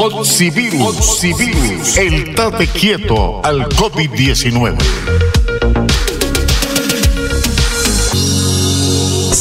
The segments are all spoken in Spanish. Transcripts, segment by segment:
Oxivirus, el tate quieto al COVID-19.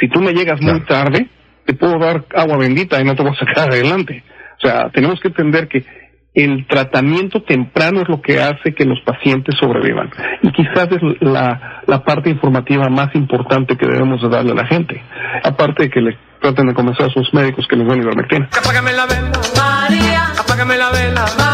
Si tú me llegas muy tarde, te puedo dar agua bendita y no te voy a sacar adelante. O sea, tenemos que entender que el tratamiento temprano es lo que hace que los pacientes sobrevivan. Y quizás es la, la parte informativa más importante que debemos de darle a la gente. Aparte de que le traten de convencer a sus médicos que les den ivermectina. Apágame la vela, María. Apágame la vela, María.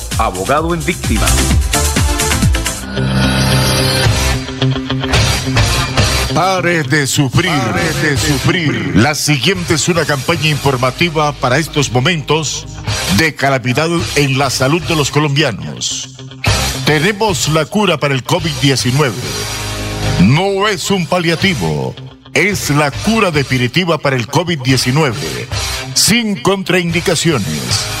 abogado en víctima. Pare de sufrir, Pare de sufrir. La siguiente es una campaña informativa para estos momentos de calamidad en la salud de los colombianos. Tenemos la cura para el COVID-19. No es un paliativo, es la cura definitiva para el COVID-19, sin contraindicaciones.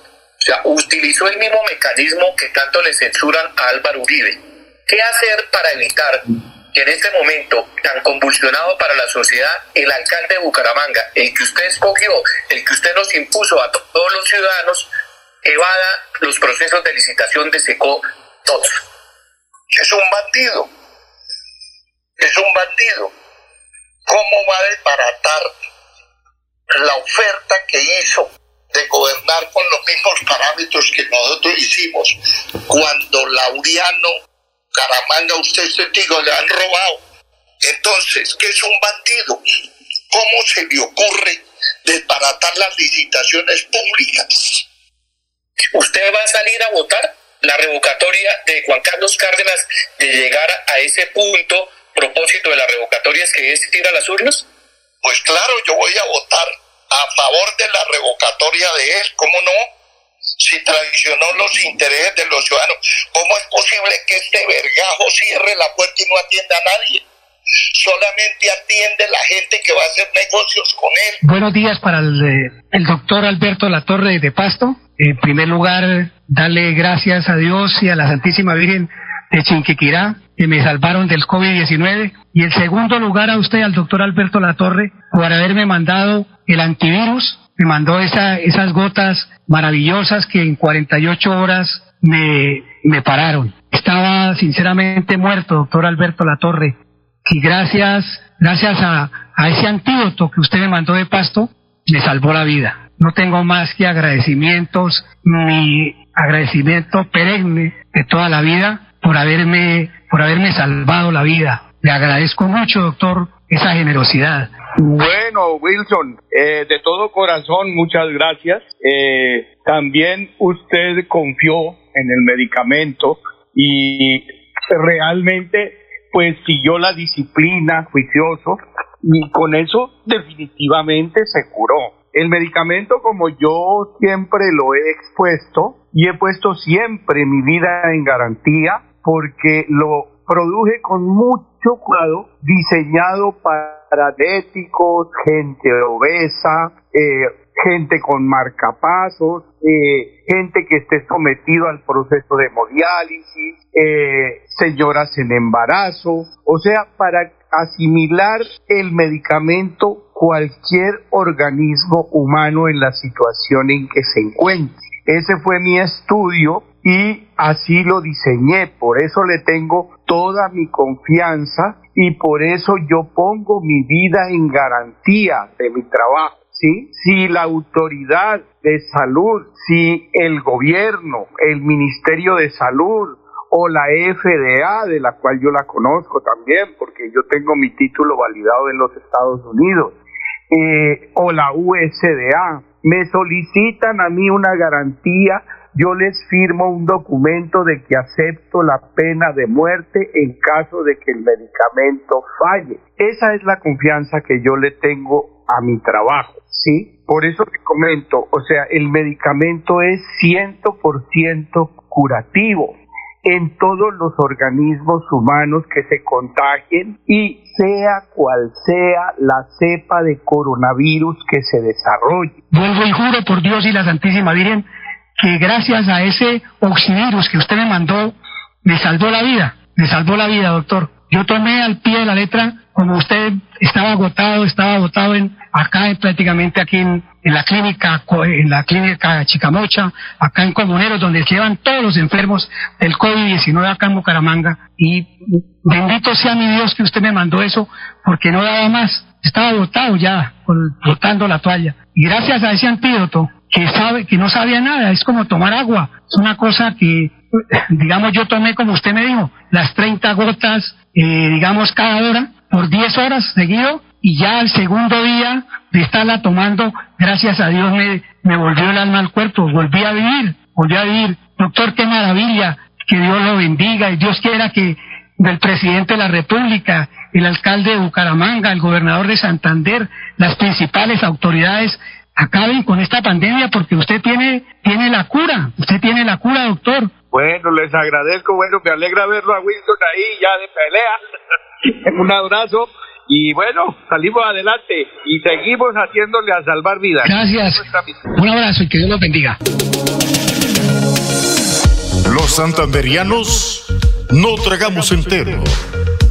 O sea, utilizó el mismo mecanismo que tanto le censuran a Álvaro Uribe. ¿Qué hacer para evitar que en este momento tan convulsionado para la sociedad, el alcalde de Bucaramanga, el que usted escogió, el que usted nos impuso a todos los ciudadanos, evada los procesos de licitación de SECO todos. Es un bandido. Es un bandido. ¿Cómo va a desbaratar la oferta que hizo de gobernar con los mismos parámetros que nosotros hicimos cuando Laureano Caramanga, usted es testigo, le han robado. Entonces, ¿qué es un bandido? ¿Cómo se le ocurre desbaratar las licitaciones públicas? ¿Usted va a salir a votar la revocatoria de Juan Carlos Cárdenas de llegar a ese punto? Propósito de la revocatoria es que es ir a las urnas? Pues claro, yo voy a votar a favor de la revocatoria de él, ¿cómo no? si traicionó los intereses de los ciudadanos. ¿Cómo es posible que este vergajo cierre la puerta y no atienda a nadie? Solamente atiende la gente que va a hacer negocios con él. Buenos días para el, eh, doctor Alberto Latorre de Pasto. En primer lugar, darle gracias a Dios y a la Santísima Virgen de Chinquiquirá que me salvaron del COVID-19. Y en segundo lugar a usted, al doctor Alberto Latorre, por haberme mandado el antivirus me mandó esa, esas gotas maravillosas que en 48 horas me, me pararon. Estaba sinceramente muerto, doctor Alberto Latorre. Y gracias, gracias a, a ese antídoto que usted me mandó de pasto, me salvó la vida. No tengo más que agradecimientos, mi agradecimiento perenne de toda la vida por haberme, por haberme salvado la vida. Le agradezco mucho, doctor, esa generosidad. Bueno, Wilson, eh, de todo corazón, muchas gracias. Eh, también usted confió en el medicamento y realmente pues siguió la disciplina juicioso y con eso definitivamente se curó. El medicamento, como yo siempre lo he expuesto y he puesto siempre mi vida en garantía porque lo produje con mucho cuidado, diseñado para diabéticos, gente obesa, eh, gente con marcapasos, eh, gente que esté sometido al proceso de hemodiálisis, eh, señoras en embarazo, o sea, para asimilar el medicamento cualquier organismo humano en la situación en que se encuentre. Ese fue mi estudio y así lo diseñé, por eso le tengo toda mi confianza y por eso yo pongo mi vida en garantía de mi trabajo. ¿sí? Si la autoridad de salud, si el gobierno, el Ministerio de Salud o la FDA, de la cual yo la conozco también, porque yo tengo mi título validado en los Estados Unidos, eh, o la USDA, me solicitan a mí una garantía yo les firmo un documento de que acepto la pena de muerte en caso de que el medicamento falle. Esa es la confianza que yo le tengo a mi trabajo, ¿sí? Por eso te comento, o sea, el medicamento es 100% curativo en todos los organismos humanos que se contagien y sea cual sea la cepa de coronavirus que se desarrolle. Vuelvo y juro por Dios y la Santísima Virgen que gracias a ese oxivirus que usted me mandó, me salvó la vida, me salvó la vida, doctor. Yo tomé al pie de la letra, como usted estaba agotado, estaba agotado en, acá en, prácticamente aquí en, en la clínica, en la clínica Chicamocha, acá en Comuneros, donde llevan todos los enfermos del COVID-19 acá en Bucaramanga. Y bendito sea mi Dios que usted me mandó eso, porque no daba más. Estaba agotado ya, botando la toalla. Y gracias a ese antídoto, que sabe, que no sabía nada, es como tomar agua. Es una cosa que, digamos, yo tomé como usted me dijo, las 30 gotas, eh, digamos, cada hora, por 10 horas seguido, y ya al segundo día de estarla tomando, gracias a Dios me, me volvió el alma al cuerpo, volví a vivir, volví a vivir. Doctor, qué maravilla, que Dios lo bendiga y Dios quiera que del presidente de la República, el alcalde de Bucaramanga, el gobernador de Santander, las principales autoridades acaben con esta pandemia porque usted tiene, tiene la cura, usted tiene la cura, doctor. Bueno, les agradezco, bueno, me alegra verlo a Wilson ahí ya de pelea. Un abrazo y bueno, salimos adelante y seguimos haciéndole a salvar vidas. Gracias. Un abrazo y que Dios los bendiga. Los santanderianos no tragamos entero.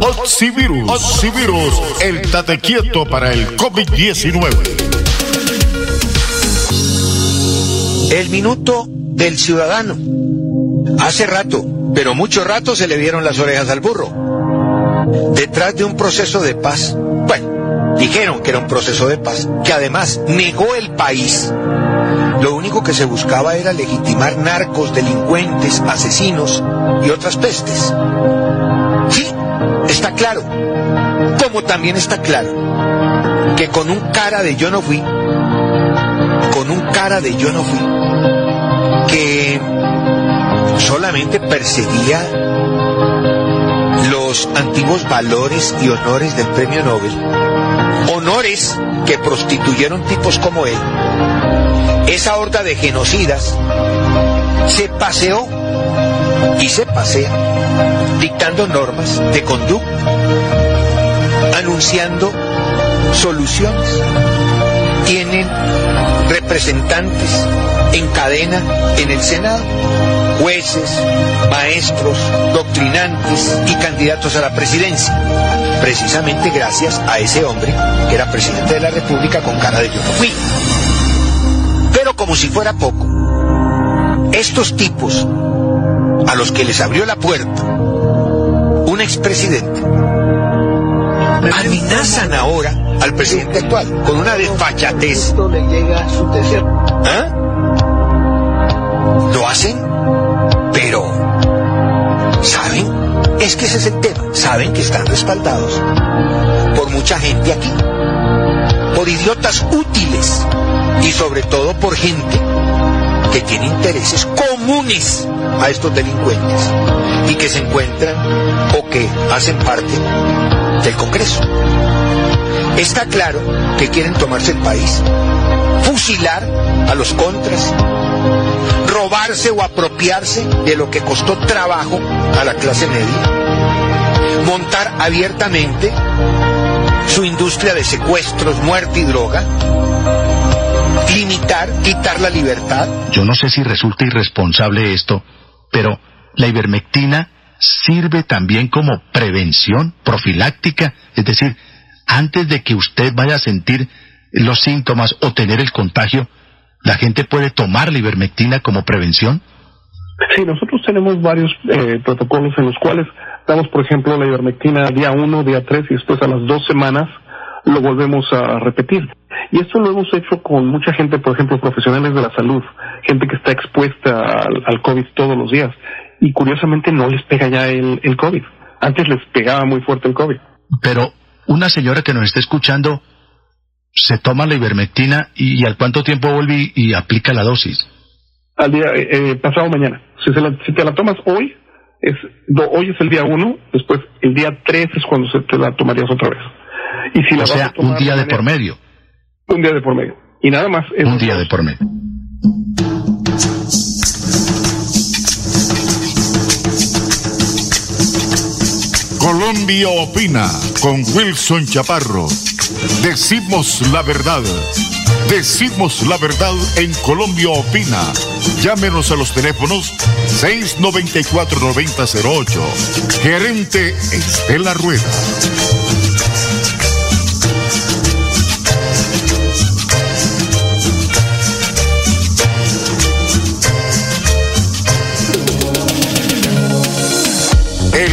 Oxivirus. Oxivirus. El tate quieto para el COVID-19. El minuto del ciudadano. Hace rato, pero mucho rato se le vieron las orejas al burro. Detrás de un proceso de paz, bueno, dijeron que era un proceso de paz, que además negó el país. Lo único que se buscaba era legitimar narcos, delincuentes, asesinos y otras pestes. Está claro. Como también está claro que con un cara de yo no fui, con un cara de yo no fui, que solamente perseguía los antiguos valores y honores del premio Nobel, honores que prostituyeron tipos como él, esa horda de genocidas se paseó y se pasea dictando normas de conducta, anunciando soluciones. Tienen representantes en cadena en el Senado, jueces, maestros, doctrinantes y candidatos a la presidencia, precisamente gracias a ese hombre que era presidente de la República con cara de yo no fui. Pero como si fuera poco, estos tipos a los que les abrió la puerta un expresidente amenazan ahora al presidente actual con una desfachatez. ¿Ah? Lo hacen, pero ¿saben? Es que ese es el tema. Saben que están respaldados por mucha gente aquí, por idiotas útiles y sobre todo por gente que tiene intereses comunes a estos delincuentes y que se encuentran o que hacen parte del Congreso. Está claro que quieren tomarse el país, fusilar a los contras, robarse o apropiarse de lo que costó trabajo a la clase media, montar abiertamente su industria de secuestros, muerte y droga, limitar, quitar la libertad. Yo no sé si resulta irresponsable esto, pero la ivermectina sirve también como prevención profiláctica, es decir, antes de que usted vaya a sentir los síntomas o tener el contagio, ¿la gente puede tomar la ivermectina como prevención? Sí, nosotros tenemos varios eh, protocolos en los cuales damos, por ejemplo, la ivermectina día 1, día 3 y después a las dos semanas lo volvemos a repetir. Y esto lo hemos hecho con mucha gente, por ejemplo, profesionales de la salud, gente que está expuesta al, al COVID todos los días. Y curiosamente no les pega ya el, el COVID. Antes les pegaba muy fuerte el COVID. Pero una señora que nos está escuchando se toma la ivermectina y, al cuánto tiempo vuelve y, aplica la dosis? Al día eh, eh, pasado mañana. Si, si te la tomas hoy, es hoy es el día uno, después el día tres es cuando se te la tomarías otra vez. Y si o sea, un día de, por medio. Un día de por medio. Y nada más. Un día de por medio. Colombia opina con Wilson Chaparro. Decimos la verdad. Decimos la verdad en Colombia Opina. Llámenos a los teléfonos 694-9008. Gerente Estela Rueda.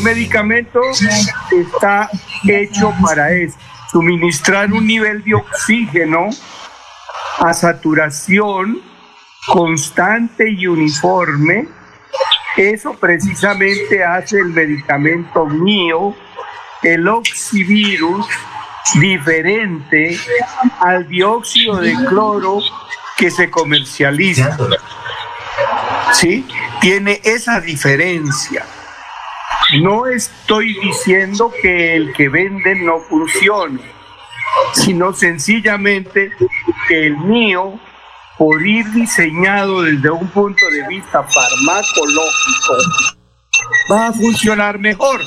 El medicamento está hecho para eso, suministrar un nivel de oxígeno a saturación constante y uniforme. Eso precisamente hace el medicamento mío, el oxivirus, diferente al dióxido de cloro que se comercializa. ¿Sí? Tiene esa diferencia. No estoy diciendo que el que vende no funcione, sino sencillamente que el mío, por ir diseñado desde un punto de vista farmacológico, va a funcionar mejor.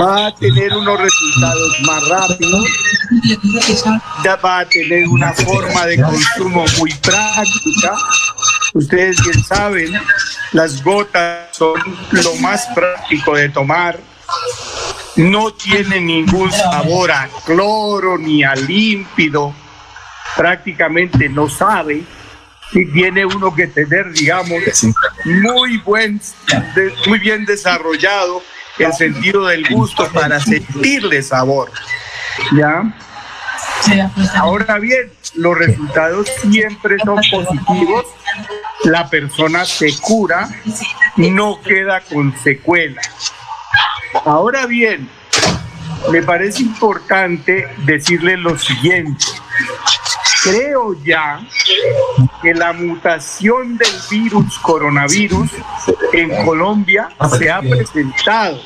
Va a tener unos resultados más rápidos, va a tener una forma de consumo muy práctica Ustedes bien saben, las gotas son lo más práctico de tomar. No tiene ningún sabor a cloro ni a límpido. Prácticamente no sabe. Y tiene uno que tener, digamos, muy buen, muy bien desarrollado el sentido del gusto para sentirle sabor. ¿Ya? Ahora bien, los resultados siempre son positivos, la persona se cura, no queda con secuelas. Ahora bien, me parece importante decirle lo siguiente. Creo ya que la mutación del virus coronavirus en Colombia se ha presentado.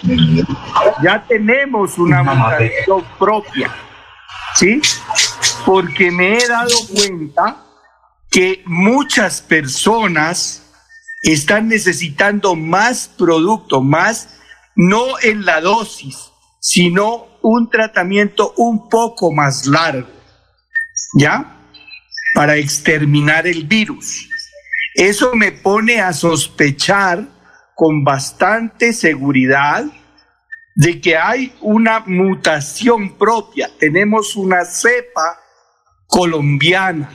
Ya tenemos una mutación propia ¿sí? Porque me he dado cuenta que muchas personas están necesitando más producto, más, no en la dosis, sino un tratamiento un poco más largo, ¿ya? Para exterminar el virus. Eso me pone a sospechar con bastante seguridad de que hay una mutación propia, tenemos una cepa colombiana,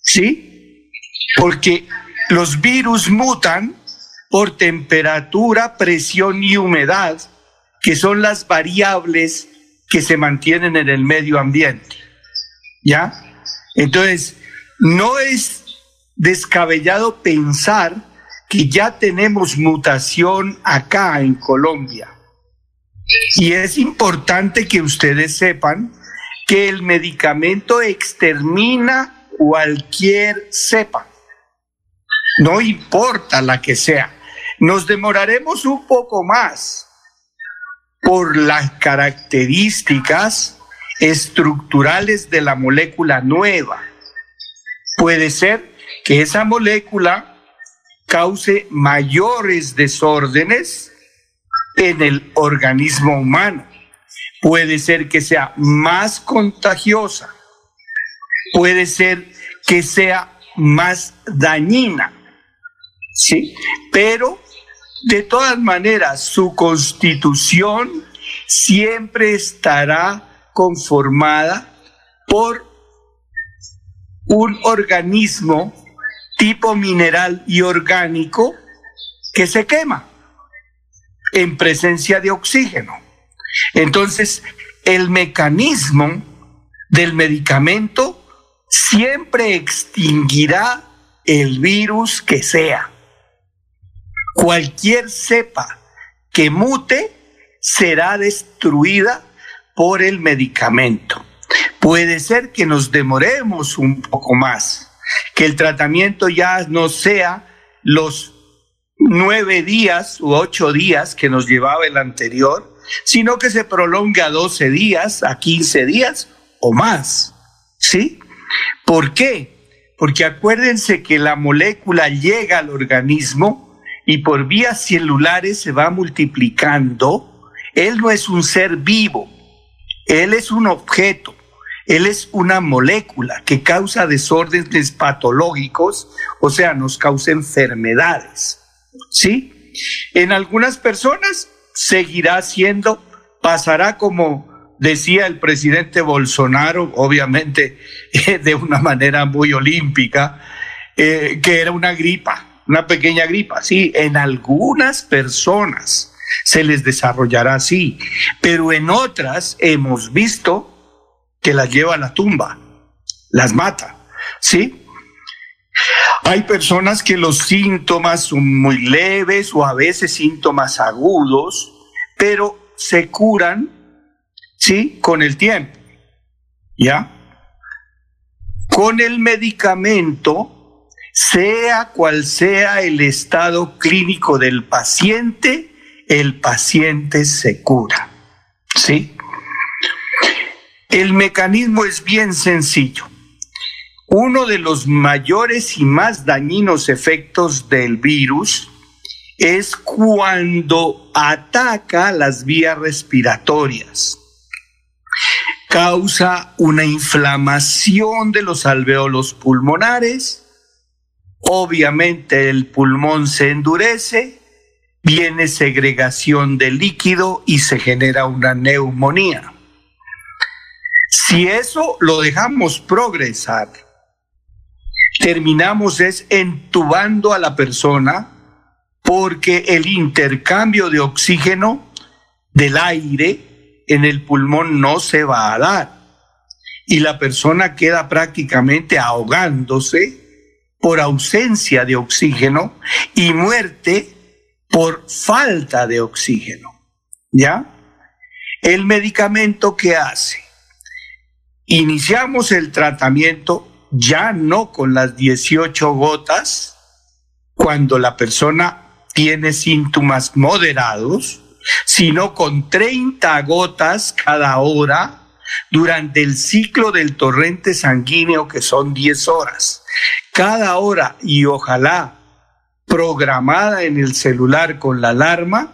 ¿sí? Porque los virus mutan por temperatura, presión y humedad, que son las variables que se mantienen en el medio ambiente. ¿Ya? Entonces, no es descabellado pensar que ya tenemos mutación acá en Colombia. Y es importante que ustedes sepan que el medicamento extermina cualquier cepa. No importa la que sea. Nos demoraremos un poco más por las características estructurales de la molécula nueva. Puede ser que esa molécula cause mayores desórdenes en el organismo humano. Puede ser que sea más contagiosa, puede ser que sea más dañina, ¿sí? Pero de todas maneras su constitución siempre estará conformada por un organismo tipo mineral y orgánico que se quema en presencia de oxígeno. Entonces, el mecanismo del medicamento siempre extinguirá el virus que sea. Cualquier cepa que mute será destruida por el medicamento. Puede ser que nos demoremos un poco más, que el tratamiento ya no sea los nueve días u ocho días que nos llevaba el anterior, sino que se prolongue a 12 días, a 15 días o más. ¿Sí? ¿Por qué? Porque acuérdense que la molécula llega al organismo y por vías celulares se va multiplicando. Él no es un ser vivo, él es un objeto, él es una molécula que causa desórdenes patológicos, o sea, nos causa enfermedades. ¿Sí? En algunas personas seguirá siendo, pasará como decía el presidente Bolsonaro, obviamente de una manera muy olímpica, eh, que era una gripa, una pequeña gripa. Sí, en algunas personas se les desarrollará así, pero en otras hemos visto que las lleva a la tumba, las mata, ¿sí? Hay personas que los síntomas son muy leves o a veces síntomas agudos, pero se curan, ¿sí? Con el tiempo, ¿ya? Con el medicamento, sea cual sea el estado clínico del paciente, el paciente se cura, ¿sí? El mecanismo es bien sencillo. Uno de los mayores y más dañinos efectos del virus es cuando ataca las vías respiratorias. Causa una inflamación de los alveolos pulmonares. Obviamente el pulmón se endurece, viene segregación de líquido y se genera una neumonía. Si eso lo dejamos progresar, terminamos es entubando a la persona porque el intercambio de oxígeno del aire en el pulmón no se va a dar y la persona queda prácticamente ahogándose por ausencia de oxígeno y muerte por falta de oxígeno. ¿Ya? El medicamento que hace. Iniciamos el tratamiento ya no con las 18 gotas cuando la persona tiene síntomas moderados, sino con 30 gotas cada hora durante el ciclo del torrente sanguíneo que son 10 horas. Cada hora y ojalá programada en el celular con la alarma,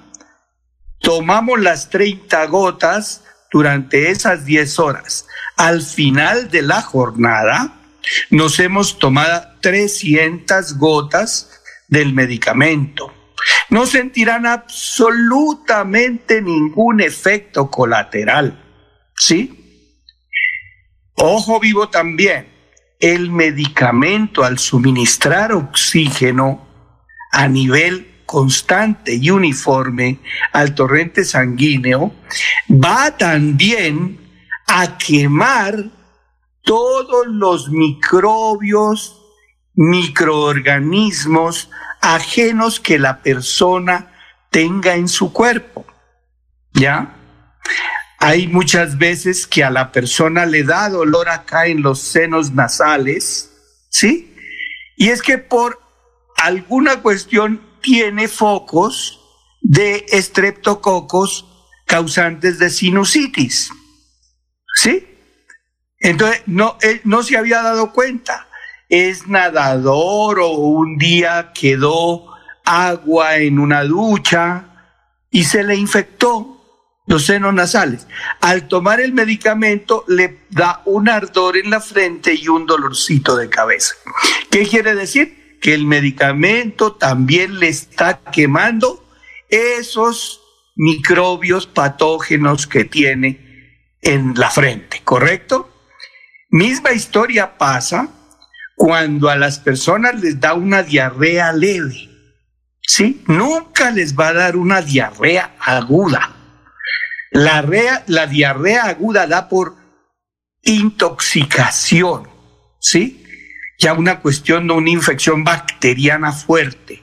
tomamos las 30 gotas durante esas 10 horas. Al final de la jornada, nos hemos tomado 300 gotas del medicamento. No sentirán absolutamente ningún efecto colateral. ¿Sí? Ojo vivo también, el medicamento al suministrar oxígeno a nivel constante y uniforme al torrente sanguíneo va también a quemar todos los microbios, microorganismos ajenos que la persona tenga en su cuerpo. ¿Ya? Hay muchas veces que a la persona le da dolor acá en los senos nasales, ¿sí? Y es que por alguna cuestión tiene focos de estreptococos causantes de sinusitis, ¿sí? Entonces, no, no se había dado cuenta. Es nadador o un día quedó agua en una ducha y se le infectó los senos nasales. Al tomar el medicamento le da un ardor en la frente y un dolorcito de cabeza. ¿Qué quiere decir? Que el medicamento también le está quemando esos microbios patógenos que tiene en la frente, ¿correcto? Misma historia pasa cuando a las personas les da una diarrea leve, ¿sí? Nunca les va a dar una diarrea aguda. La, diarrea aguda da por intoxicación, ¿sí? Ya una cuestión de una infección bacteriana fuerte,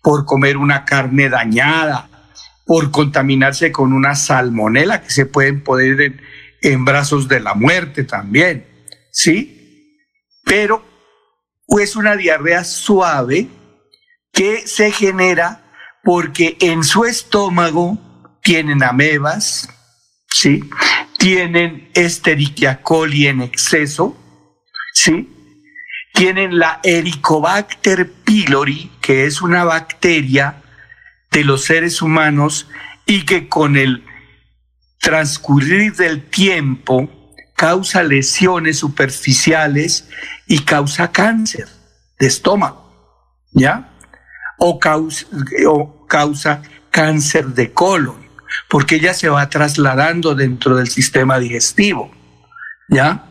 por comer una carne dañada, por contaminarse con una salmonela que se pueden poner en brazos de la muerte también, ¿sí? Pero es una diarrea suave que se genera porque en su estómago tienen amebas, ¿sí? Tienen Escherichia coli en exceso, ¿sí? Tienen la Helicobacter pylori, que es una bacteria de los seres humanos y que con el transcurrir del tiempo causa lesiones superficiales y causa cáncer de estómago, ¿ya? O causa, o causa cáncer de colon, porque ella se va trasladando dentro del sistema digestivo, ¿ya?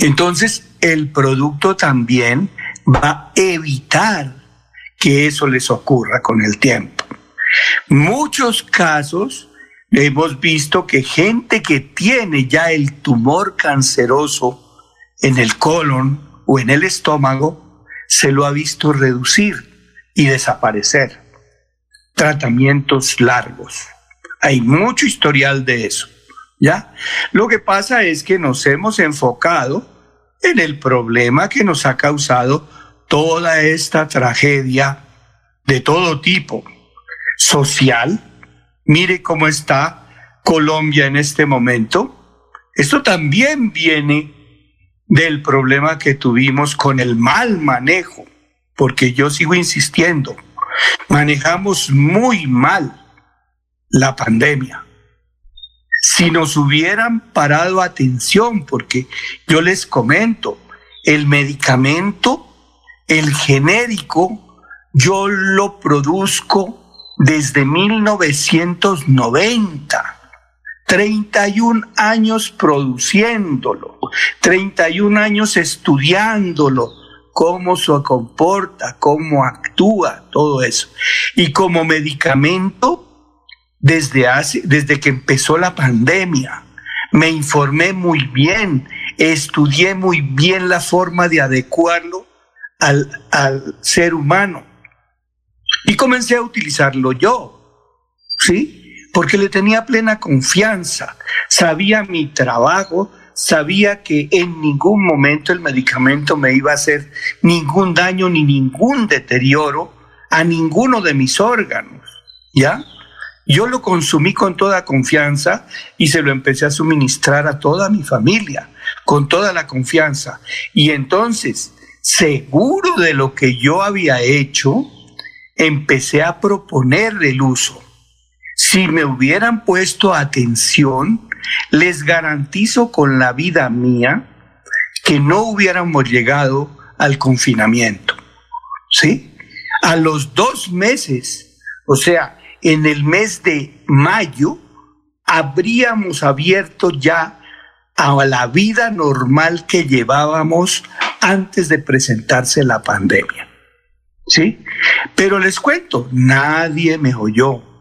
Entonces, el producto también va a evitar que eso les ocurra con el tiempo. Muchos casos hemos visto que gente que tiene ya el tumor canceroso en el colon o en el estómago, se lo ha visto reducir y desaparecer. Tratamientos largos. Hay mucho historial de eso. ¿Ya? Lo que pasa es que nos hemos enfocado en el problema que nos ha causado toda esta tragedia de todo tipo, social. Mire cómo está Colombia en este momento. Esto también viene del problema que tuvimos con el mal manejo, porque yo sigo insistiendo, manejamos muy mal la pandemia. Si nos hubieran parado atención, porque yo les comento, el medicamento, el genérico, yo lo produzco desde 1990. 31 años produciéndolo, 31 años estudiándolo, cómo se comporta, cómo actúa, todo eso. Y como medicamento, desde, hace, desde que empezó la pandemia, me informé muy bien, estudié muy bien la forma de adecuarlo al, al ser humano. Y comencé a utilizarlo yo, ¿sí? porque le tenía plena confianza, sabía mi trabajo, sabía que en ningún momento el medicamento me iba a hacer ningún daño ni ningún deterioro a ninguno de mis órganos, ¿ya? Yo lo consumí con toda confianza y se lo empecé a suministrar a toda mi familia, con toda la confianza. Y entonces, seguro de lo que yo había hecho, empecé a proponer el uso si me hubieran puesto atención, les garantizo con la vida mía que no hubiéramos llegado al confinamiento. ¿Sí? A los dos meses, o sea, en el mes de mayo, habríamos abierto ya a la vida normal que llevábamos antes de presentarse la pandemia. ¿Sí? Pero les cuento, nadie me oyó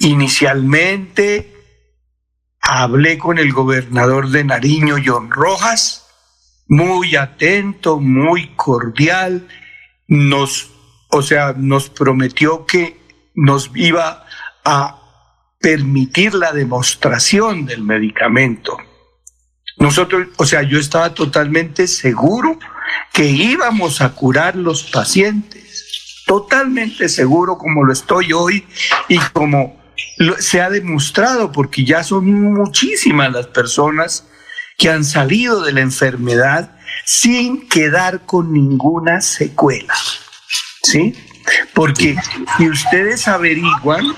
Inicialmente hablé con el gobernador de Nariño, John Rojas, muy atento, muy cordial, nos, o sea, nos prometió que nos iba a permitir la demostración del medicamento. Nosotros, o sea, yo estaba totalmente seguro que íbamos a curar los pacientes, totalmente seguro como lo estoy hoy y como se ha demostrado porque ya son muchísimas las personas que han salido de la enfermedad sin quedar con ninguna secuela. ¿Sí? Porque si ustedes averiguan,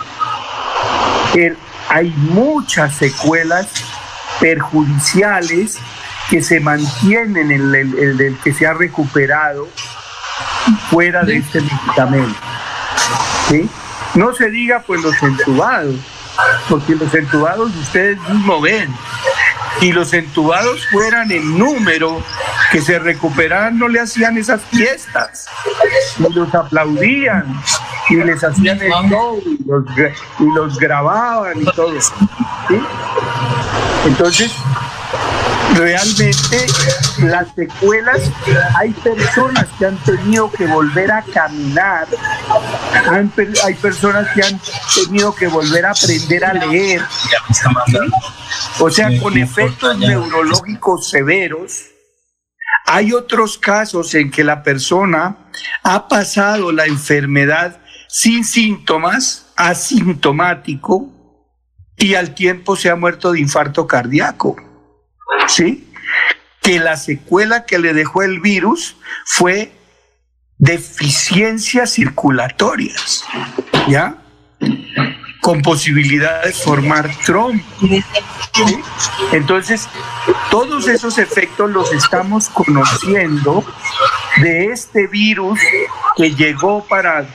hay muchas secuelas perjudiciales que se mantienen en el, que se ha recuperado fuera de este medicamento. ¿Sí? No se diga pues los entubados, porque los entubados ustedes mismos ven. Si los entubados fueran en número, que se recuperaran, no le hacían esas fiestas, y los aplaudían, y les hacían el show, y los, y los grababan y todo. ¿sí? Entonces, realmente las secuelas, hay personas que han tenido que volver a caminar, hay personas que han tenido que volver a aprender a leer, o sea, con efectos neurológicos severos. Hay otros casos en que la persona ha pasado la enfermedad sin síntomas, asintomático, y al tiempo se ha muerto de infarto cardíaco. ¿Sí? Que la secuela que le dejó el virus fue deficiencias circulatorias, ¿ya? Con posibilidad de formar trombo. Entonces, todos esos efectos los estamos conociendo de este virus que llegó para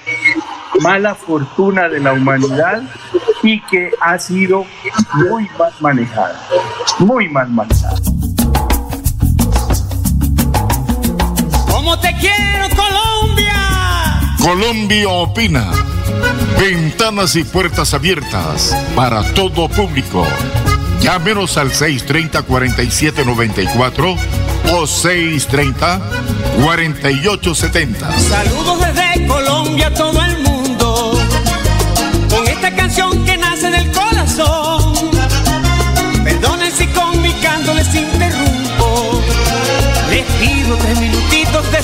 mala fortuna de la humanidad y que ha sido muy mal manejada, muy mal manejada. Como te quiero, Colombia. Colombia opina. Ventanas y puertas abiertas para todo público. Llámenos al 630-4794 o 630-4870. Saludos desde Colombia todo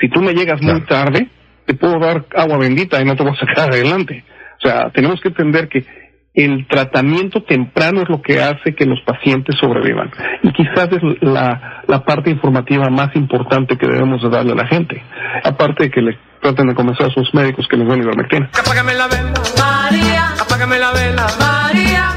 Si tú me llegas muy tarde, te puedo dar agua bendita y no te voy a sacar adelante. O sea, tenemos que entender que el tratamiento temprano es lo que hace que los pacientes sobrevivan. Y quizás es la, la parte informativa más importante que debemos de darle a la gente. Aparte de que le traten de convencer a sus médicos que les den ivermectina. Apágame la vela, María. Apágame la vela, María.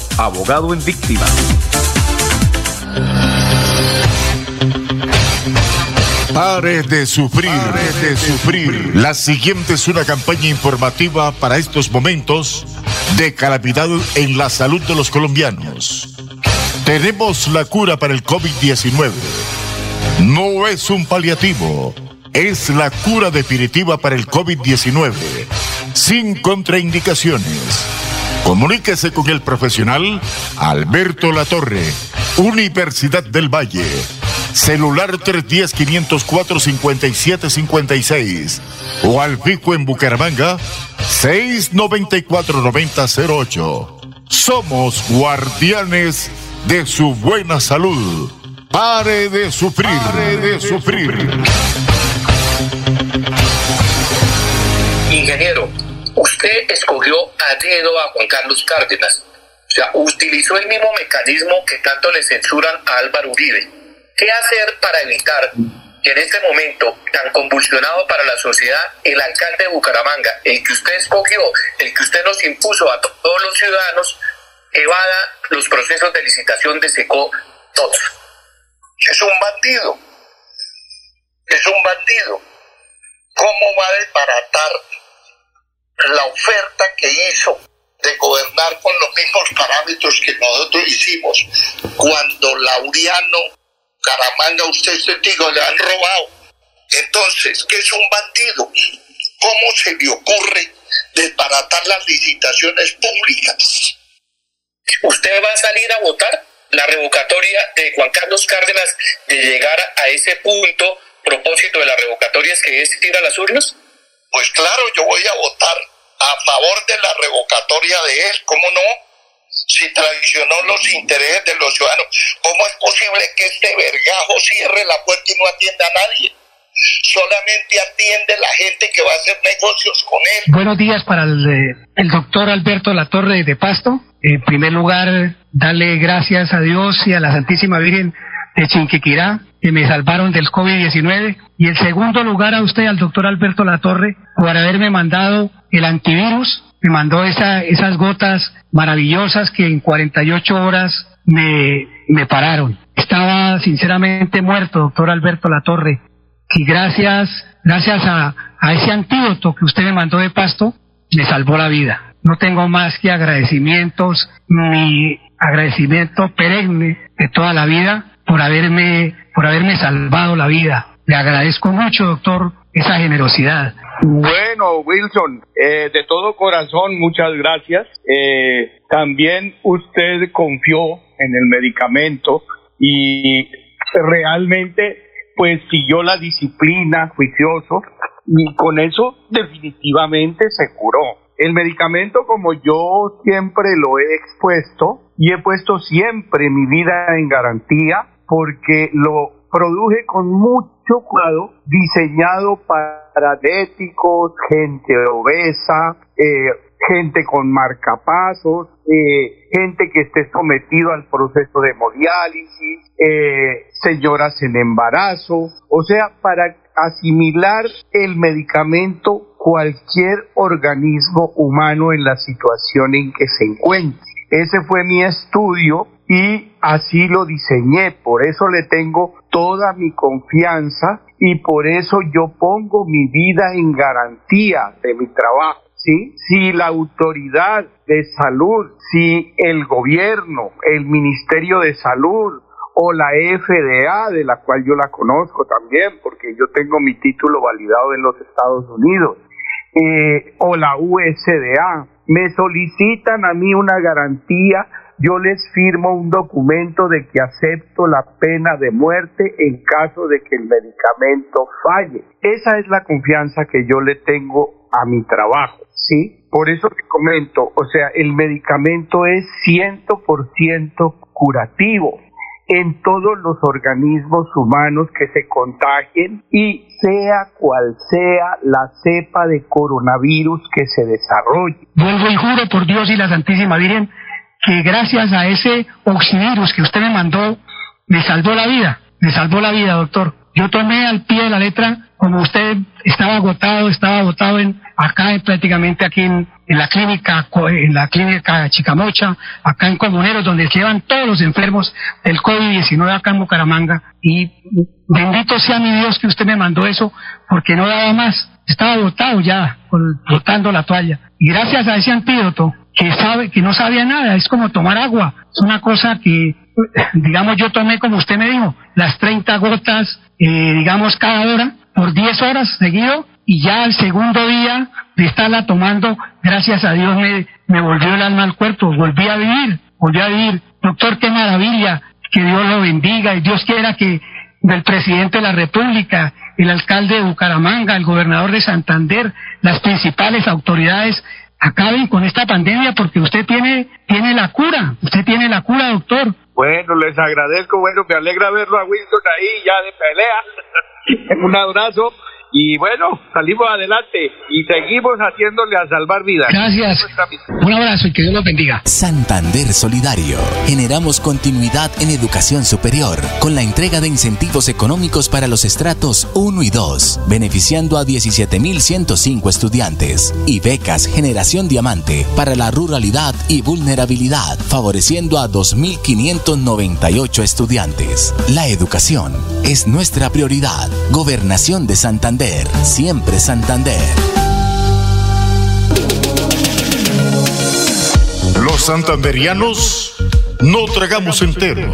abogado en víctima. Pare de sufrir, pare de sufrir. La siguiente es una campaña informativa para estos momentos de calamidad en la salud de los colombianos. Tenemos la cura para el COVID-19. No es un paliativo, es la cura definitiva para el COVID-19, sin contraindicaciones. Comuníquese con el profesional Alberto Latorre, Universidad del Valle. Celular 310-504-5756 o al pico en Bucaramanga 694-9008. Somos guardianes de su buena salud. Pare de sufrir, pare de sufrir. Usted escogió a dedo a Juan Carlos Cárdenas. O sea, utilizó el mismo mecanismo que tanto le censuran a Álvaro Uribe. ¿Qué hacer para evitar que en este momento tan convulsionado para la sociedad, el alcalde de Bucaramanga, el que usted escogió, el que usted nos impuso a to- todos los ciudadanos, evada los procesos de licitación de SECO todos? Es un bandido. Es un bandido. ¿Cómo va a desbaratar la oferta que hizo de gobernar con los mismos parámetros que nosotros hicimos cuando Laureano Caramanga, usted es testigo, le han robado? Entonces, ¿qué es un bandido? ¿Cómo se le ocurre desbaratar las licitaciones públicas? ¿Usted va a salir a votar la revocatoria de Juan Carlos Cárdenas de llegar a ese punto? Propósito de la revocatoria es que es ir las urnas. Pues claro, yo voy a votar a favor de la revocatoria de él, ¿cómo no? Si traicionó los intereses de los ciudadanos, ¿cómo es posible que este vergajo cierre la puerta y no atienda a nadie? Solamente atiende la gente que va a hacer negocios con él. Buenos días para el, eh, doctor Alberto Latorre de Pasto. En primer lugar, darle gracias a Dios y a la Santísima Virgen de Chinquiquirá, que me salvaron del COVID-19. Y en segundo lugar, a usted, al doctor Alberto Latorre, por haberme mandado el antivirus. Me mandó esa, esas gotas maravillosas que en 48 horas me, me pararon. Estaba sinceramente muerto, doctor Alberto Latorre. Y gracias, gracias a, a ese antídoto que usted me mandó de pasto, me salvó la vida. No tengo más que agradecimientos, mi agradecimiento perenne de toda la vida por haberme, por haberme salvado la vida. Le agradezco mucho, doctor, esa generosidad. Bueno, Wilson, eh, de todo corazón, muchas gracias. Eh, también usted confió en el medicamento y realmente pues siguió la disciplina juicioso y con eso definitivamente se curó. El medicamento, como yo siempre lo he expuesto y he puesto siempre mi vida en garantía porque lo produje con mucho cuidado, diseñado para diabéticos, gente obesa, eh, gente con marcapasos, eh, gente que esté sometido al proceso de hemodiálisis, eh, señoras en embarazo, o sea, para asimilar el medicamento cualquier organismo humano en la situación en que se encuentre. Ese fue mi estudio y así lo diseñé, por eso le tengo toda mi confianza y por eso yo pongo mi vida en garantía de mi trabajo. ¿sí? Si la autoridad de salud, si el gobierno, el Ministerio de Salud o la FDA, de la cual yo la conozco también, porque yo tengo mi título validado en los Estados Unidos, eh, o la USDA me solicitan a mí una garantía, yo les firmo un documento de que acepto la pena de muerte en caso de que el medicamento falle. Esa es la confianza que yo le tengo a mi trabajo, ¿sí? Por eso te comento, o sea, el medicamento es 100% curativo en todos los organismos humanos que se contagien y sea cual sea la cepa de coronavirus que se desarrolle. Vuelvo y juro por Dios y la Santísima Virgen que gracias a ese oxivirus que usted me mandó, me salvó la vida, me salvó la vida, doctor. Yo tomé al pie de la letra, como usted estaba agotado, estaba agotado en, acá prácticamente aquí en, la clínica, en la clínica Chicamocha, acá en Comuneros, donde llevan todos los enfermos del COVID-19 acá en Bucaramanga. Y bendito sea mi Dios que usted me mandó eso, porque no daba más. Estaba agotado ya, botando la toalla. Y gracias a ese antídoto, que sabe, que no sabía nada, es como tomar agua. Es una cosa que, digamos, yo tomé como usted me dijo, las 30 gotas, eh, digamos, cada hora, por 10 horas seguido, y ya el segundo día de estarla tomando, gracias a Dios me, me volvió el alma al cuerpo, volví a vivir, volví a vivir. Doctor, qué maravilla, que Dios lo bendiga y Dios quiera que del presidente de la República, el alcalde de Bucaramanga, el gobernador de Santander, las principales autoridades acaben con esta pandemia porque usted tiene, tiene la cura, usted tiene la cura, doctor. Bueno, les agradezco, bueno, me alegra verlo a Wilson ahí ya de pelea. Un abrazo y bueno, salimos adelante y seguimos haciéndole a salvar vidas. Gracias. Un abrazo y que Dios los bendiga. Santander Solidario. Generamos continuidad en educación superior con la entrega de incentivos económicos para los estratos 1 y 2, beneficiando a 17.105 estudiantes y becas Generación Diamante para la ruralidad y vulnerabilidad, favoreciendo a 2.598 estudiantes. La educación es nuestra prioridad. Gobernación de Santander siempre Santander. Los santanderianos no tragamos entero.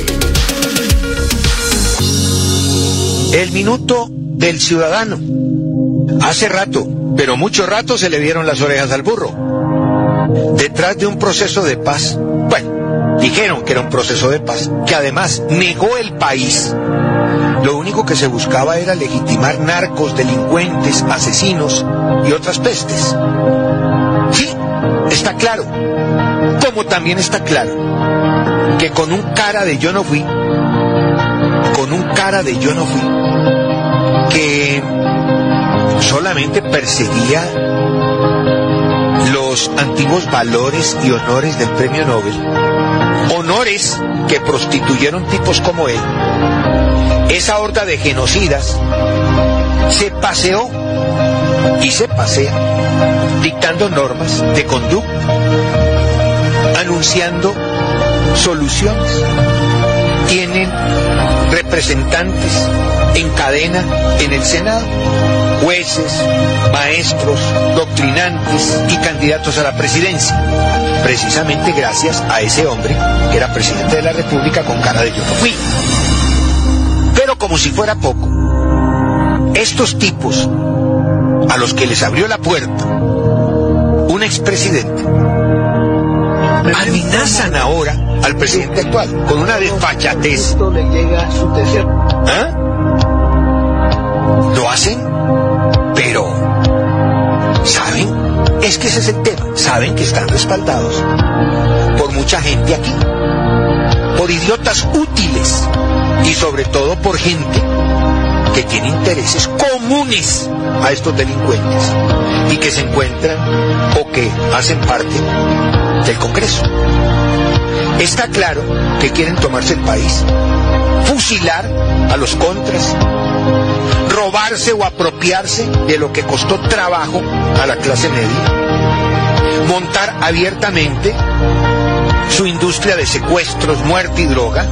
El minuto del ciudadano. Hace rato, pero mucho rato se le dieron las orejas al burro. Detrás de un proceso de paz, bueno, dijeron que era un proceso de paz, que además negó el país. Lo único que se buscaba era legitimar narcos, delincuentes, asesinos y otras pestes. Sí, está claro. Como también está claro que con un cara de yo no fui, un cara de yo no fui, que solamente perseguía los antiguos valores y honores del premio Nobel, honores que prostituyeron tipos como él, esa horda de genocidas se paseó y se pasea dictando normas de conducta, anunciando soluciones. Tienen representantes en cadena en el Senado, jueces, maestros, doctrinantes y candidatos a la presidencia, precisamente gracias a ese hombre que era presidente de la República con cara de yo no fui. Pero como si fuera poco, estos tipos a los que les abrió la puerta un expresidente amenazan ahora al presidente actual con una desfachatez. ¿Ah? Lo hacen, pero ¿saben? Es que ese es el tema. Saben que están respaldados por mucha gente aquí, por idiotas útiles y sobre todo por gente que tiene intereses comunes a estos delincuentes y que se encuentran o que hacen parte del Congreso. Está claro que quieren tomarse el país, fusilar a los contras, robarse o apropiarse de lo que costó trabajo a la clase media, montar abiertamente su industria de secuestros, muerte y droga,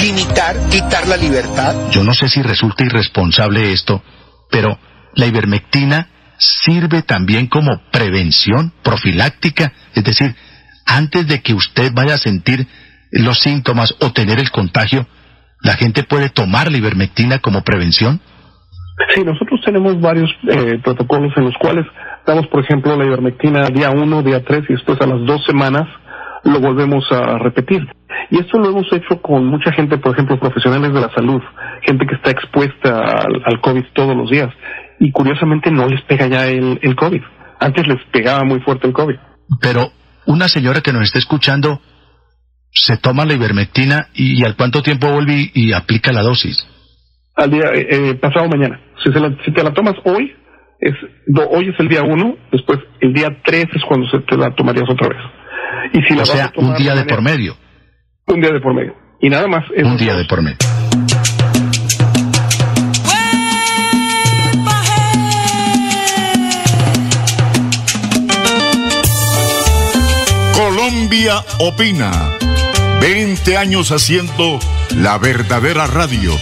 limitar, quitar la libertad. Yo no sé si resulta irresponsable esto, pero la ivermectina sirve también como prevención profiláctica, es decir, antes de que usted vaya a sentir los síntomas o tener el contagio, la gente puede tomar la ivermectina como prevención. Sí, nosotros tenemos varios eh, protocolos en los cuales damos, por ejemplo, la ivermectina día 1, día 3 y después a las dos semanas lo volvemos a repetir. Y esto lo hemos hecho con mucha gente, por ejemplo, profesionales de la salud, gente que está expuesta al, al COVID todos los días. Y curiosamente no les pega ya el, el COVID. Antes les pegaba muy fuerte el COVID. Pero una señora que nos está escuchando se toma la ivermectina y, al cuánto tiempo vuelve y, aplica la dosis. Al día eh, eh, pasado mañana. Si, se la, si te la tomas hoy, es hoy es el día uno, después el día tres es cuando se te la tomarías otra vez. Y si o sea, un día de, por medio. Un día de por medio. Y nada más. Un día de por medio. Colombia opina. 20 años haciendo la verdadera radio.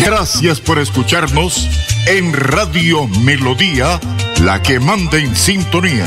Gracias por escucharnos en Radio Melodía, la que manda en sintonía.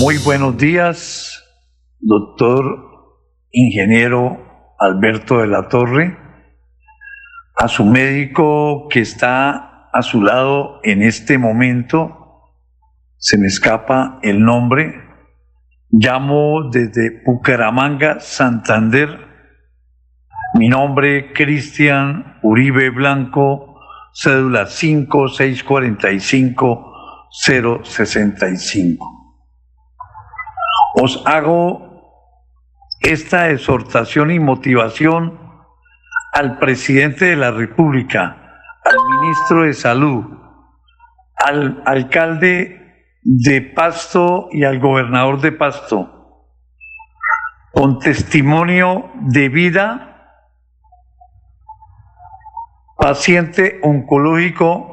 Muy buenos días, doctor ingeniero Alberto de la Torre, a su médico que está a su lado en este momento, se me escapa el nombre, llamo desde Bucaramanga, Santander, mi nombre Cristian Uribe Blanco, cédula 5645 065 os hago esta exhortación y motivación al presidente de la República, al ministro de Salud, al alcalde de Pasto y al gobernador de Pasto, con testimonio de vida, paciente oncológico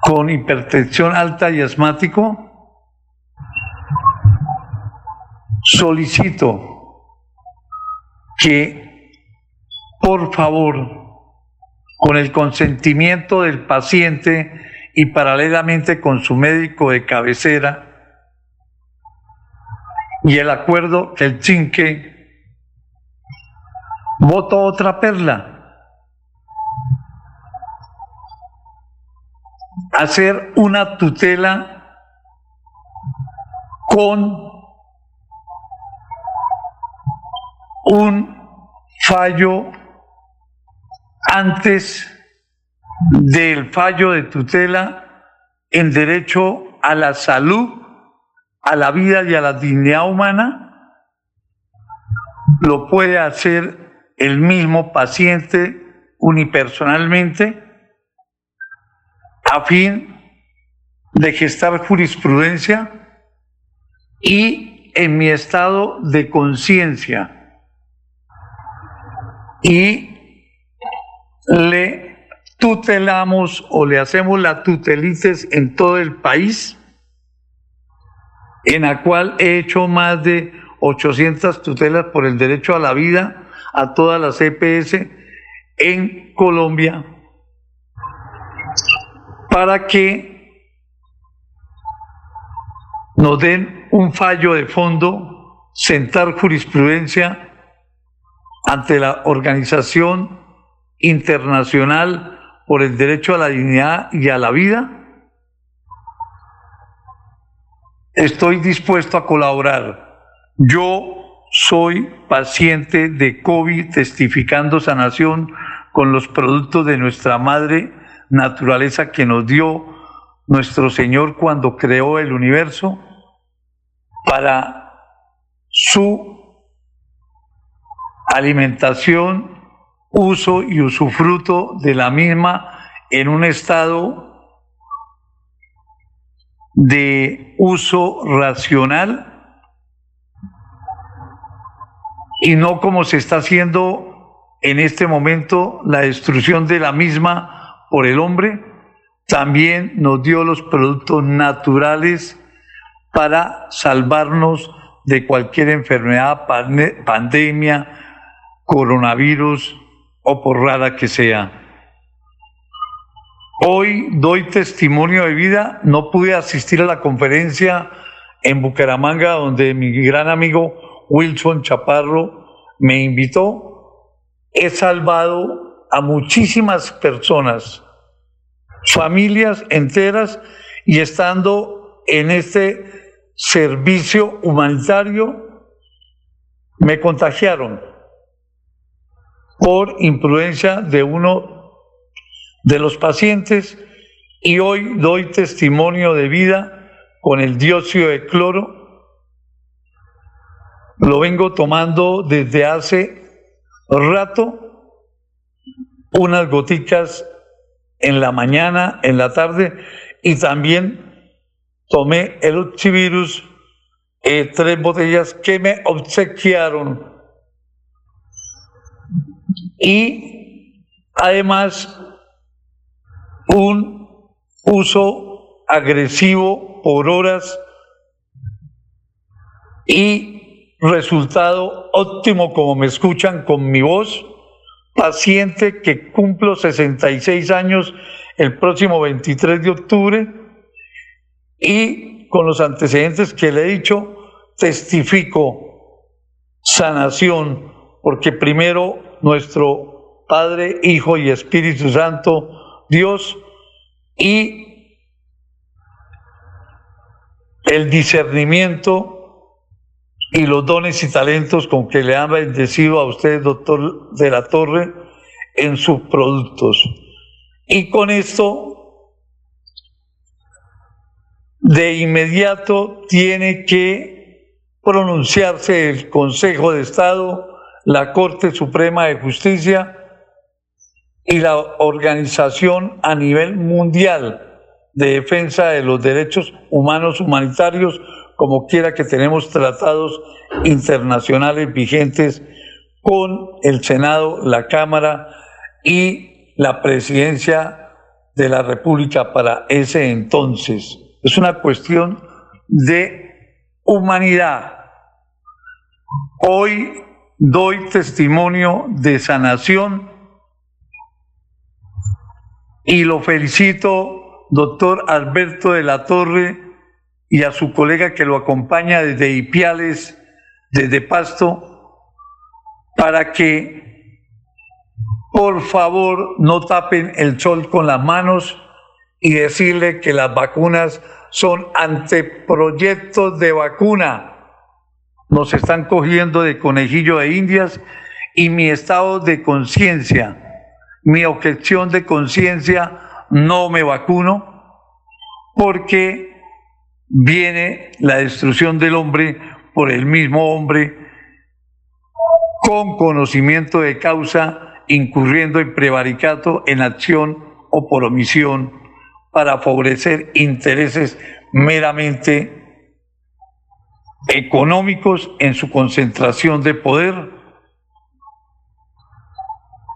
con hipertensión alta y asmático, solicito que, por favor, con el consentimiento del paciente y paralelamente con su médico de cabecera, y el acuerdo que el chinque voto otra perla. Hacer una tutela con un fallo antes del fallo de tutela en derecho a la salud, a la vida y a la dignidad humana, lo puede hacer el mismo paciente unipersonalmente a fin de gestar jurisprudencia y en mi estado de conciencia y le tutelamos o le hacemos la tutelices en todo el país, en la cual he hecho más de 800 tutelas por el derecho a la vida a todas las EPS en Colombia, para que nos den un fallo de fondo sentar jurisprudencia ante la Organización Internacional por el Derecho a la Dignidad y a la Vida? Estoy dispuesto a colaborar. Yo soy paciente de COVID testificando sanación con los productos de nuestra madre naturaleza que nos dio nuestro Señor cuando creó el universo para su alimentación, uso y usufruto de la misma en un estado de uso racional y no como se está haciendo en este momento la destrucción de la misma por el hombre, también nos dio los productos naturales para salvarnos de cualquier enfermedad, pandemia, coronavirus o por rara que sea. Hoy doy testimonio de vida. No pude asistir a la conferencia en Bucaramanga donde mi gran amigo Wilson Chaparro me invitó. He salvado a muchísimas personas, familias enteras y estando en este servicio humanitario me contagiaron por imprudencia de uno de los pacientes y hoy doy testimonio de vida con el dióxido de cloro. Lo vengo tomando desde hace rato, unas goticas en la mañana, en la tarde, y también tomé el oxivirus, eh, tres botellas que me obsequiaron. Y además un uso agresivo por horas y resultado óptimo como me escuchan con mi voz, paciente que cumplo 66 años el próximo 23 de octubre y con los antecedentes que le he dicho, testifico sanación, porque primero nuestro Padre, Hijo y Espíritu Santo Dios y el discernimiento y los dones y talentos con que le han bendecido a usted, doctor de la Torre, en sus productos. Y con esto, de inmediato tiene que pronunciarse el Consejo de Estado, la Corte Suprema de Justicia, y la organización a nivel mundial de defensa de los derechos humanos humanitarios, como quiera que tenemos tratados internacionales vigentes con el Senado, la Cámara y la Presidencia de la República para ese entonces. Es una cuestión de humanidad. Hoy doy testimonio de sanación y lo felicito, doctor Alberto de la Torre, y a su colega que lo acompaña desde Ipiales, desde Pasto, para que por favor no tapen el sol con las manos y decirle que las vacunas son anteproyectos de vacuna. Nos están cogiendo de conejillo de indias y mi estado de conciencia mi objeción de conciencia, no me vacuno, porque viene la destrucción del hombre por el mismo hombre con conocimiento de causa, incurriendo en prevaricato, en acción o por omisión, para favorecer intereses meramente económicos en su concentración de poder.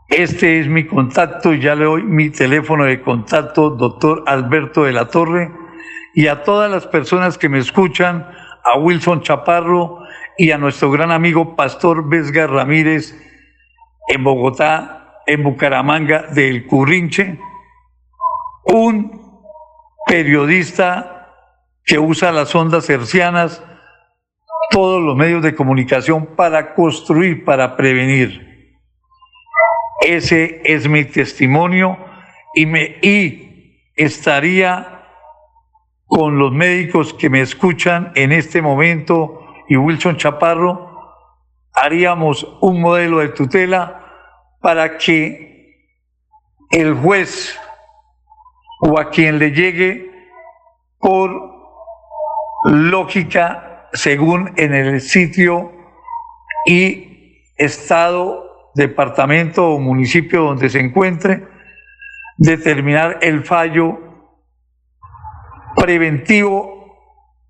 Este es mi contacto ya le doy mi teléfono de contacto, doctor Alberto de la Torre, y a todas las personas que me escuchan, a Wilson Chaparro y a nuestro gran amigo Pastor Vesga Ramírez en Bogotá, en Bucaramanga del Currinche, un periodista que usa las ondas hercianas todos los medios de comunicación para construir, para prevenir. Ese es mi testimonio y, me, y estaría con los médicos que me escuchan en este momento y Wilson Chaparro, haríamos un modelo de tutela para que el juez o a quien le llegue por lógica según en el sitio y estado, departamento o municipio donde se encuentre, determinar el fallo preventivo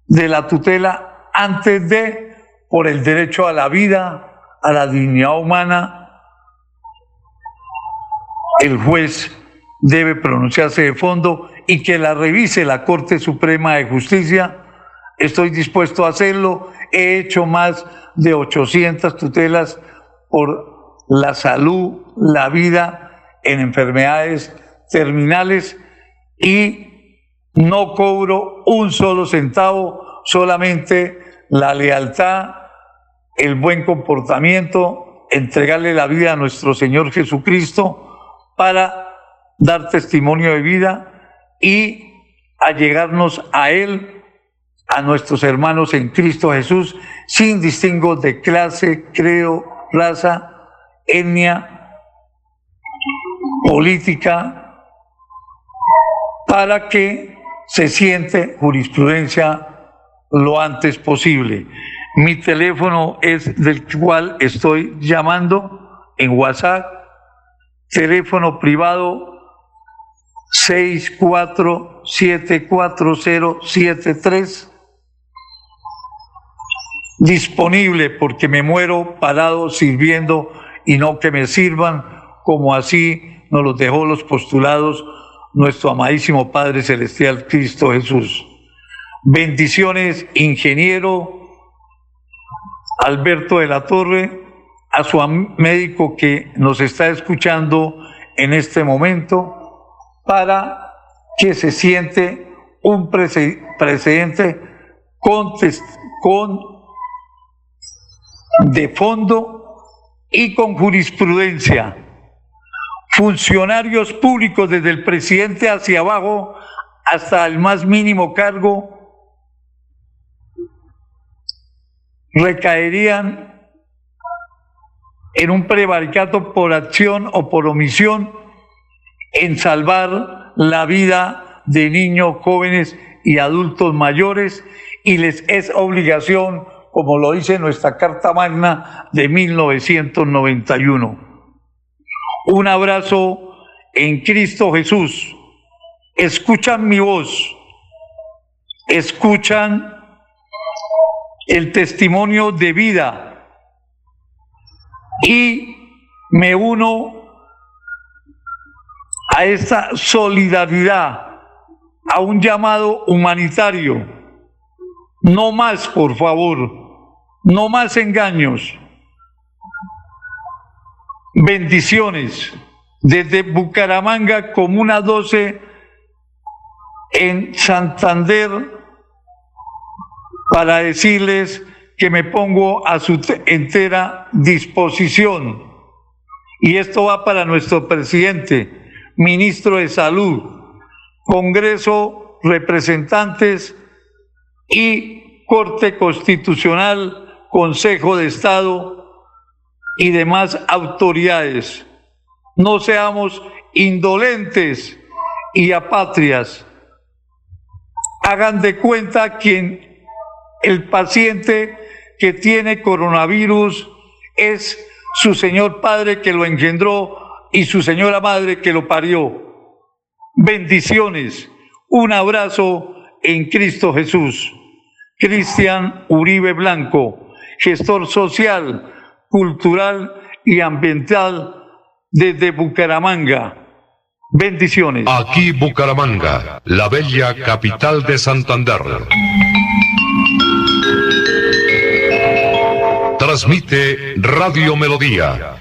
de la tutela antes de, por el derecho a la vida, a la dignidad humana, el juez debe pronunciarse de fondo y que la revise la Corte Suprema de Justicia. Estoy dispuesto a hacerlo. He hecho más de 800 tutelas por la salud, la vida en enfermedades terminales y no cobro un solo centavo, solamente la lealtad, el buen comportamiento, entregarle la vida a nuestro Señor Jesucristo para dar testimonio de vida y allegarnos a Él, a nuestros hermanos en Cristo Jesús, sin distingo de clase, creo, raza, etnia, política, para que se siente jurisprudencia lo antes posible. Mi teléfono es del cual estoy llamando en WhatsApp, teléfono privado 64740773 disponible porque me muero parado sirviendo y no que me sirvan como así nos los dejó los postulados nuestro amadísimo Padre Celestial Cristo Jesús. Bendiciones, ingeniero Alberto de la Torre, a su médico que nos está escuchando en este momento para que se siente un precedente con, con de fondo y con jurisprudencia. Funcionarios públicos desde el presidente hacia abajo hasta el más mínimo cargo recaerían en un prevaricato por acción o por omisión en salvar la vida de niños, jóvenes y adultos mayores y les es obligación, como lo dice nuestra Carta Magna de 1991. Un abrazo en Cristo Jesús. Escuchan mi voz, escuchan el testimonio de vida y me uno a esa solidaridad, a un llamado humanitario. No más, por favor, no más engaños. Bendiciones desde Bucaramanga, Comuna 12, en Santander, para decirles que me pongo a su entera disposición. Y esto va para nuestro presidente ministro de Salud, Congreso, representantes y Corte Constitucional, Consejo de Estado y demás autoridades. No seamos indolentes y apatrias. Hagan de cuenta quien el paciente que tiene coronavirus es su Señor Padre que lo engendró y su señora madre que lo parió. Bendiciones. Un abrazo en Cristo Jesús. Cristian Uribe Blanco, gestor social, cultural y ambiental desde Bucaramanga. Bendiciones. Aquí Bucaramanga, la bella capital de Santander. Transmite Radio Melodía,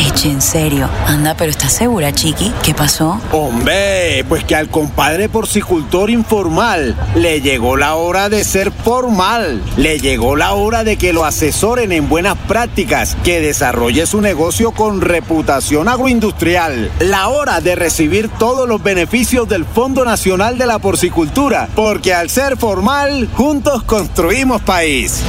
Eche, en serio. Anda, pero ¿estás segura, Chiqui? ¿Qué pasó? Hombre, pues que al compadre porcicultor informal le llegó la hora de ser formal. Le llegó la hora de que lo asesoren en buenas prácticas, que desarrolle su negocio con reputación agroindustrial. La hora de recibir todos los beneficios del Fondo Nacional de la Porcicultura, porque al ser formal, juntos construimos país.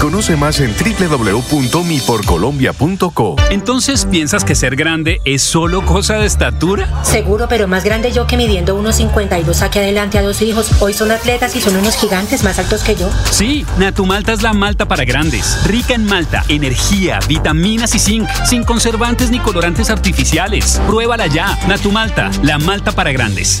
Conoce más en www.miporcolombia.co. Entonces, ¿piensas que ser grande es solo cosa de estatura? Seguro, pero más grande yo que midiendo 1,52 saqué adelante a dos hijos. Hoy son atletas y son unos gigantes más altos que yo. Sí, Natumalta es la malta para grandes. Rica en malta, energía, vitaminas y zinc, sin conservantes ni colorantes artificiales. Pruébala ya. Natumalta, la malta para grandes.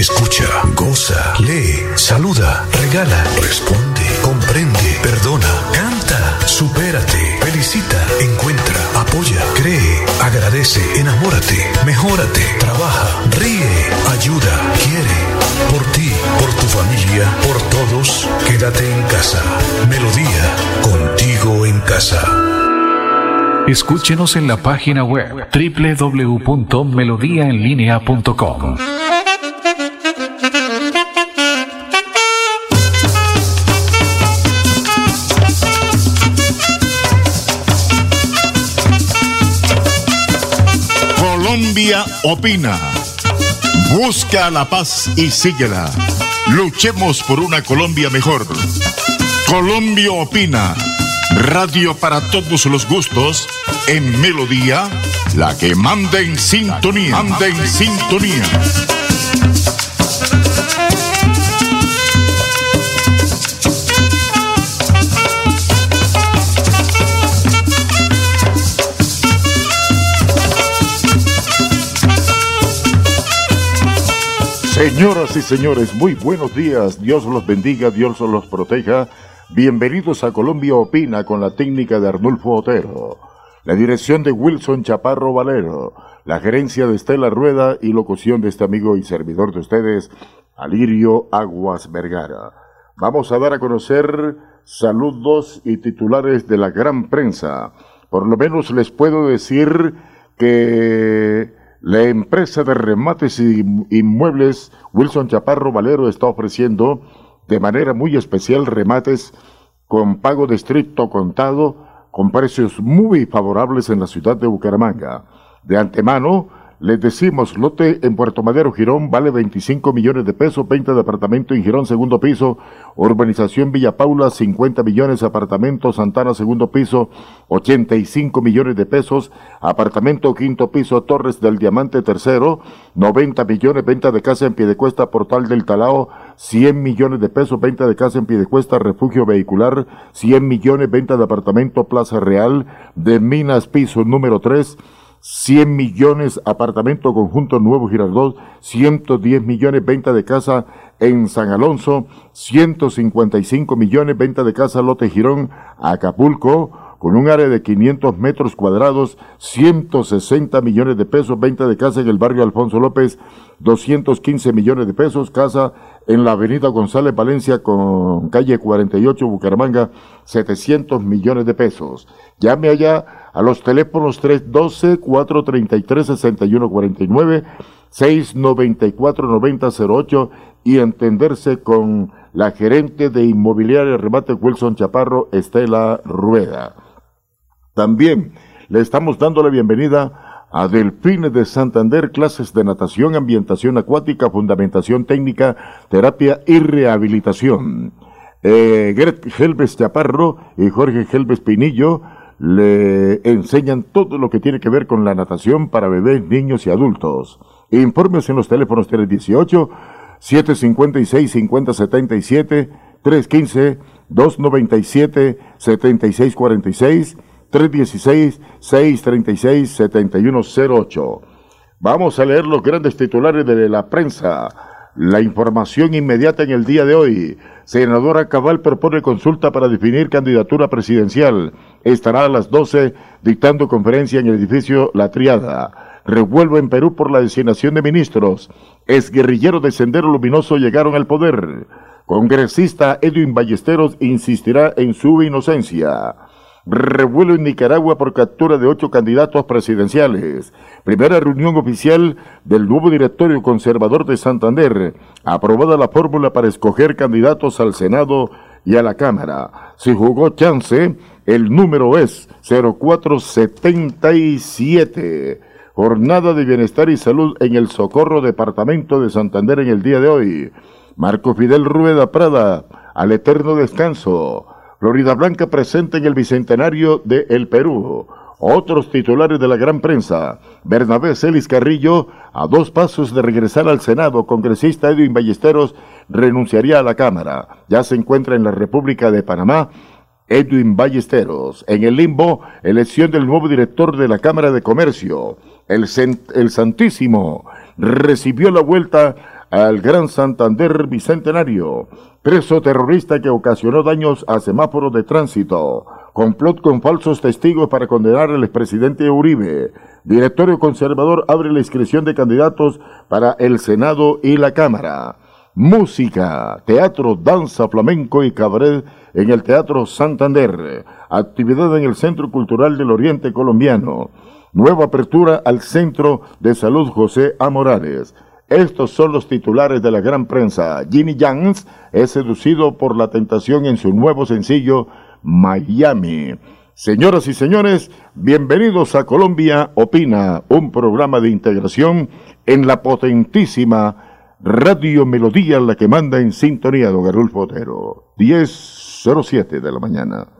escucha, goza, lee, saluda, regala, responde, comprende, perdona, canta, supérate, felicita, encuentra, apoya, cree, agradece, enamórate, mejórate, trabaja, ríe, ayuda, quiere. Por ti, por tu familia, por todos, quédate en casa. Melodía, contigo en casa. Escúchenos en la página web www.melodiaenlinea.com. Opina. Busca la paz y síguela. Luchemos por una Colombia mejor. Colombia opina. Radio para todos los gustos. En Melodía, la que manda en sintonía. Manda en sintonía. Señoras y señores, muy buenos días. Dios los bendiga, Dios los proteja. Bienvenidos a Colombia Opina con la técnica de Arnulfo Otero, la dirección de Wilson Chaparro Valero, la gerencia de Estela Rueda y locución de este amigo y servidor de ustedes, Alirio Aguas Vergara. Vamos a dar a conocer saludos y titulares de la gran prensa. Por lo menos les puedo decir que la empresa de remates y inmuebles Wilson Chaparro Valero está ofreciendo de manera muy especial remates con pago de estricto contado con precios muy favorables en la ciudad de Bucaramanga. De antemano, les decimos, lote en Puerto Madero, Girón, vale 25 millones de pesos, 20 de apartamento en Girón, segundo piso, urbanización Villa Paula, 50 millones, apartamento Santana, segundo piso, 85 millones de pesos, apartamento quinto piso, Torres del Diamante, tercero, 90 millones, venta de casa en Piedecuesta, Portal del Talao, 100 millones de pesos, venta de casa en Piedecuesta, refugio vehicular, 100 millones, venta de apartamento Plaza Real, de Minas, piso número 3, 100 millones apartamento conjunto Nuevo Girardot, 110 millones venta de casa en San Alonso, 155 millones venta de casa Lote Girón, Acapulco, con un área de 500 metros cuadrados, 160 millones de pesos, venta de casa en el barrio Alfonso López, 215 millones de pesos, casa en la avenida González Valencia con calle 48 Bucaramanga, 700 millones de pesos. Llame allá a los teléfonos 312-433-6149, 694-9008 y entenderse con la gerente de inmobiliaria remate Wilson Chaparro, Estela Rueda. También le estamos dando la bienvenida a Delfines de Santander, clases de natación, ambientación acuática, fundamentación técnica, terapia y rehabilitación. Eh, Helves Chaparro y Jorge Helves Pinillo le enseñan todo lo que tiene que ver con la natación para bebés, niños y adultos. Informes en los teléfonos 318 756-5077, 315-297-7646, 316-636-7108. Vamos a leer los grandes titulares de la prensa. La información inmediata en el día de hoy. Senadora Cabal propone consulta para definir candidatura presidencial. Estará a las 12 dictando conferencia en el edificio La Triada. Revuelvo en Perú por la designación de ministros. Exguerrilleros de Sendero Luminoso llegaron al poder. Congresista Edwin Ballesteros insistirá en su inocencia. Revuelo en Nicaragua por captura de ocho candidatos presidenciales. Primera reunión oficial del nuevo directorio conservador de Santander. Aprobada la fórmula para escoger candidatos al Senado y a la Cámara. Si jugó chance, el número es 0477. Jornada de Bienestar y Salud en el Socorro Departamento de Santander en el día de hoy. Marco Fidel Rueda Prada, al eterno descanso. Florida Blanca presente en el Bicentenario de El Perú. Otros titulares de la gran prensa. Bernabé Celis Carrillo, a dos pasos de regresar al Senado, congresista Edwin Ballesteros renunciaría a la Cámara. Ya se encuentra en la República de Panamá. Edwin Ballesteros. En el limbo, elección del nuevo director de la Cámara de Comercio. El, el Santísimo recibió la vuelta al Gran Santander Bicentenario, preso terrorista que ocasionó daños a semáforos de tránsito, complot con falsos testigos para condenar al expresidente Uribe, directorio conservador abre la inscripción de candidatos para el Senado y la Cámara, música, teatro, danza, flamenco y cabaret en el Teatro Santander, actividad en el Centro Cultural del Oriente Colombiano, nueva apertura al Centro de Salud José A. Morales, estos son los titulares de la gran prensa. Ginny Jans es seducido por la tentación en su nuevo sencillo Miami. Señoras y señores, bienvenidos a Colombia Opina, un programa de integración en la potentísima Radio Melodía, la que manda en sintonía don Garulfo Otero. 10.07 de la mañana.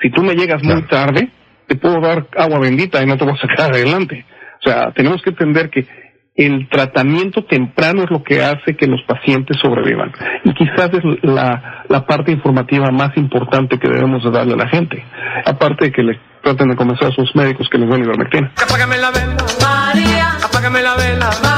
si tú me llegas muy tarde, te puedo dar agua bendita y no te voy a sacar adelante. O sea, tenemos que entender que el tratamiento temprano es lo que hace que los pacientes sobrevivan. Y quizás es la, la parte informativa más importante que debemos de darle a la gente. Aparte de que le traten de convencer a sus médicos que les den ivermectina. Apágame la vela, María. Apágame la vela, María.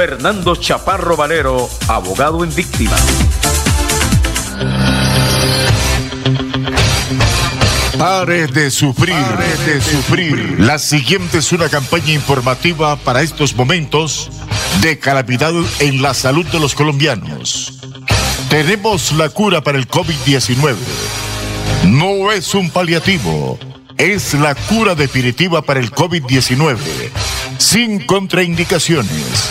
Fernando Chaparro Valero, abogado en víctimas. Pare de sufrir, pare de sufrir. La siguiente es una campaña informativa para estos momentos de calamidad en la salud de los colombianos. Tenemos la cura para el COVID-19. No es un paliativo, es la cura definitiva para el COVID-19, sin contraindicaciones.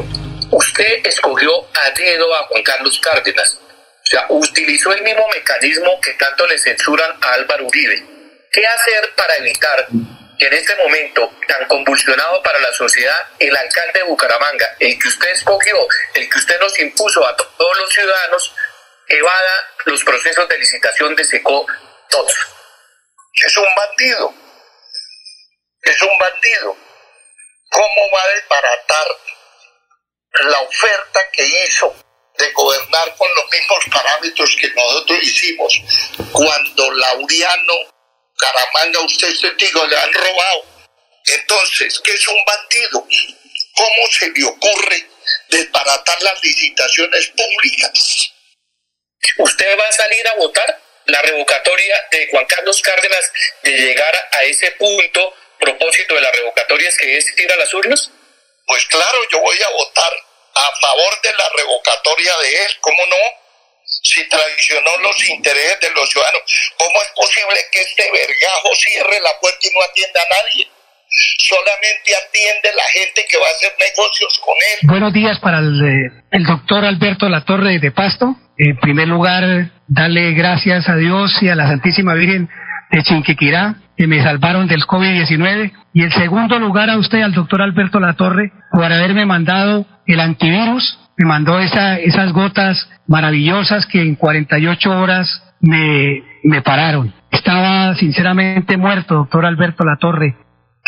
escogió a dedo a Juan Carlos Cárdenas. O sea, utilizó el mismo mecanismo que tanto le censuran a Álvaro Uribe. ¿Qué hacer para evitar que en este momento tan convulsionado para la sociedad, el alcalde de Bucaramanga, el que usted escogió, el que usted nos impuso a to- todos los ciudadanos, evada los procesos de licitación de SECO todos? Es un bandido. Es un bandido. ¿Cómo va a desbaratar la oferta que hizo de gobernar con los mismos parámetros que nosotros hicimos cuando Laureano, Caramanga, usted es testigo, le han robado? Entonces, ¿qué es un bandido? ¿Cómo se le ocurre desbaratar las licitaciones públicas? ¿Usted va a salir a votar la revocatoria de Juan Carlos Cárdenas de llegar a ese punto? Propósito de la revocatoria es que es ir a las urnas. Pues claro, yo voy a votar a favor de la revocatoria de él, ¿cómo no? Si traicionó los intereses de los ciudadanos, ¿cómo es posible que este vergajo cierre la puerta y no atienda a nadie? Solamente atiende la gente que va a hacer negocios con él. Buenos días para el, eh, doctor Alberto Latorre de Pasto. En primer lugar, darle gracias a Dios y a la Santísima Virgen de Chinquiquirá que me salvaron del COVID-19. Y en segundo lugar a usted, al doctor Alberto Latorre, por haberme mandado el antivirus. Me mandó esa, esas gotas maravillosas que en 48 horas me, me pararon. Estaba sinceramente muerto, doctor Alberto Latorre.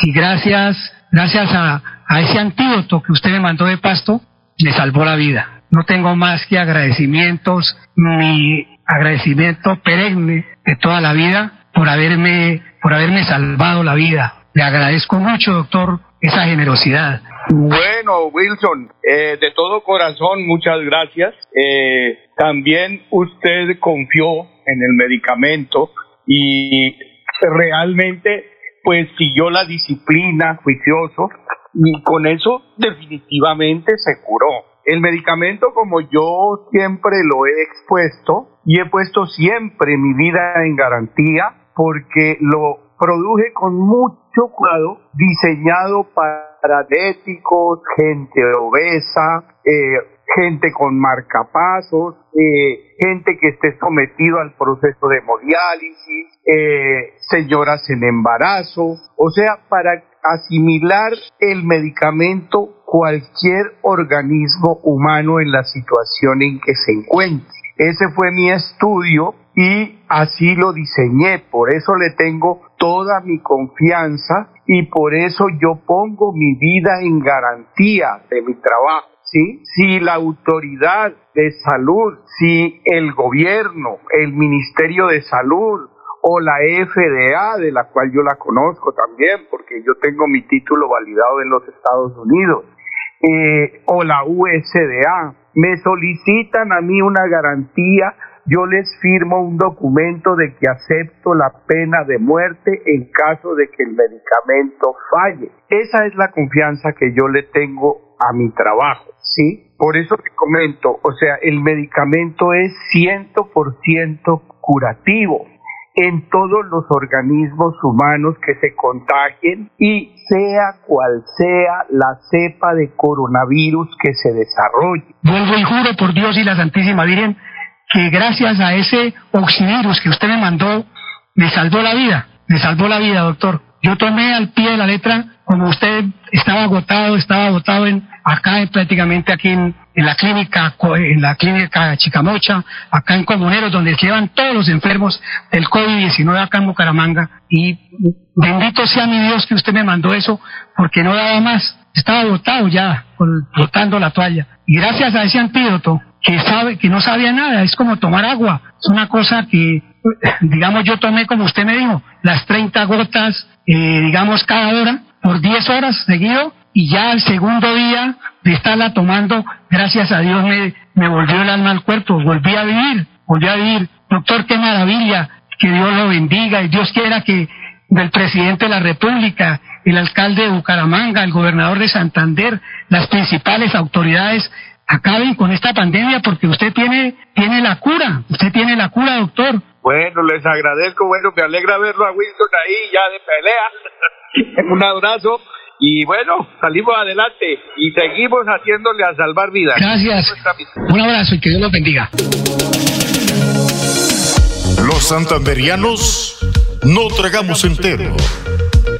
Y gracias, gracias a, ese antídoto que usted me mandó de pasto, me salvó la vida. No tengo más que agradecimientos, mi agradecimiento perenne de toda la vida por haberme, por haberme salvado la vida. Le agradezco mucho, doctor, esa generosidad. Bueno, Wilson, eh, de todo corazón, muchas gracias. Eh, también usted confió en el medicamento y realmente pues siguió la disciplina, juicioso, y con eso definitivamente se curó. El medicamento, como yo siempre lo he expuesto y he puesto siempre mi vida en garantía, porque lo produje con mucho diseñado para diabéticos, gente obesa, eh, gente con marcapasos, eh, gente que esté sometido al proceso de hemodiálisis, eh, señoras en embarazo, o sea, para asimilar el medicamento cualquier organismo humano en la situación en que se encuentre. Ese fue mi estudio y así lo diseñé. Por eso le tengo toda mi confianza y por eso yo pongo mi vida en garantía de mi trabajo. ¿sí? Si la autoridad de salud, si el gobierno, el Ministerio de Salud o la FDA, de la cual yo la conozco también, porque yo tengo mi título validado en los Estados Unidos, eh, o la USDA, me solicitan a mí una garantía, yo les firmo un documento de que acepto la pena de muerte en caso de que el medicamento falle. Esa es la confianza que yo le tengo a mi trabajo, ¿sí? Por eso te comento, o sea, el medicamento es 100% curativo en todos los organismos humanos que se contagien y sea cual sea la cepa de coronavirus que se desarrolle. Vuelvo y juro por Dios y la Santísima Virgen que gracias a ese oxivirus que usted me mandó, me salvó la vida, me salvó la vida, doctor. Yo tomé al pie de la letra, como usted estaba agotado, estaba agotado en, acá prácticamente aquí en, la clínica, en la clínica Chicamocha, acá en Comuneros, donde llevan todos los enfermos del COVID-19 acá en Bucaramanga. Y bendito sea mi Dios que usted me mandó eso, porque no daba más. Estaba agotado ya, botando la toalla. Y gracias a ese antídoto, que sabe, que no sabía nada, es como tomar agua. Es una cosa que, digamos, yo tomé como usted me dijo, las 30 gotas, eh, digamos, cada hora, por 10 horas seguido, y ya el segundo día de estarla tomando, gracias a Dios me, me volvió el alma al cuerpo, volví a vivir, volví a vivir. Doctor, qué maravilla, que Dios lo bendiga y Dios quiera que del presidente de la República, el alcalde de Bucaramanga, el gobernador de Santander, las principales autoridades acaben con esta pandemia porque usted tiene, tiene la cura, usted tiene la cura, doctor. Bueno, les agradezco, bueno, me alegra verlo a Wilson ahí ya de pelea. Un abrazo y bueno, salimos adelante y seguimos haciéndole a salvar vidas. Gracias. Un abrazo y que Dios los bendiga. Los santanderianos no tragamos entero.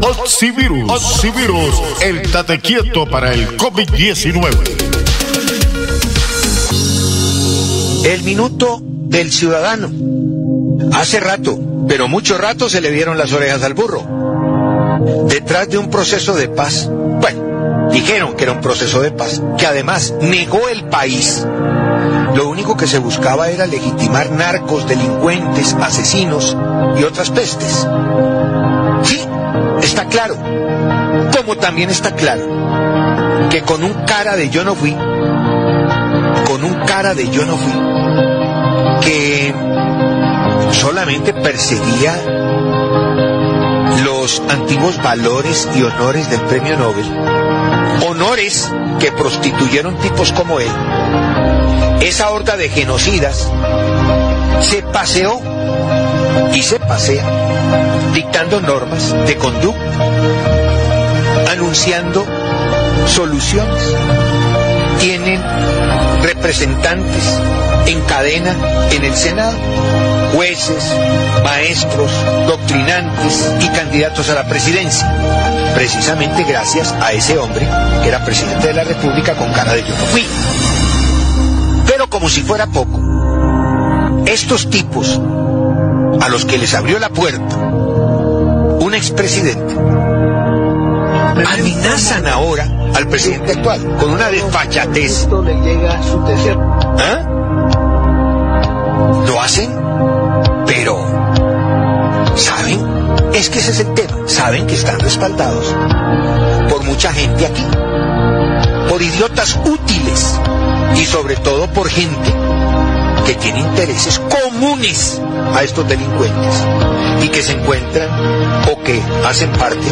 Oxivirus. Oxivirus, el tate quieto para el COVID-19. El minuto del ciudadano. Hace rato, pero mucho rato se le dieron las orejas al burro. Detrás de un proceso de paz, bueno, dijeron que era un proceso de paz, que además negó el país. Lo único que se buscaba era legitimar narcos, delincuentes, asesinos y otras pestes. Sí, está claro. Como también está claro que con un cara de yo no fui, con un cara de yo no fui, que solamente perseguía los antiguos valores y honores del premio Nobel, honores que prostituyeron tipos como él, esa horda de genocidas se paseó y se pasea dictando normas de conducta, anunciando soluciones. Tienen representantes en cadena en el Senado, jueces, maestros, doctrinantes y candidatos a la presidencia, precisamente gracias a ese hombre que era presidente de la República con cara de yo no fui. Pero como si fuera poco, estos tipos a los que les abrió la puerta un expresidente amenazan ahora al presidente actual con una desfachatez. ¿Ah? Lo hacen, pero ¿saben? Es que ese es el tema. Saben que están respaldados por mucha gente aquí, por idiotas útiles y sobre todo por gente que tiene intereses comunes a estos delincuentes y que se encuentran o que hacen parte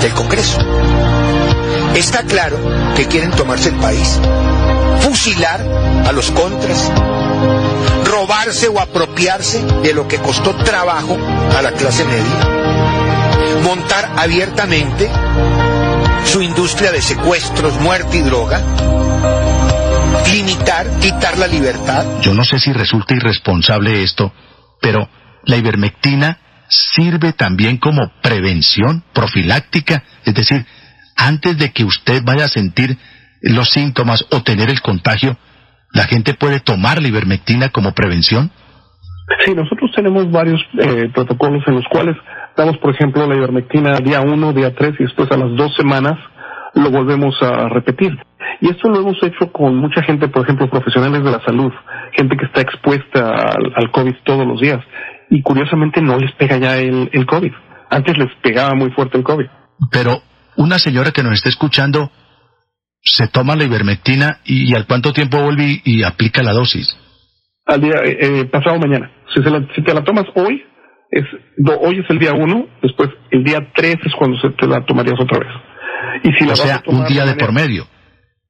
del Congreso. Está claro que quieren tomarse el país, fusilar a los contras, robarse o apropiarse de lo que costó trabajo a la clase media montar abiertamente su industria de secuestros, muerte y droga, limitar, quitar la libertad. Yo no sé si resulta irresponsable esto, pero la ivermectina sirve también como prevención profiláctica, es decir, antes de que usted vaya a sentir los síntomas o tener el contagio, la gente puede tomar la ivermectina como prevención. Sí, nosotros tenemos varios eh, protocolos en los cuales damos, por ejemplo, la ivermectina día 1, día 3 y después a las dos semanas lo volvemos a repetir. Y esto lo hemos hecho con mucha gente, por ejemplo, profesionales de la salud, gente que está expuesta al, COVID todos los días. Y curiosamente no les pega ya el, el COVID. Antes les pegaba muy fuerte el COVID. Pero una señora que nos está escuchando se toma la ivermectina y, al cuánto tiempo vuelve y, aplica la dosis. Al día eh, eh, pasado mañana. Si, si te la tomas hoy, es hoy es el día uno, después el día tres es cuando se te la tomarías otra vez. Y si o sea, un día de por medio.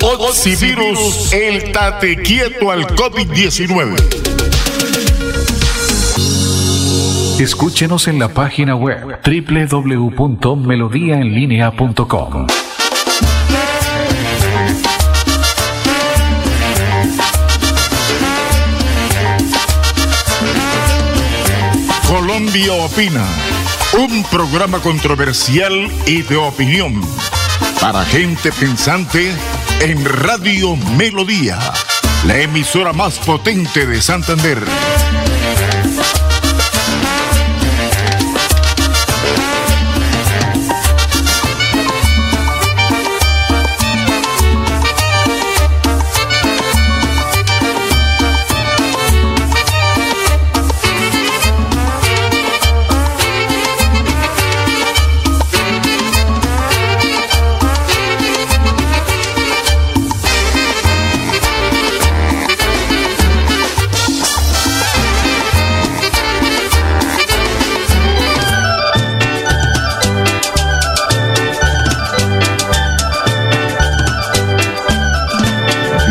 Oxivirus, el tate quieto al COVID-19. Escúchenos en la página web www.melodiaenlinea.com. Colombia Opina, un programa controversial y de opinión para gente pensante en Radio Melodía, la emisora más potente de Santander.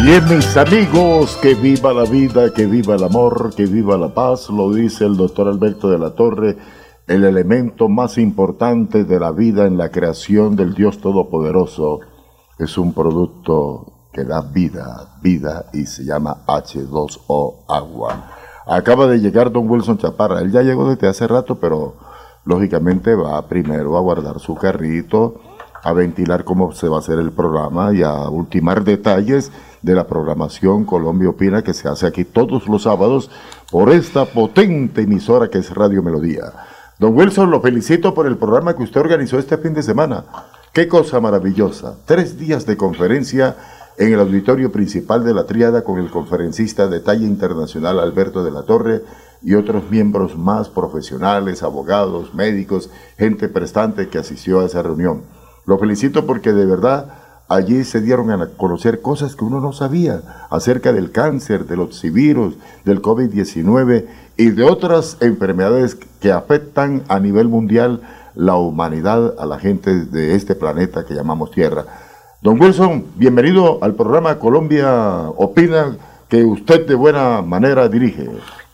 Bien, mis amigos, que viva la vida, que viva el amor, que viva la paz, lo dice el doctor Alberto de la Torre, el elemento más importante de la vida en la creación del Dios Todopoderoso es un producto que da vida, vida y se llama H2O, agua. Acaba de llegar don Wilson Chaparra, él ya llegó desde hace rato, pero lógicamente va primero a guardar su carrito, a ventilar cómo se va a hacer el programa y a ultimar detalles de la programación Colombia Opina que se hace aquí todos los sábados por esta potente emisora que es Radio Melodía. Don Wilson, lo felicito por el programa que usted organizó este fin de semana. Qué cosa maravillosa. Tres días de conferencia en el auditorio principal de la Triada con el conferencista de talla internacional Alberto de la Torre y otros miembros más profesionales, abogados, médicos, gente prestante que asistió a esa reunión. Lo felicito porque de verdad allí se dieron a conocer cosas que uno no sabía acerca del cáncer, del oxivirus, del COVID-19 y de otras enfermedades que afectan a nivel mundial la humanidad, a la gente de este planeta que llamamos Tierra. Don Wilson, bienvenido al programa Colombia Opina, que usted de buena manera dirige.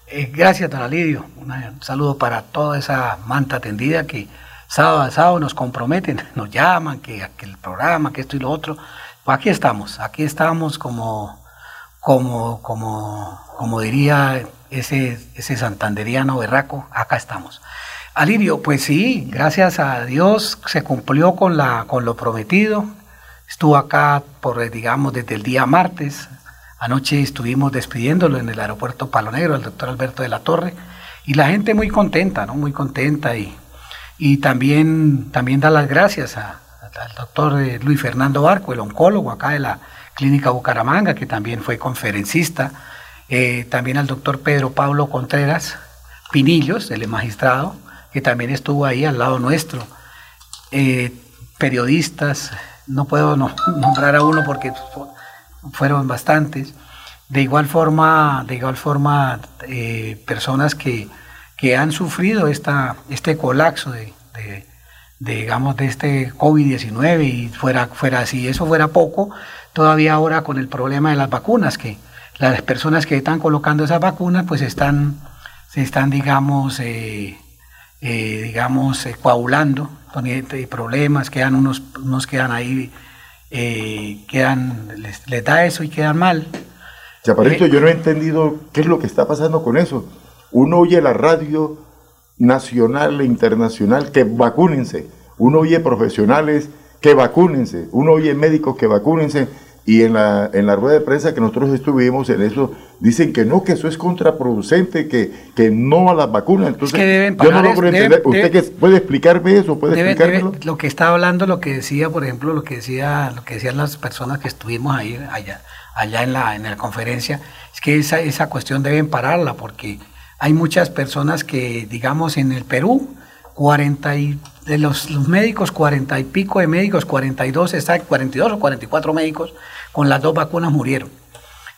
Eh, gracias, don Alidio. Un saludo para toda esa manta tendida que sábado a sábado nos comprometen, nos llaman, que, el programa, que esto y lo otro. Pues aquí estamos, aquí estamos como, como, como, como diría ese, ese santanderiano berraco, acá estamos. Alirio, pues sí, gracias a Dios se cumplió con, la, con lo prometido. Estuvo acá por, digamos, desde el día martes. Anoche estuvimos despidiéndolo en el aeropuerto Palo Negro, el doctor Alberto de la Torre. Y la gente muy contenta, ¿no? Muy contenta y y también, también da las gracias al doctor eh, Luis Fernando Barco, el oncólogo acá de la Clínica Bucaramanga, que también fue conferencista, eh, también al doctor Pedro Pablo Contreras Pinillos, el magistrado, que también estuvo ahí al lado nuestro. Eh, periodistas, no puedo nombrar a uno porque fueron bastantes. De igual forma, de igual forma eh, personas que, que, han sufrido esta, este colapso de, digamos, de este COVID-19 y fuera, fuera, si eso fuera poco, todavía ahora con el problema de las vacunas, que las personas que están colocando esas vacunas pues están, se están, digamos, eh, eh, digamos, coagulando, con problemas, quedan unos, unos quedan ahí eh, quedan, les, da eso y quedan mal. Chaparrito, eh, yo no he entendido qué es lo que está pasando con eso. Uno oye la radio nacional e internacional que vacúnense, uno oye profesionales que vacúnense, uno oye médicos que vacúnense, y en la, en la rueda de prensa que nosotros estuvimos en eso, dicen que no, que eso es contraproducente, que, que no a las vacunas. Entonces, yo no logro entender. ¿Usted puede explicarme eso? ¿Puede lo que está hablando, lo que decía, por ejemplo, lo que decía, lo que decían las personas que estuvimos ahí, allá, allá en la, en la conferencia, es que esa, esa cuestión deben pararla, porque hay muchas personas que, digamos, en el Perú, 40 y de los, los, médicos, 40 y pico de médicos, 42, exacto, 42 o 44 médicos con las dos vacunas murieron.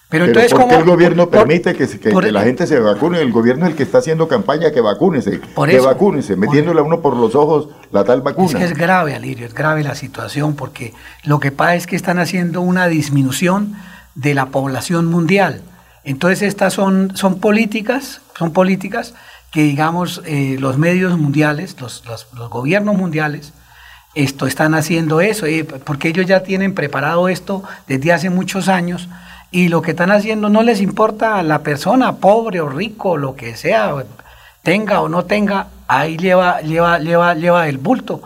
Pero, entonces, ¿por qué el gobierno permite que, que, la gente se vacune? El gobierno es el que está haciendo campaña que vacúnese, que vacúnese, metiéndole a uno por los ojos la tal vacuna. Es que es grave, Alirio, es grave la situación porque lo que pasa es que están haciendo una disminución de la población mundial. Entonces estas son, son políticas, son políticas que digamos eh, los medios mundiales, los, los, gobiernos mundiales, esto están haciendo eso, eh, porque ellos ya tienen preparado esto desde hace muchos años y lo que están haciendo no les importa a la persona, pobre o rico, lo que sea, tenga o no tenga, ahí lleva, lleva, lleva, lleva el bulto.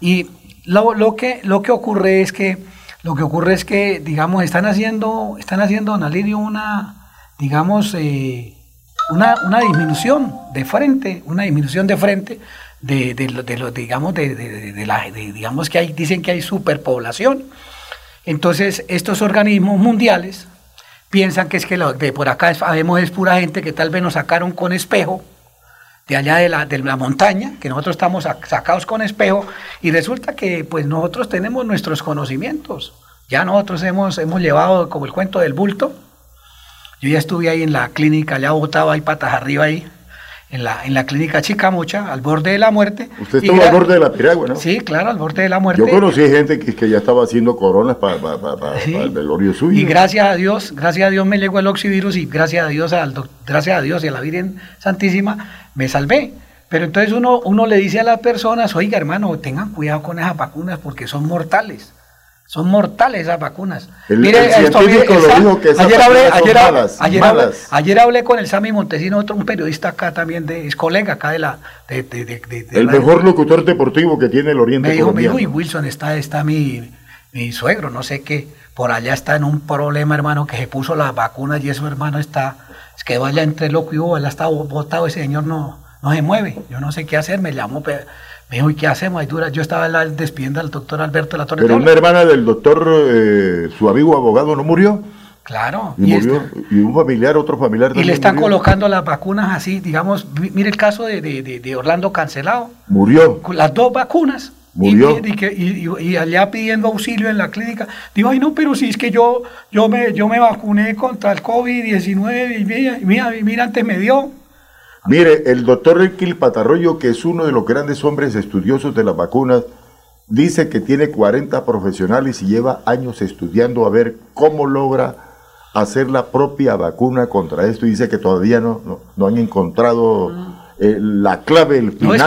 Y lo, lo, que, lo que ocurre es que, lo que ocurre es que, digamos, están haciendo, están haciendo, Alirio, una, digamos, eh, una, una disminución de frente, una disminución de frente de, de, lo, digamos, de, la, digamos que hay, dicen que hay superpoblación. Entonces, estos organismos mundiales piensan que es que de por acá sabemos es pura gente que tal vez nos sacaron con espejo, de allá de la, de la montaña, que nosotros estamos sacados con espejo, y resulta que pues nosotros tenemos nuestros conocimientos. Ya nosotros hemos, hemos llevado como el cuento del bulto, yo ya estuve ahí en la clínica, ya botaba ahí patas arriba ahí, en la, en la clínica Chicamocha, al borde de la muerte. Usted estuvo al borde de la piragua, ¿no? Sí, claro, al borde de la muerte. Yo conocí gente que, que ya estaba haciendo coronas para el velorio suyo. Y gracias a Dios, gracias a Dios me llegó el oxivirus y gracias a Dios, al, gracias a Dios y a la Virgen Santísima me salvé. Pero entonces uno, uno le dice a las personas, oiga hermano, tengan cuidado con esas vacunas porque son mortales. Son mortales esas vacunas. mire, esto, lo dijo que ayer hablé, ayer, ayer, Hablé, con el Sami Montesino, otro un periodista acá también, de, es colega acá de la... el mejor locutor deportivo que tiene el Oriente Me dijo, me dijo, y Wilson, está, está mi, mi suegro, no sé qué, por allá está en un problema, hermano, que se puso las vacunas y eso, hermano, está... Es que vaya entre loco y él está botado, ese señor no, no se mueve. Yo no sé qué hacer, me llamó... Me dijo, ¿y qué hacemos? Ahí dura. Yo estaba despidiendo al doctor Alberto La Torre. Pero una hermana del doctor, eh, su amigo abogado, ¿no murió? Claro. Y, murió, y un familiar, otro familiar Y le están colocando las vacunas así, digamos, mire el caso de, de, Orlando Cancelado. Murió. Con las dos vacunas. Murió. Y, allá pidiendo auxilio en la clínica. Digo, ay no, pero si es que yo, yo, me, yo me vacuné contra el COVID-19 y mira, mira, mira, antes me dio. Mire, el doctor Enquil Patarroyo, que es uno de los grandes hombres estudiosos de las vacunas, dice que tiene 40 profesionales y lleva años estudiando a ver cómo logra hacer la propia vacuna contra esto. Y dice que todavía no, no, han encontrado... Eh, la clave, el final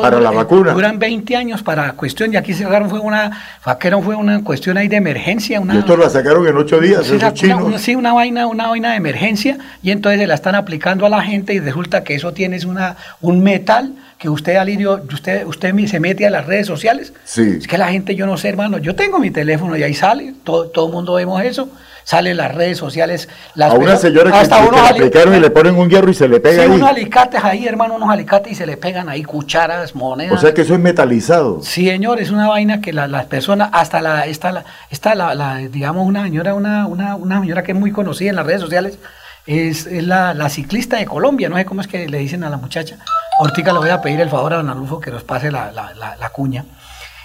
para la vacuna. Duran 20 años para cuestión, y aquí se sacaron fue una, sacaron fue una cuestión ahí de emergencia. Una, y esto la sacaron en 8 días, sí, una, sí, una vaina, una vaina de emergencia, y entonces se la están aplicando a la gente y resulta que eso tiene una, un metal que usted, Alirio, usted, usted se mete a las redes sociales. Sí. Es que la gente, yo no sé, hermano, yo tengo mi teléfono y ahí sale, todo, todo el mundo vemos eso sale en las redes sociales. Las a una señora que, hasta unos aplicaron y le ponen un hierro y se le pega sí, unos alicates ahí, hermano, unos alicates y se le pegan ahí cucharas, monedas. O sea que eso es metalizado. Sí, señor, es una vaina que las personas, hasta la, está la, está la, digamos, una señora, una, una, una señora que es muy conocida en las redes sociales, es, la, la, ciclista de Colombia, no sé cómo es que le dicen a la muchacha. Ahorita le voy a pedir el favor a Don Alufo que nos pase la, la, la cuña.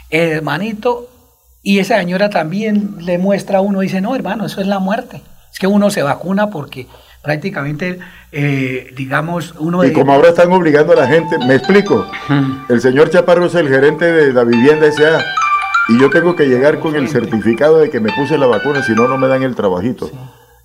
hermanito, y esa señora también le muestra a uno, dice, no, hermano, eso es la muerte. Es que uno se vacuna porque prácticamente, eh, digamos, uno... Y como ahora están obligando a la gente, me explico, el señor Chaparro es el gerente de la vivienda S.A. y yo tengo que llegar con el certificado de que me puse la vacuna, si no, no me dan el trabajito.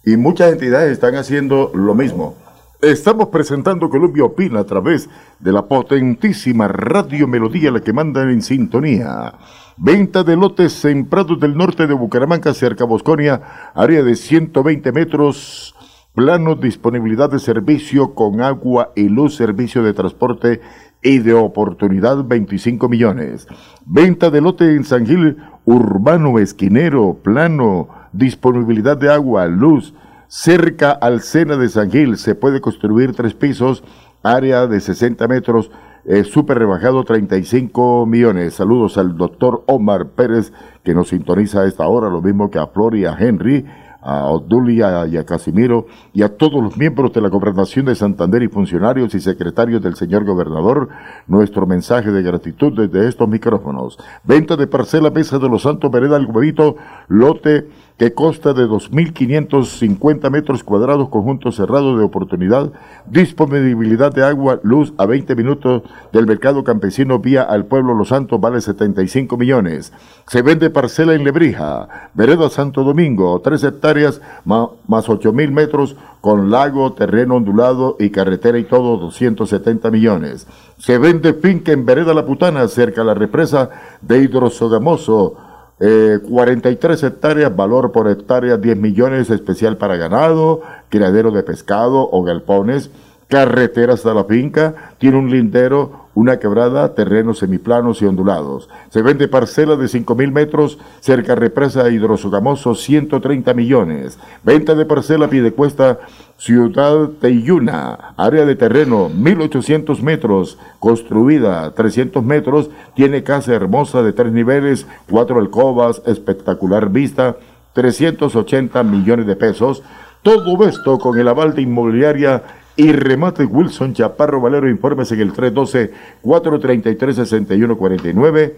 Y muchas entidades están haciendo lo mismo. Estamos presentando Colombia Opina a través de la potentísima Radio Melodía, la que manda en sintonía. Venta de lotes en Prados del Norte de Bucaramanga, cerca Bosconia, área de 120 metros, plano disponibilidad de servicio con agua y luz, servicio de transporte y de oportunidad 25 millones. Venta de lote en San Gil, urbano, esquinero, plano, disponibilidad de agua, luz, cerca al Sena de San Gil, se puede construir tres pisos, área de 60 metros, eh, súper rebajado 35 millones. Saludos al doctor Omar Pérez que nos sintoniza a esta hora, lo mismo que a Flor y a Henry, a Odulia y a Casimiro y a todos los miembros de la Gobernación de Santander y funcionarios y secretarios del señor gobernador, nuestro mensaje de gratitud desde estos micrófonos. Venta de parcela Mesa de los Santos Vereda El Huevito, lote que consta de 2.550 metros cuadrados, conjunto cerrado de oportunidad, disponibilidad de agua, luz a 20 minutos del mercado campesino vía al pueblo Los Santos, vale 75 millones. Se vende parcela en Lebrija, Vereda Santo Domingo, 3 hectáreas más, más 8.000 metros con lago, terreno ondulado y carretera y todo, 270 millones. Se vende finca en Vereda La Putana, cerca a la represa de Hidrosogamoso, eh, 43 hectáreas, valor por hectárea 10 millones, especial para ganado, criadero de pescado o galpones, carretera hasta la finca, tiene un lindero, una quebrada, terrenos semiplanos y ondulados. Se vende parcela de 5.000 metros, cerca represa Hidrosogamoso, 130 millones. Venta de parcela Piedecuesta, Ciudad Teyuna, área de terreno, 1.800 metros, construida 300 metros, tiene casa hermosa de tres niveles, cuatro alcobas, espectacular vista, 380 millones de pesos. Todo esto con el aval de inmobiliaria y remate Wilson Chaparro Valero. Informes en el 312-433-6149,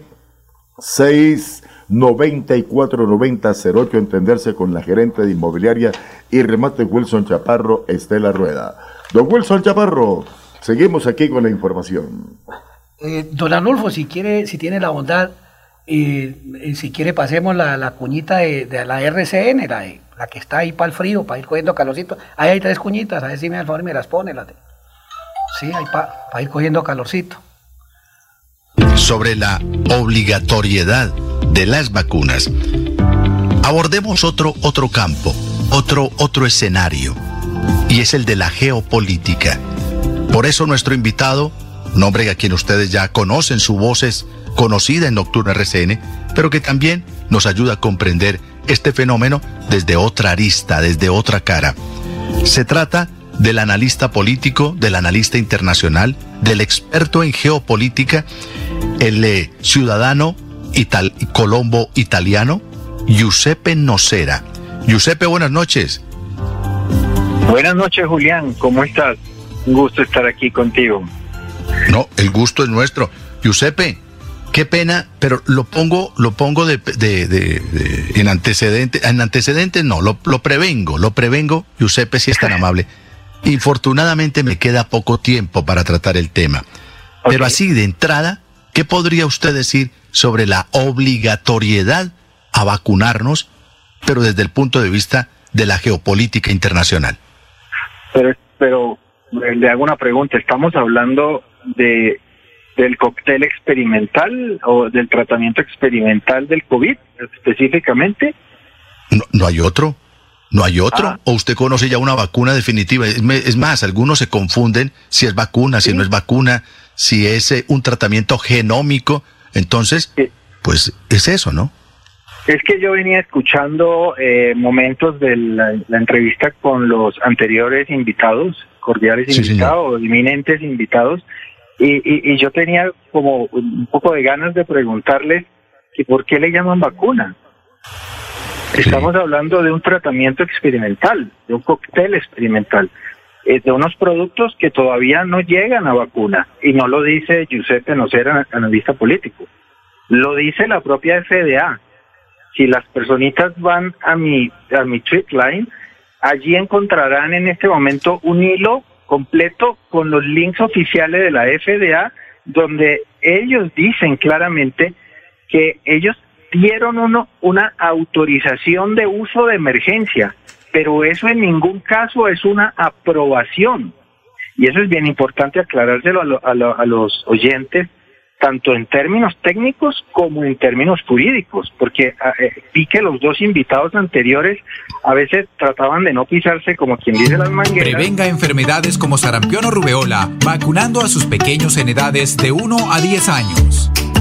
694-9008. Entenderse con la gerente de inmobiliaria y remate Wilson Chaparro, Estela Rueda. Don Wilson Chaparro, seguimos aquí con la información. Eh, don Anulfo, si quiere, si tiene la bondad, eh, eh, si quiere pasemos la, la cuñita de, de la RCN, la de la que está ahí para el frío, para ir cogiendo calorcito. Ahí hay tres cuñitas, a ver si me, al favor me las pone. De... Sí, ahí para ir cogiendo calorcito. Sobre la obligatoriedad de las vacunas, abordemos otro, otro campo, otro, otro escenario, y es el de la geopolítica. Por eso nuestro invitado, nombre a quien ustedes ya conocen, su voz es conocida en Nocturna RCN, pero que también nos ayuda a comprender este fenómeno desde otra arista, desde otra cara. Se trata del analista político, del analista internacional, del experto en geopolítica, el eh, ciudadano ital colombo italiano, Giuseppe Nocera. Giuseppe, buenas noches. Buenas noches, Julián. ¿Cómo estás? Un gusto estar aquí contigo. No, el gusto es nuestro. Giuseppe, qué pena, pero lo pongo, lo pongo de, de, de, en antecedentes, en antecedentes no, lo, lo, prevengo, lo prevengo, Giuseppe, si es tan amable. Infortunadamente me queda poco tiempo para tratar el tema. Okay. Pero así de entrada, ¿qué podría usted decir sobre la obligatoriedad a vacunarnos, pero desde el punto de vista de la geopolítica internacional? Pero, pero le hago una pregunta, estamos hablando de del cóctel experimental o del tratamiento experimental del COVID específicamente? No, no hay otro. ¿No hay otro? Ah. ¿O usted conoce ya una vacuna definitiva? Es más, algunos se confunden si es vacuna, si ¿Sí? no es vacuna, si es eh, un tratamiento genómico. Entonces, pues es eso, ¿no? Es que yo venía escuchando eh, momentos de la, la, entrevista con los anteriores invitados, cordiales sí, invitados, señor. eminentes invitados, y, y, y, yo tenía como un poco de ganas de preguntarle que por qué le llaman vacuna. Estamos hablando de un tratamiento experimental, de un cóctel experimental, de unos productos que todavía no llegan a vacuna, y no lo dice Giuseppe Nocera, analista político. Lo dice la propia FDA. Si las personitas van a mi, a mi tweet line, allí encontrarán en este momento un hilo completo con los links oficiales de la FDA, donde ellos dicen claramente que ellos dieron uno, una autorización de uso de emergencia, pero eso en ningún caso es una aprobación. Y eso es bien importante aclarárselo a, los oyentes, tanto en términos técnicos como en términos jurídicos, porque ah, eh, vi que los dos invitados anteriores a veces trataban de no pisarse como quien dice las mangueras. Prevenga enfermedades como sarampión o rubeola, vacunando a sus pequeños en edades de 1 a 10 años.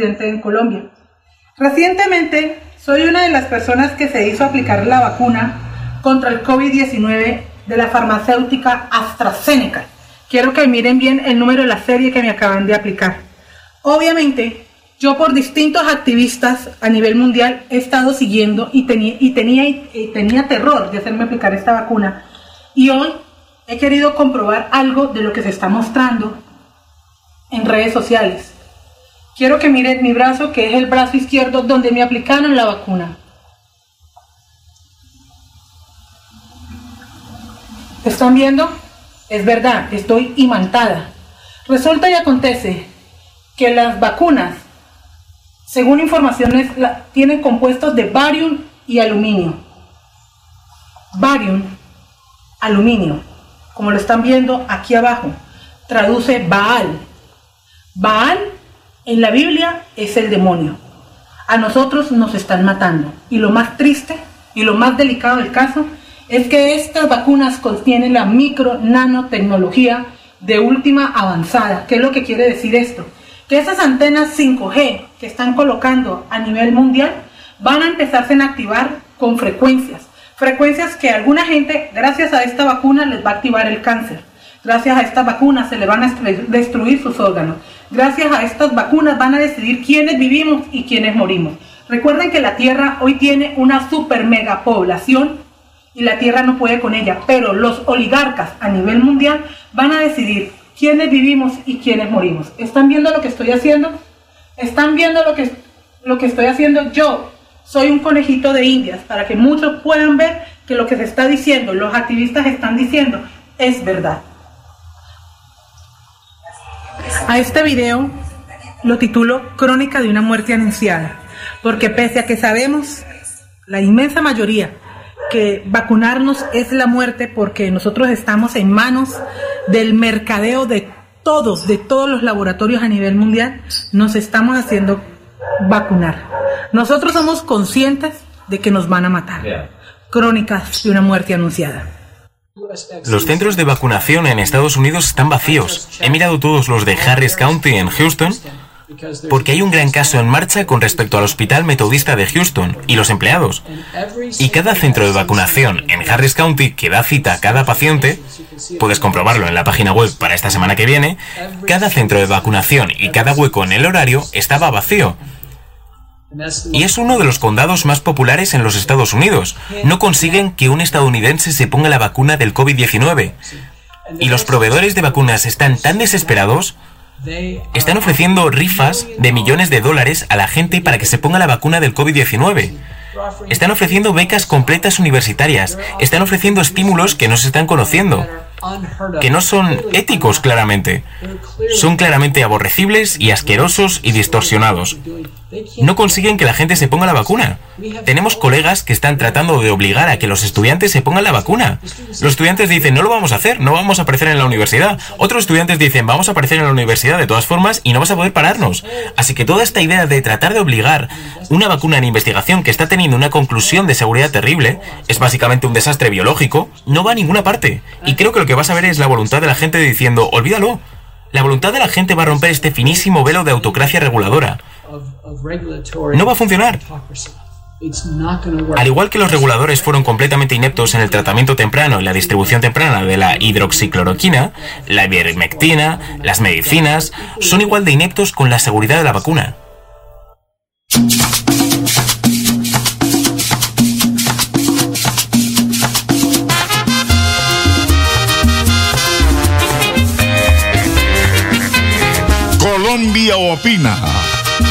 Presidente en Colombia. Recientemente soy una de las personas que se hizo aplicar la vacuna contra el COVID-19 de la farmacéutica AstraZeneca. Quiero que miren bien el número de la serie que me acaban de aplicar. Obviamente, yo por distintos activistas a nivel mundial he estado siguiendo y y tenía, y tenía terror de hacerme aplicar esta vacuna. Y hoy he querido comprobar algo de lo que se está mostrando en redes sociales. Quiero que miren mi brazo, que es el brazo izquierdo donde me aplicaron la vacuna. ¿Están viendo? Es verdad, estoy imantada. Resulta y acontece que las vacunas, según informaciones, tienen compuestos de barium y aluminio. Barium, aluminio, como lo están viendo aquí abajo, traduce Baal. Baal en la Biblia es el demonio. A nosotros nos están matando. Y lo más triste y lo más delicado del caso es que estas vacunas contienen la micro nanotecnología de última avanzada. ¿Qué es lo que quiere decir esto? Que esas antenas 5G que están colocando a nivel mundial van a empezarse a activar con frecuencias. Frecuencias que alguna gente, gracias a esta vacuna, les va a activar el cáncer. Gracias a esta vacuna se le van a destruir sus órganos. Gracias a estas vacunas van a decidir quiénes vivimos y quiénes morimos. Recuerden que la Tierra hoy tiene una super mega población y la Tierra no puede con ella, pero los oligarcas a nivel mundial van a decidir quiénes vivimos y quiénes morimos. ¿Están viendo lo que estoy haciendo? ¿Están viendo lo que, lo que estoy haciendo? Yo soy un conejito de indias para que muchos puedan ver que lo que se está diciendo, los activistas están diciendo, es verdad. A este video lo titulo Crónica de una muerte anunciada, porque pese a que sabemos, la inmensa mayoría, que vacunarnos es la muerte porque nosotros estamos en manos del mercadeo de todos, de todos los laboratorios a nivel mundial, nos estamos haciendo vacunar. Nosotros somos conscientes de que nos van a matar. Crónicas de una muerte anunciada. Los centros de vacunación en Estados Unidos están vacíos. He mirado todos los de Harris County en Houston porque hay un gran caso en marcha con respecto al Hospital Metodista de Houston y los empleados. Y cada centro de vacunación en Harris County que da cita a cada paciente, puedes comprobarlo en la página web para esta semana que viene, cada centro de vacunación y cada hueco en el horario estaba vacío. Y es uno de los condados más populares en los Estados Unidos. No consiguen que un estadounidense se ponga la vacuna del COVID-19. Y los proveedores de vacunas están tan desesperados, están ofreciendo rifas de millones de dólares a la gente para que se ponga la vacuna del COVID-19. Están ofreciendo becas completas universitarias, están ofreciendo estímulos que no se están conociendo. que no son éticos claramente. Son claramente aborrecibles y asquerosos y distorsionados. No consiguen que la gente se ponga la vacuna. Tenemos colegas que están tratando de obligar a que los estudiantes se pongan la vacuna. Los estudiantes dicen, no lo vamos a hacer, no vamos a aparecer en la universidad. Otros estudiantes dicen, vamos a aparecer en la universidad de todas formas y no vas a poder pararnos. Así que toda esta idea de tratar de obligar una vacuna en investigación que está teniendo una conclusión de seguridad terrible, es básicamente un desastre biológico, no va a ninguna parte. Y creo que lo que vas a ver es la voluntad de la gente diciendo, olvídalo. La voluntad de la gente va a romper este finísimo velo de autocracia reguladora. No va a funcionar. Al igual que los reguladores fueron completamente ineptos en el tratamiento temprano y la distribución temprana de la hidroxicloroquina, la ivermectina, las medicinas, son igual de ineptos con la seguridad de la vacuna. Colombia opina.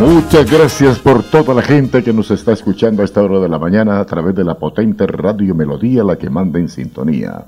Muchas gracias por toda la gente que nos está escuchando a esta hora de la mañana a través de la potente Radio Melodía, la que manda en sintonía.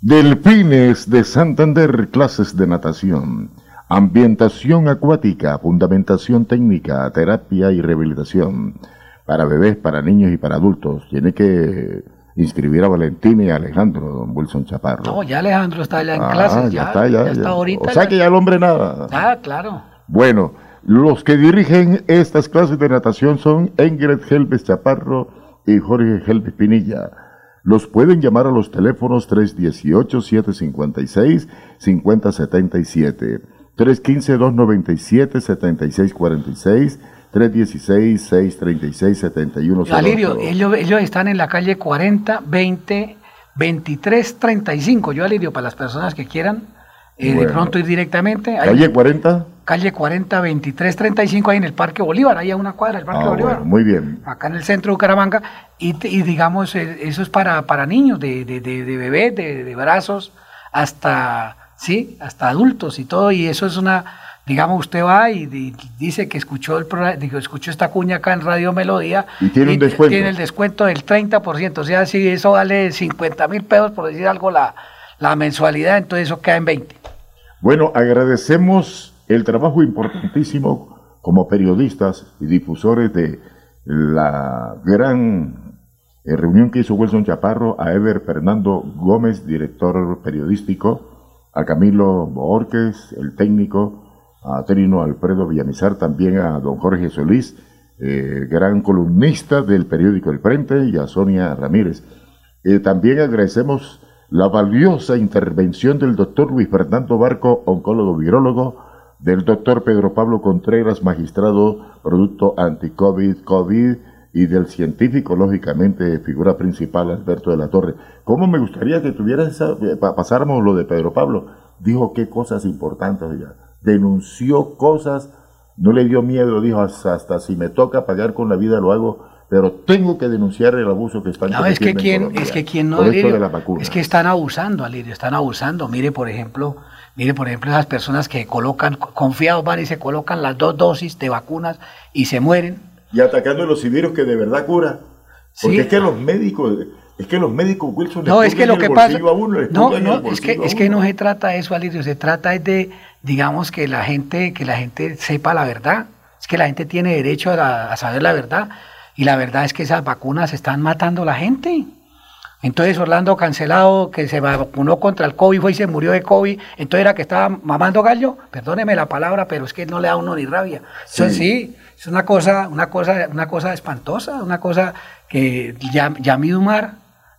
Delfines de Santander, clases de natación, ambientación acuática, fundamentación técnica, terapia y rehabilitación para bebés, para niños y para adultos. Tiene que inscribir a Valentín y a Alejandro, don Wilson Chaparro. No, ya Alejandro está ya en ah, clases, ya, está, ya, está ahorita. O sea que ya el hombre nada. Ah, claro. Bueno. Los que dirigen estas clases de natación son Engred Helves Chaparro y Jorge Helves Pinilla. Los pueden llamar a los teléfonos 318-756-5077, 315-297-7646, 316-636-7108. Alirio, ellos, ellos están en la calle 40, 20, 23, 35. Yo, Alirio, para las personas que quieran eh, de pronto ir directamente. ¿Calle 40? calle 40, 23, 35, ahí en el Parque Bolívar, ahí a una cuadra del Parque ah, Bolívar. muy bien. Acá en el centro de Bucaramanga. Y, y digamos, eh, eso es para, para niños, de, de, de, de bebés, de, brazos, hasta, sí, hasta adultos y todo. Y eso es una, digamos, usted va y, dice que escuchó el digo, escuchó esta cuña acá en Radio Melodía. Y tiene un descuento. Tiene el descuento del 30%. O sea, si eso vale 50 mil pesos, por decir algo, la, la mensualidad, entonces eso queda en 20. Bueno, agradecemos el trabajo importantísimo como periodistas y difusores de la gran eh, reunión que hizo Wilson Chaparro, a Ever Fernando Gómez, director periodístico, a Camilo Borges, el técnico, a Trino Alfredo Villamizar, también a don Jorge Solís, eh, gran columnista del periódico El Frente, y a Sonia Ramírez. Eh, también agradecemos la valiosa intervención del doctor Luis Fernando Barco, oncólogo virólogo, del doctor Pedro Pablo Contreras, magistrado producto anti-COVID, COVID, y del científico, lógicamente, figura principal, Alberto de la Torre. ¿Cómo me gustaría que tuviera eh, pasáramos lo de Pedro Pablo? Dijo qué cosas importantes, ya. denunció cosas, no le dio miedo, dijo hasta, si me toca pagar con la vida lo hago, pero tengo que denunciar el abuso que están no, es que quien, es que quien no, es que están abusando, Alirio, están abusando. Mire, por ejemplo, Mire, por ejemplo, esas personas que colocan, confiados van y se colocan las dos dosis de vacunas y se mueren. Y atacando los civiles que de verdad cura. Porque es que los médicos, es que los médicos Wilson no es que lo que pasa no no es que es que no se trata de eso Alirio se trata de digamos que la gente que la gente sepa la verdad es que la gente tiene derecho a, a saber la verdad y la verdad es que esas vacunas están matando a la gente entonces Orlando cancelado, que se vacunó contra el COVID, fue y se murió de COVID, entonces era que estaba mamando gallo, perdóneme la palabra, pero es que no le da uno ni rabia. Sí. sí, es una cosa, una cosa, una cosa espantosa, una cosa que ya, Yamid Umar,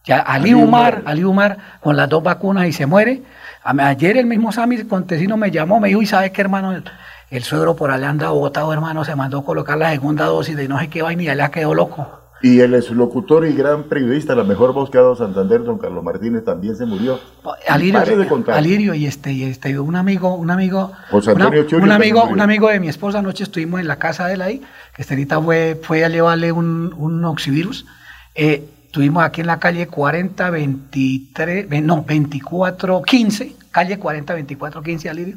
ya Ali, Umar, Ali Umar, con las dos vacunas y se muere. Ayer el mismo Sami Contesino me llamó, me dijo, ¿y sabe qué hermano? El, suegro por allá anda botado, hermano, se mandó a colocar la segunda dosis de no sé qué vaina y allá quedó loco. Y el exlocutor y gran periodista, la mejor voz que ha dado Santander, don Carlos Martínez, también se murió. Alirio, Alirio y este, y este, un amigo, un amigo, José Antonio una, un amigo, un amigo de mi esposa, anoche estuvimos en la casa de él ahí, que Estelita fue, fue a llevarle un, un oxivirus. Eh, estuvimos aquí en la calle 40, 23, no, 24, 15, calle 40, 24, 15, Alirio.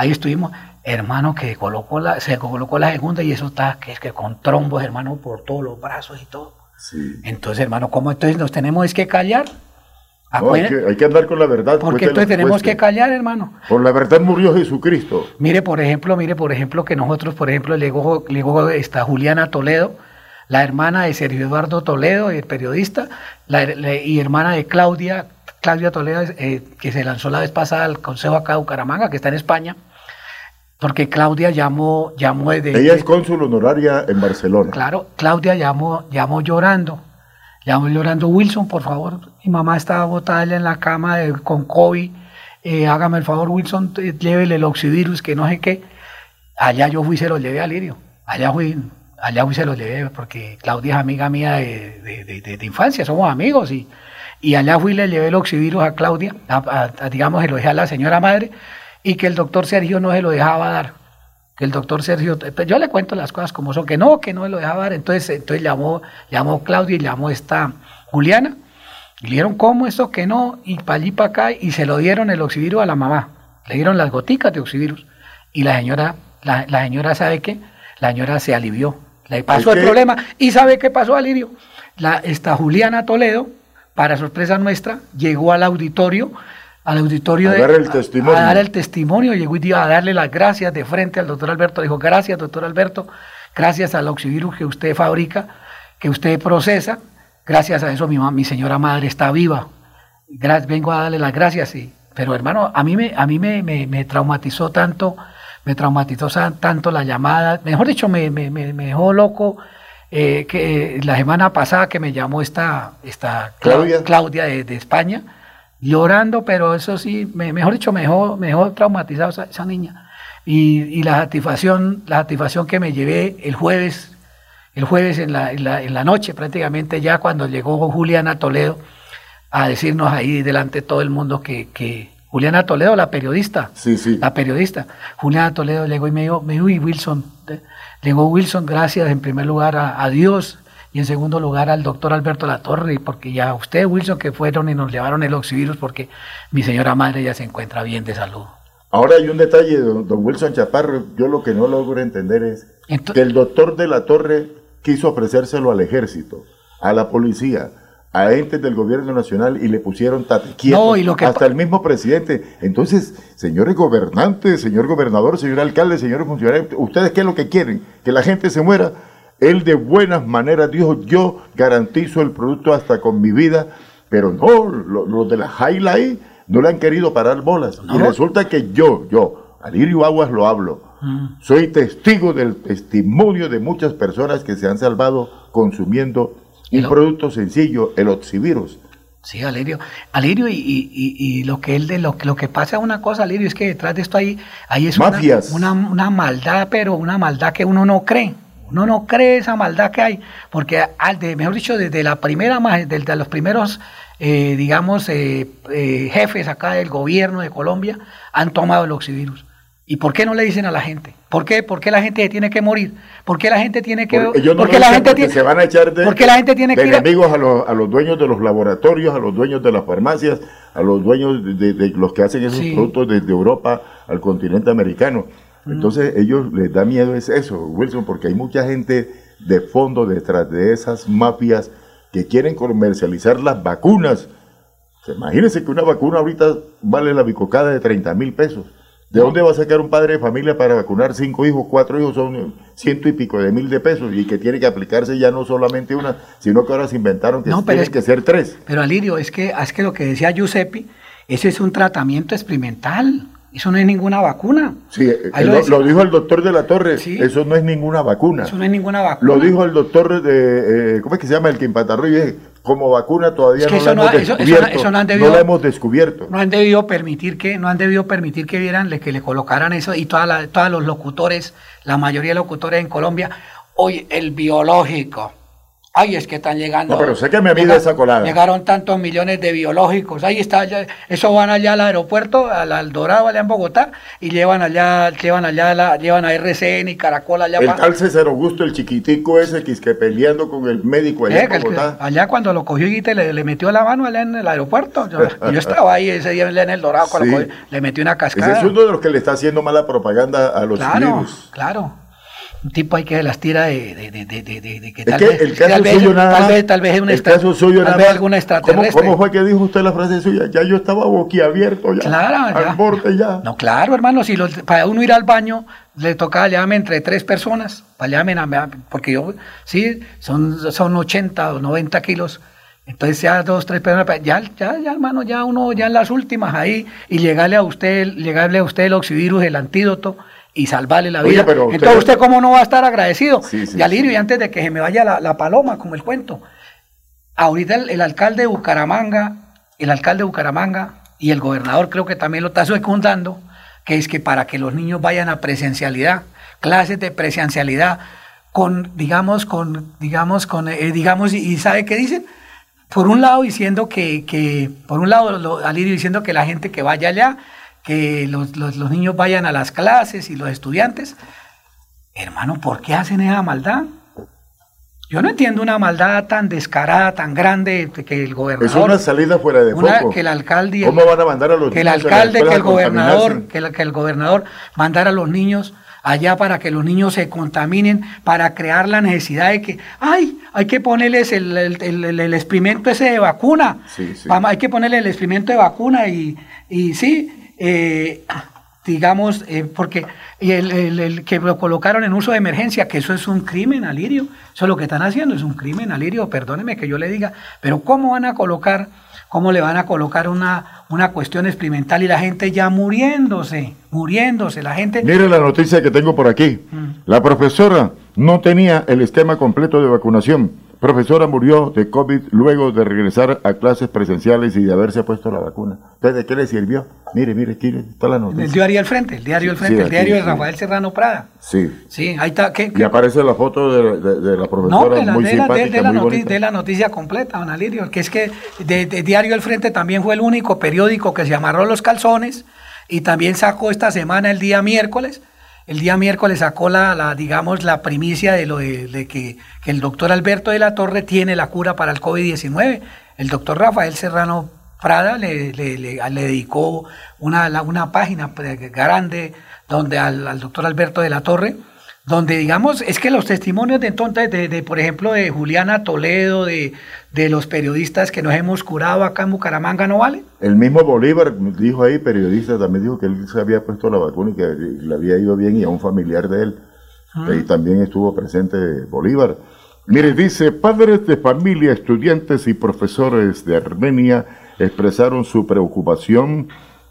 Ahí estuvimos, hermano, que colocó la, se colocó la segunda y eso está, que es que con trombos, hermano, por todos los brazos y todo. Entonces, hermano, ¿cómo entonces nos tenemos es que callar? hay, que, andar con la verdad. Porque entonces tenemos que callar, hermano. Por la verdad murió Jesucristo. Mire, por ejemplo, mire, por ejemplo, que nosotros, por ejemplo, le llegó, esta Juliana Toledo, la hermana de Sergio Eduardo Toledo, el periodista, y hermana de Claudia, Claudia Toledo, eh, que se lanzó la vez pasada al Consejo acá de Bucaramanga, que está en España, porque Claudia llamó, llamó de... Ella es cónsul honoraria en Barcelona. Claro, Claudia llamó, llamó llorando, llamó llorando, Wilson, por favor, mi mamá estaba botada en la cama con COVID, eh, hágame el favor, Wilson, llévele el oxivirus, que no sé qué. Allá yo fui y se lo llevé a Lirio, allá fui, allá fui y se lo llevé, porque Claudia es amiga mía de, infancia, somos amigos, y, y allá fui y le llevé el oxivirus a Claudia, digamos, se lo dejé a la señora madre, y que el doctor Sergio no se lo dejaba dar. Que el doctor Sergio, pues yo le cuento las cosas como son, que no, que no se lo dejaba dar. Entonces, entonces llamó, llamó Claudia y llamó esta Juliana. Y le dieron cómo eso, que no, y para allí para acá, y se lo dieron el oxivirus a la mamá. Le dieron las goticas de oxivirus. Y la señora, la, señora sabe qué, la señora se alivió. Le pasó el problema. ¿Y sabe qué pasó, Alirio? La, esta Juliana Toledo, para sorpresa nuestra, llegó al auditorio al auditorio a de, dar el testimonio. A, dar el testimonio. Llegó y a darle las gracias de frente al doctor Alberto. Dijo, gracias, doctor Alberto, gracias al oxivirus que usted fabrica, que usted procesa. Gracias a eso mi, mi señora madre está viva. vengo a darle las gracias. Sí. Pero hermano, a mí, me, a mí me, me, traumatizó tanto, me traumatizó tanto la llamada. Mejor dicho, me, me, dejó loco. Eh, que la semana pasada que me llamó esta, esta Claudia, Claudia de, de España, llorando, pero eso sí, mejor dicho, mejor, mejor traumatizado esa, niña. Y, la satisfacción, la satisfacción que me llevé el jueves, el jueves en la, en la, noche, prácticamente ya cuando llegó Juliana Toledo a decirnos ahí delante de todo el mundo que, que Juliana Toledo, la periodista, sí, sí. la periodista, Juliana Toledo llegó y me dijo, me dijo, Wilson, llegó Wilson, gracias en primer lugar a, a Dios, y en segundo lugar al doctor Alberto Latorre, porque ya usted, Wilson, que fueron y nos llevaron el oxivirus porque mi señora madre ya se encuentra bien de salud. Ahora hay un detalle, don, Wilson Chaparro, yo lo que no logro entender es que el doctor de la Torre quiso ofrecérselo al ejército, a la policía, a entes del gobierno nacional y le pusieron tate hasta el mismo presidente. Entonces, señores gobernantes, señor gobernador, señor alcalde, señores funcionarios, ¿ustedes qué es lo que quieren? ¿Que la gente se muera? Él de buenas maneras dijo, yo garantizo el producto hasta con mi vida, pero no, los de la Highlight no le han querido parar bolas. Y resulta que yo, yo, Alirio Aguas lo hablo, mm. soy testigo del testimonio de muchas personas que se han salvado consumiendo un producto sencillo, el oxivirus. Sí, Alirio. Alirio, y, y, lo que él de lo, lo que pasa una cosa, Alirio, es que detrás de esto hay, hay es una, una, maldad, pero una maldad que uno no cree. Uno no cree esa maldad que hay, porque, al de, mejor dicho, desde la primera, desde los primeros, eh, digamos, eh, eh, jefes acá del gobierno de Colombia han tomado el oxivirus. ¿Y por qué no le dicen a la gente? ¿Por qué? ¿Por qué la gente tiene que morir? ¿Por qué la gente tiene que... Por, la gente tiene, se van a echar de, la gente tiene que enemigos a los, a los dueños de los laboratorios, a los dueños de las farmacias, a los dueños de, los que hacen esos productos desde Europa al continente americano. Entonces ellos les da miedo es eso, Wilson, porque hay mucha gente de fondo detrás de esas mafias que quieren comercializar las vacunas. imagínense que una vacuna ahorita vale la bicocada de 30 mil pesos. ¿De dónde va a sacar un padre de familia para vacunar cinco hijos, cuatro hijos? Son ciento y pico de mil de pesos y que tiene que aplicarse ya no solamente una, sino que ahora se inventaron que tienen que ser tres. Pero Alirio, es que, es que lo que decía Giuseppe, ese es un tratamiento experimental. Eso no es ninguna vacuna. Sí, eh, lo, dijo el doctor de la Torre, eso no es ninguna vacuna. Eso no es ninguna vacuna. Lo dijo el doctor de, eh, ¿cómo es que se llama? El que empatarroyo, como vacuna todavía no, la hemos descubierto, no, han debido, la hemos descubierto. No han debido permitir que, no han debido permitir que vieran, que le colocaran eso y todos los locutores, la mayoría de locutores en Colombia, hoy el biológico, Ay, es que están llegando. No, pero sé que me mide esa colada. Llegaron tantos millones de biológicos. Ahí está, eso van allá al aeropuerto, al, Dorado, allá en Bogotá, y llevan allá, llevan allá, la, llevan a RCN y Caracol allá. El tal César Augusto, el chiquitico ese que peleando con el médico allá en Bogotá. allá cuando lo cogió y le, le metió la mano allá en el aeropuerto. Yo, estaba ahí ese día en el Dorado, cuando le metió una cascada. Ese es uno de los que le está haciendo mala propaganda a los claro, Claro, un tipo hay que las tira de, de, de, de, que tal vez, el caso tal suyo nada tal vez, tal vez es una el caso suyo tal vez alguna extraterrestre. ¿Cómo, ¿Cómo, fue que dijo usted la frase suya? Ya yo estaba boquiabierto ya. Claro, al borde ya. No, claro, hermano, si para uno ir al baño le tocaba llamarme entre tres personas, para porque yo, sí, son, son 80 o 90 kilos. Entonces ya dos, tres personas, ya, ya, ya, hermano, ya uno, ya en las últimas ahí, y llegarle a usted, llegarle a usted el oxivirus, el antídoto, y salvarle la vida. Entonces, ¿usted cómo no va a estar agradecido? y Alirio, y antes de que se me vaya la, paloma, como el cuento, ahorita el, alcalde de Bucaramanga, el alcalde de Bucaramanga y el gobernador creo que también lo está secundando, que es que para que los niños vayan a presencialidad, clases de presencialidad, con, digamos, con, digamos, con, eh, digamos, y, ¿sabe qué dicen? Por un lado diciendo que, que por un lado, Alirio diciendo que la gente que vaya allá, que los, niños vayan a las clases y los estudiantes. Hermano, ¿por qué hacen esa maldad? Yo no entiendo una maldad tan descarada, tan grande que el gobernador. Es una salida fuera de foco. Que el alcalde. ¿Cómo van a mandar a los que el alcalde, que el gobernador, que el, que el gobernador mandara a los niños allá para que los niños se contaminen, para crear la necesidad de que, ay, hay que ponerles el, el, experimento ese de vacuna. Sí, sí. Hay que ponerle el experimento de vacuna y, y sí, eh, digamos, eh, porque el, que lo colocaron en uso de emergencia, que eso es un crimen, Alirio, eso es lo que están haciendo, es un crimen, Alirio, perdóneme que yo le diga, pero ¿cómo van a colocar, cómo le van a colocar una, una cuestión experimental y la gente ya muriéndose, muriéndose, la gente... Mire la noticia que tengo por aquí, mm. la profesora no tenía el esquema completo de vacunación Profesora murió de COVID luego de regresar a clases presenciales y de haberse puesto la vacuna. Entonces, ¿de qué le sirvió? Mire, mire, aquí está la noticia. El diario al frente, el diario al frente, el diario de Rafael Serrano Prada. Sí. Sí, ahí está. ¿qué, Y aparece la foto de, la profesora no, de la, muy de simpática, la, muy de la noticia completa, don Alirio, que es que de, Diario al Frente también fue el único periódico que se amarró los calzones y también sacó esta semana, el día miércoles, el día miércoles sacó la, digamos, la primicia de lo de, que, el doctor Alberto de la Torre tiene la cura para el COVID-19. El doctor Rafael Serrano Prada le, dedicó una, una página grande donde al doctor Alberto de la Torre donde digamos, es que los testimonios de entonces, de, por ejemplo, de Juliana Toledo, de, los periodistas que nos hemos curado acá en Bucaramanga, ¿no vale? El mismo Bolívar dijo ahí, periodista, también dijo que él se había puesto la vacuna y que le había ido bien y a un familiar de él. Ahí también estuvo presente Bolívar. Mire, dice, padres de familia, estudiantes y profesores de Armenia expresaron su preocupación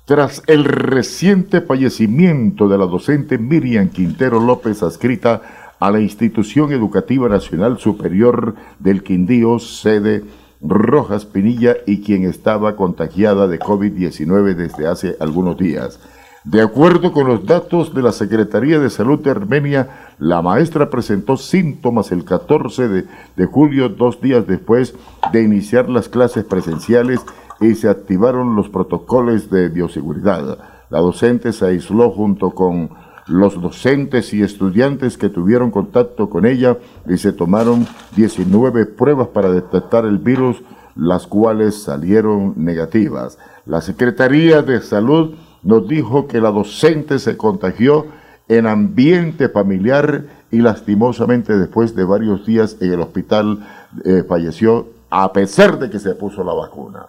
tras el reciente fallecimiento de la docente Miriam Quintero López, adscrita a la Institución Educativa Nacional Superior del Quindío, sede Rojas Pinilla, y quien estaba contagiada de COVID-19 desde hace algunos días. De acuerdo con los datos de la Secretaría de Salud de Armenia, la maestra presentó síntomas el 14 de, de julio, dos días después de iniciar las clases presenciales y se activaron los protocolos de bioseguridad. La docente se aisló junto con los docentes y estudiantes que tuvieron contacto con ella y se tomaron 19 pruebas para detectar el virus, las cuales salieron negativas. La Secretaría de Salud nos dijo que la docente se contagió en ambiente familiar y lastimosamente después de varios días en el hospital eh, falleció a pesar de que se puso la vacuna.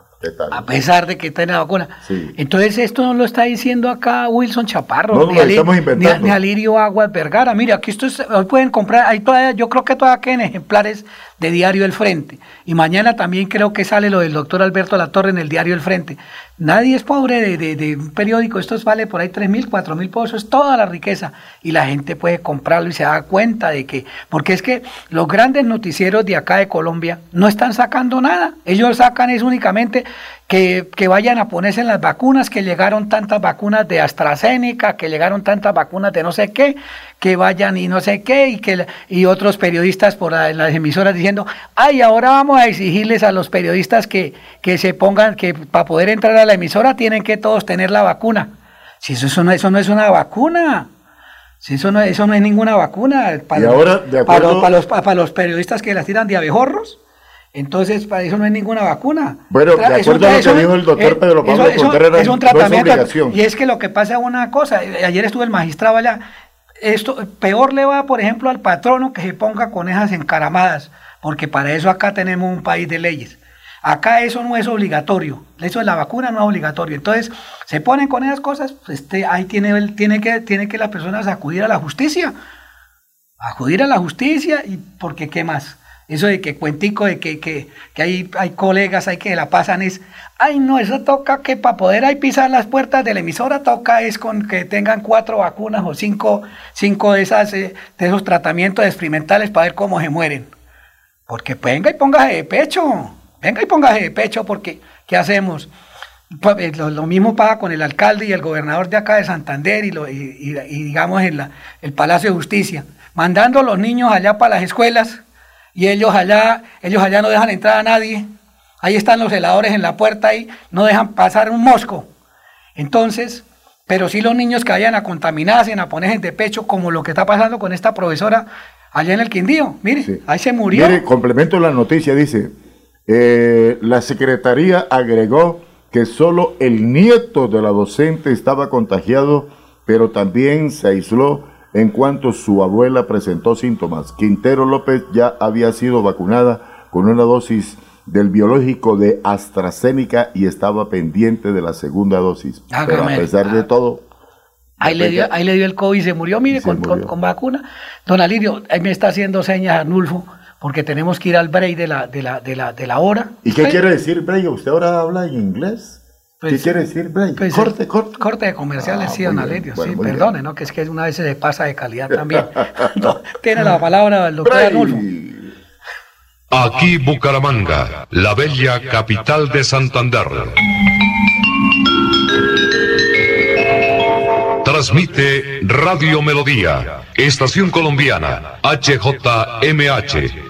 A pesar de que está en la vacuna. Entonces, esto no lo está diciendo acá Wilson Chaparro, no, ni, estamos inventando. ni, Alirio Aguas Vergara. Mira, aquí esto hoy pueden comprar, ahí todavía, yo creo que todavía quedan ejemplares de Diario El Frente. Y mañana también creo que sale lo del doctor Alberto Latorre en el Diario El Frente. Nadie es pobre de, un periódico, esto vale por ahí tres mil, cuatro mil pesos, es toda la riqueza. Y la gente puede comprarlo y se da cuenta de que, porque es que los grandes noticieros de acá de Colombia no están sacando nada. Ellos sacan es únicamente que, que, vayan a ponerse en las vacunas, que llegaron tantas vacunas de AstraZeneca, que llegaron tantas vacunas de no sé qué, que vayan y no sé qué, y que y otros periodistas por las emisoras diciendo, ay, ahora vamos a exigirles a los periodistas que, que se pongan, que para poder entrar a la emisora tienen que todos tener la vacuna. Si eso, eso, no, eso no es una vacuna. Si eso no, eso no es ninguna vacuna. Para, ahora, para, los, para los periodistas que las tiran de abejorros, entonces, para eso no hay ninguna vacuna. Bueno, de acuerdo a lo que dijo el doctor Pedro Pablo Contreras, es un tratamiento. y es que lo que pasa es una cosa, ayer estuvo el magistrado allá, esto peor le va, por ejemplo, al patrono que se ponga con esas encaramadas, porque para eso acá tenemos un país de leyes. Acá eso no es obligatorio, eso de la vacuna no es obligatorio. Entonces, se ponen con esas cosas, pues, este, ahí tiene, tiene, que, tiene que las personas acudir a la justicia. Acudir a la justicia y porque qué más. Eso de que cuentico de que, que, que hay, hay colegas ahí que la pasan es, ay no, eso toca que para poder ahí pisar las puertas de la emisora toca es con que tengan cuatro vacunas o cinco, cinco de, esas, eh, de esos tratamientos experimentales para ver cómo se mueren. Porque venga y póngase de pecho, venga y póngase de pecho porque ¿qué hacemos? Pues, eh, lo, mismo pasa con el alcalde y el gobernador de acá de Santander y, lo, y, y digamos en la, el Palacio de Justicia, mandando a los niños allá para las escuelas y ellos allá, ellos allá no dejan entrar a nadie. Ahí están los heladores en la puerta y no dejan pasar un mosco. Entonces, pero sí los niños que vayan a contaminarse, a ponerse de pecho, como lo que está pasando con esta profesora allá en el Quindío. Mire, ahí se murió. Mire, complemento la noticia, dice, eh, la secretaría agregó que solo el nieto de la docente estaba contagiado, pero también se aisló en cuanto su abuela presentó síntomas. Quintero López ya había sido vacunada con una dosis del biológico de AstraZeneca y estaba pendiente de la segunda dosis. Ah, Pero a pesar de todo... Ahí le, dio, ahí le dio el COVID y se murió, mire, con, Con, vacuna. Don Alirio, ahí me está haciendo señas Arnulfo, porque tenemos que ir al break de la, de la, de la, de la hora. ¿Y qué quiere decir break? ¿Usted ahora habla en inglés? ¿Qué pues, quiere decir break? Pues, corte, corte. Corte de comerciales, ah, sí, don Alerio. sí, perdone, ¿no? Que es que una vez se pasa de calidad también. tiene la palabra el doctor Arnulfo. Aquí Bucaramanga, la bella capital de Santander. Transmite Radio Melodía, Estación Colombiana, HJMH.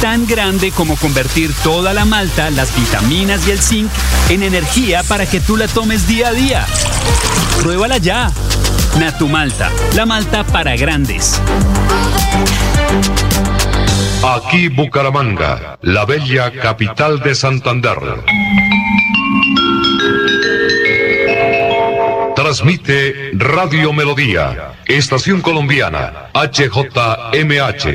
Tan grande como convertir toda la malta, las vitaminas y el zinc en energía para que tú la tomes día a día. Pruébala ya. Natumalta, la malta para grandes. Aquí Bucaramanga, la bella capital de Santander. Transmite Radio Melodía, Estación Colombiana, HJMH,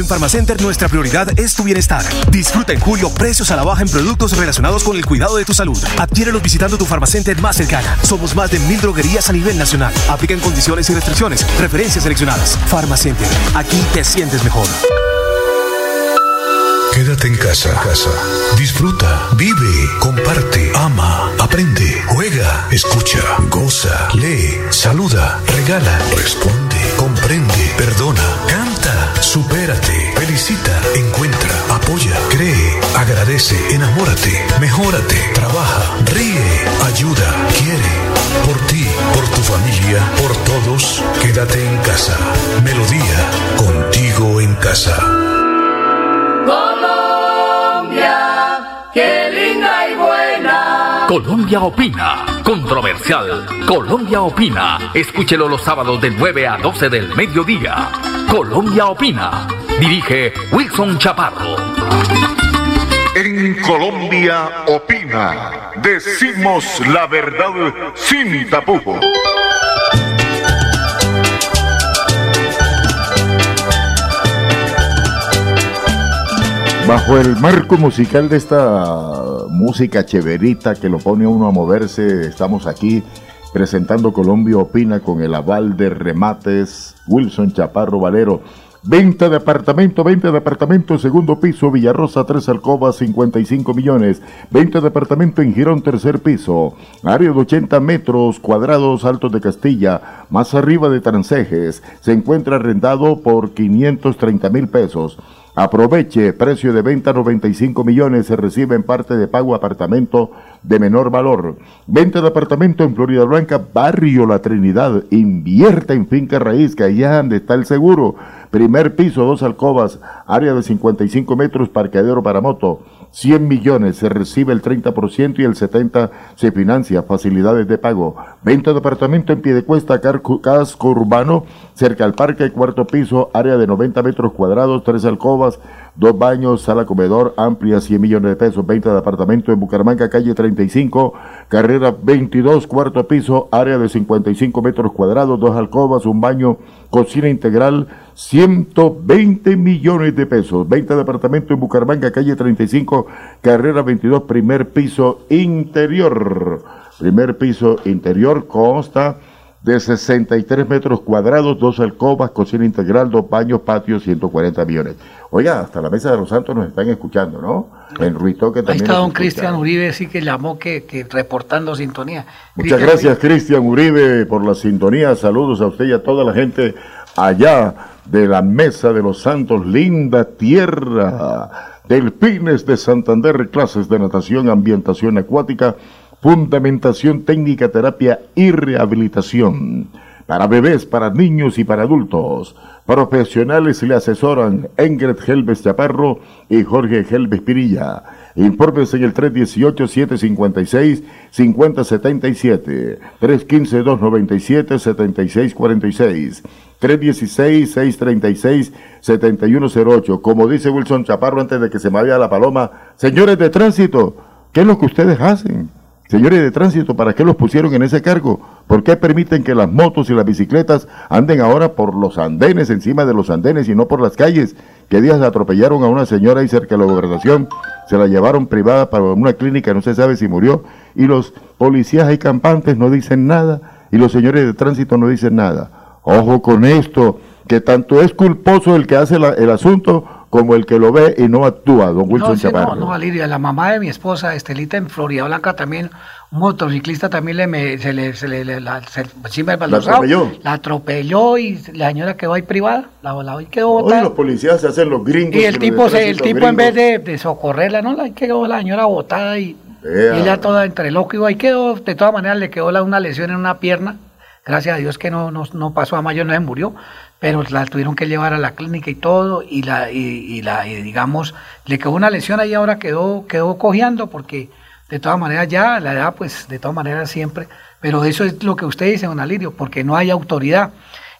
En Pharmacenter nuestra prioridad es tu bienestar. Disfruta en julio precios a la baja en productos relacionados con el cuidado de tu salud. Adquiérelos visitando tu Pharmacenter más cercana. Somos más de mil droguerías a nivel nacional. Aplican condiciones y restricciones. Referencias seleccionadas. Pharmacenter. Aquí te sientes mejor. Quédate en casa, casa. Disfruta, vive, comparte, ama, aprende, juega, escucha, goza, lee, saluda, regala, responde, comprende, perdona, supérate, felicita, encuentra, apoya, cree, agradece, enamórate, mejórate, trabaja, ríe, ayuda, quiere. Por ti, por tu familia, por todos, quédate en casa. Melodía, contigo en casa. Colombia, buena. Colombia opina. Controversial. Colombia opina. Escúchelo los sábados de 9 a 12 del mediodía. Colombia opina. Dirige Wilson Chaparro. En Colombia opina. Decimos la verdad sin tapujos. Bajo el marco musical de esta música cheverita que lo pone a uno a moverse, estamos aquí presentando Colombia Opina con el aval de remates Wilson Chaparro Valero. Venta de apartamento, 20 de apartamento, segundo piso, Villarrosa, tres alcobas, 55 millones. Venta de apartamento en Girón, tercer piso. Área de 80 metros cuadrados, Altos de Castilla, más arriba de Transejes. Se encuentra arrendado por 530 mil pesos. Aproveche, precio de venta 95 millones, se recibe en parte de pago apartamento de menor valor. Venta de apartamento en Florida Blanca, Barrio La Trinidad. Invierta en finca raíz, que allá donde está el seguro. Primer piso, dos alcobas, área de 55 metros, parqueadero para moto. 100 millones, se recibe el 30% y el 70% se financia, facilidades de pago. Venta de apartamento en pie de cuesta, casco urbano, cerca al parque, cuarto piso, área de 90 metros cuadrados, tres alcobas, dos baños, sala comedor, amplia, 100 millones de pesos. Venta de apartamento en Bucaramanga, calle 35, carrera 22, cuarto piso, área de 55 metros cuadrados, dos alcobas, un baño, cocina integral, 120 millones de pesos. Venta de apartamento en Bucaramanga, calle 35, carrera 22, primer piso interior. Primer piso interior consta de 63 metros cuadrados, dos alcobas, cocina integral, dos baños, patio, 140 millones. Oiga, hasta la Mesa de los Santos nos están escuchando, ¿no? En Ruitoque también. Ahí está don Cristian Uribe, sí que llamó que, que reportando sintonía. Muchas gracias, Cristian Uribe, por la sintonía. Saludos a usted y a toda la gente allá de la Mesa de los Santos, linda tierra. Delfines de Santander, clases de natación, ambientación acuática, fundamentación técnica, terapia y rehabilitación. Para bebés, para niños y para adultos. Profesionales le asesoran Engred Helves Chaparro y Jorge Helves Pirilla. Informes en el 318-756-5077, 315-297-7646, 316-636-7108. Como dice Wilson Chaparro antes de que se me vaya la paloma, señores de tránsito, ¿qué es lo que ustedes hacen? Señores de tránsito, ¿para qué los pusieron en ese cargo? ¿Por qué permiten que las motos y las bicicletas anden ahora por los andenes, encima de los andenes y no por las calles? Que días atropellaron a una señora ahí cerca de la gobernación, se la llevaron privada para una clínica, no se sabe si murió, y los policías y campantes no dicen nada, y los señores de tránsito no dicen nada. Ojo con esto, que tanto es culposo el que hace el asunto como el que lo ve y no actúa, don Wilson no, sí, Chaparro. No, no, Aliria, la mamá de mi esposa, Estelita, en Florida Blanca también, un motociclista también le, me, se le, se le, la, se, encima del ¿La atropelló? la atropelló y la señora quedó ahí privada, la, la, quedó botada. Hoy los policías se hacen los gringos. Y el tipo, se, el tipo en vez de, de, socorrerla, no, ahí quedó la señora botada y, y ella toda entre loco y ahí quedó, de todas maneras le quedó la, una lesión en una pierna, gracias a Dios que no, no, no pasó a mayor, no se murió, pero la tuvieron que llevar a la clínica y todo, y la, y, y la, y digamos, le quedó una lesión ahí ahora quedó, quedó cojeando porque de todas maneras ya, la edad pues de todas maneras siempre, pero eso es lo que usted dice, don Alirio, porque no hay autoridad.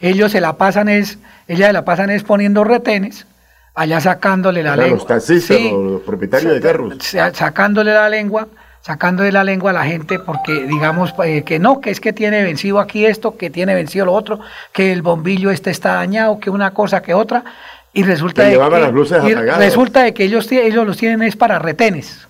Ellos se la pasan es, ellas se la pasan es poniendo retenes, allá sacándole la Para lengua. los taxistas, Sí. los propietarios de carros. Sa- sacándole la lengua, sacándole la lengua a la gente porque digamos eh, que no, que es que tiene vencido aquí esto, que tiene vencido lo otro, que el bombillo este está dañado, que una cosa que otra y resulta Que de que, y resulta de que ellos ellos los tienen es para retenes.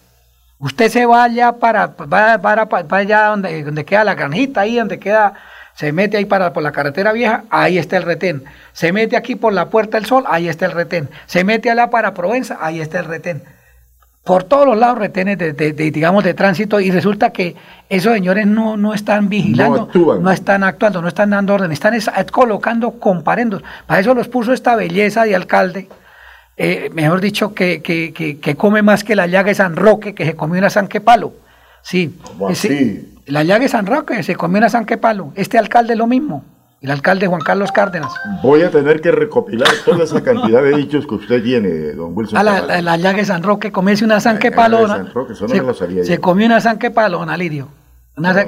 Usted se va allá para va, va, va allá donde, donde queda la granjita ahí donde queda se mete ahí para por la carretera vieja, ahí está el retén. Se mete aquí por la Puerta del Sol, ahí está el retén. Se mete allá para Provenza, ahí está el retén por todos los lados retenes de, digamos, de tránsito y resulta que esos señores no, no están vigilando, no, están actuando, no están dando orden, están colocando comparendos. Para eso los puso esta belleza de alcalde, eh, mejor dicho, que, que, que, come más que la llaga de San Roque, que se comió una San Palo. Sí, la llaga de San Roque se comió una San Palo. Este alcalde lo mismo el alcalde Juan Carlos Cárdenas. Voy a tener que recopilar toda esa cantidad de dichos que usted tiene, don Wilson. A la, la, la llaga de San Roque, comiese una sanque palona. se, se comió una sanque palona, Lidio.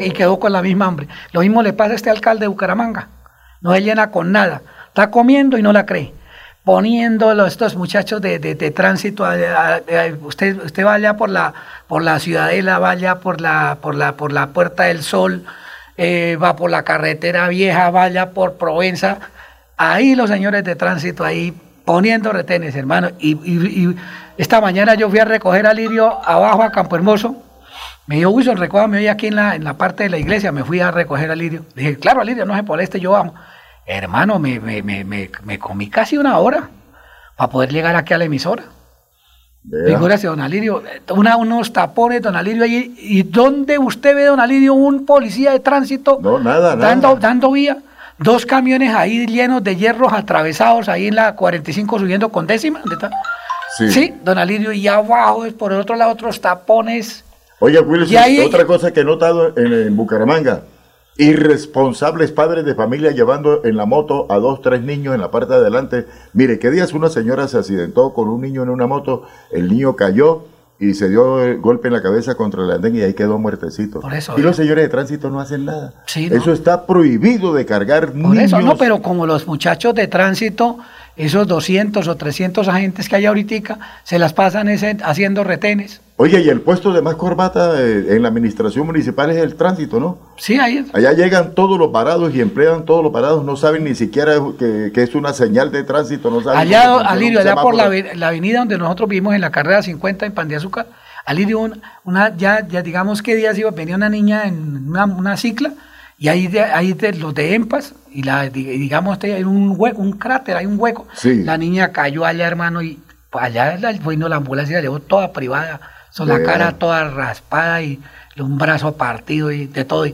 y quedó con la misma hambre. Lo mismo le pasa a este alcalde de Bucaramanga. No se llena con nada. Está comiendo y no la cree. Poniendo estos muchachos de, de, tránsito, usted, usted vaya por la, por la ciudadela, vaya por la, por la, por la Puerta del Sol, eh, va por la carretera vieja, vaya por Provenza, ahí los señores de tránsito, ahí poniendo retenes, hermano. Y, esta mañana yo fui a recoger a Lirio abajo a Campo Hermoso. Me dijo, Wilson, recójame hoy aquí en la, en la parte de la iglesia. Me fui a recoger a Lirio. Dije, claro, Lirio, no se moleste, yo vamos. Hermano, me, me, me, me comí casi una hora para poder llegar aquí a la emisora. Figúrese, don Alirio, una, unos tapones, don Alirio, allí. ¿Y dónde usted ve, don Alirio, un policía de tránsito? No, nada, dando, nada. Dando vía. Dos camiones ahí llenos de hierros atravesados ahí en la 45 subiendo con décima. Sí. sí, don Alirio, y abajo, por el otro lado, otros tapones. Oye, Wilson, otra cosa que he notado en Bucaramanga Irresponsables padres de familia llevando en la moto a dos, tres niños en la parte de adelante. Mire, ¿qué días una señora se accidentó con un niño en una moto? El niño cayó y se dio el golpe en la cabeza contra el andén y ahí quedó muertecito. y los señores de tránsito no hacen nada. Eso está prohibido de cargar Por eso no, pero como los muchachos de tránsito esos 200 o 300 agentes que hay ahorita se las pasan haciendo retenes. Oye, y el puesto de más corbata eh, en la administración municipal es el tránsito, ¿no? Sí, ahí es. Allá llegan todos los parados y emplean todos los parados, no saben ni siquiera que, es una señal de tránsito, no saben. Allá, Alirio, allá por la, avenida donde nosotros vivimos en la carrera 50 en Pan de Azúcar, Alirio, una, ya, ya digamos que días iba, venía una niña en una, una cicla y ahí, de, ahí de, los de EMPAS, y la, digamos, este, hay un hueco, un cráter, hay un hueco. La niña cayó allá, hermano, y allá vino la ambulancia, la llevó toda privada, con la cara toda raspada y un brazo partido y de todo.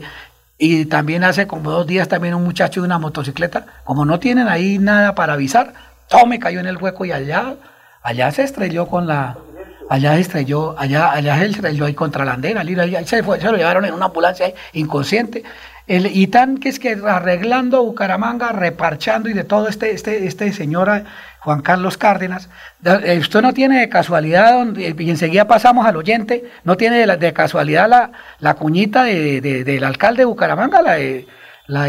Y, también hace como dos días también un muchacho de una motocicleta, como no tienen ahí nada para avisar, todo me cayó en el hueco y allá, allá se estrelló con la, allá se estrelló, allá, allá se estrelló ahí contra la andena, allá se, fue, se lo llevaron en una ambulancia inconsciente y tan que es que arreglando Bucaramanga, reparchando y de todo este, este, este señor eh, Juan Carlos Cárdenas, eh, usted no tiene de casualidad, y enseguida pasamos al oyente, no tiene de, casualidad la, la cuñita de, del alcalde de Bucaramanga, la de... La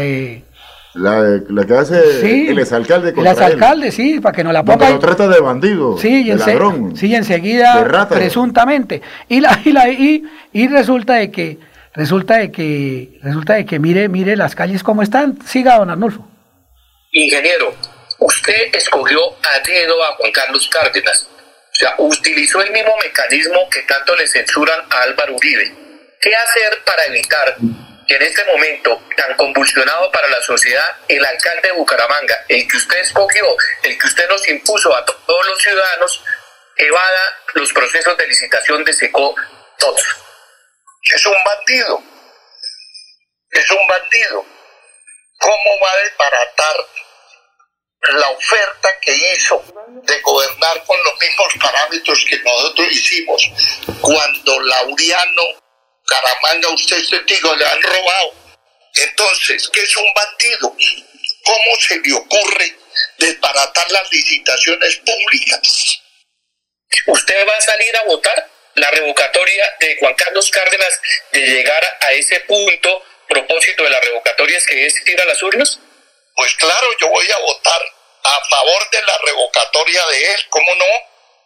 La, que hace el exalcalde El exalcalde, sí, para que no la ponga. lo trata de bandido, sí, de ladrón. Sí, enseguida, presuntamente. Y, la, y, la, y, y resulta de que resulta de que, resulta de que mire, mire las calles como están. Siga, don Arnulfo. Ingeniero, usted escogió a dedo a Juan Carlos Cárdenas. O sea, utilizó el mismo mecanismo que tanto le censuran a Álvaro Uribe. ¿Qué hacer para evitar que en este momento tan convulsionado para la sociedad, el alcalde de Bucaramanga, el que usted escogió, el que usted nos impuso a todos los ciudadanos, evada los procesos de licitación de SECO todos? Es un bandido. Es un bandido. ¿Cómo va a desbaratar la oferta que hizo de gobernar con los mismos parámetros que nosotros hicimos cuando Lauriano, Caramanga, usted es testigo, le han robado? Entonces, ¿qué es un bandido? ¿Cómo se le ocurre desbaratar las licitaciones públicas? ¿Usted va a salir a votar? La revocatoria de Juan Carlos Cárdenas de llegar a ese punto, propósito de la revocatoria es que es ir a las urnas? Pues claro, yo voy a votar a favor de la revocatoria de él, ¿cómo no?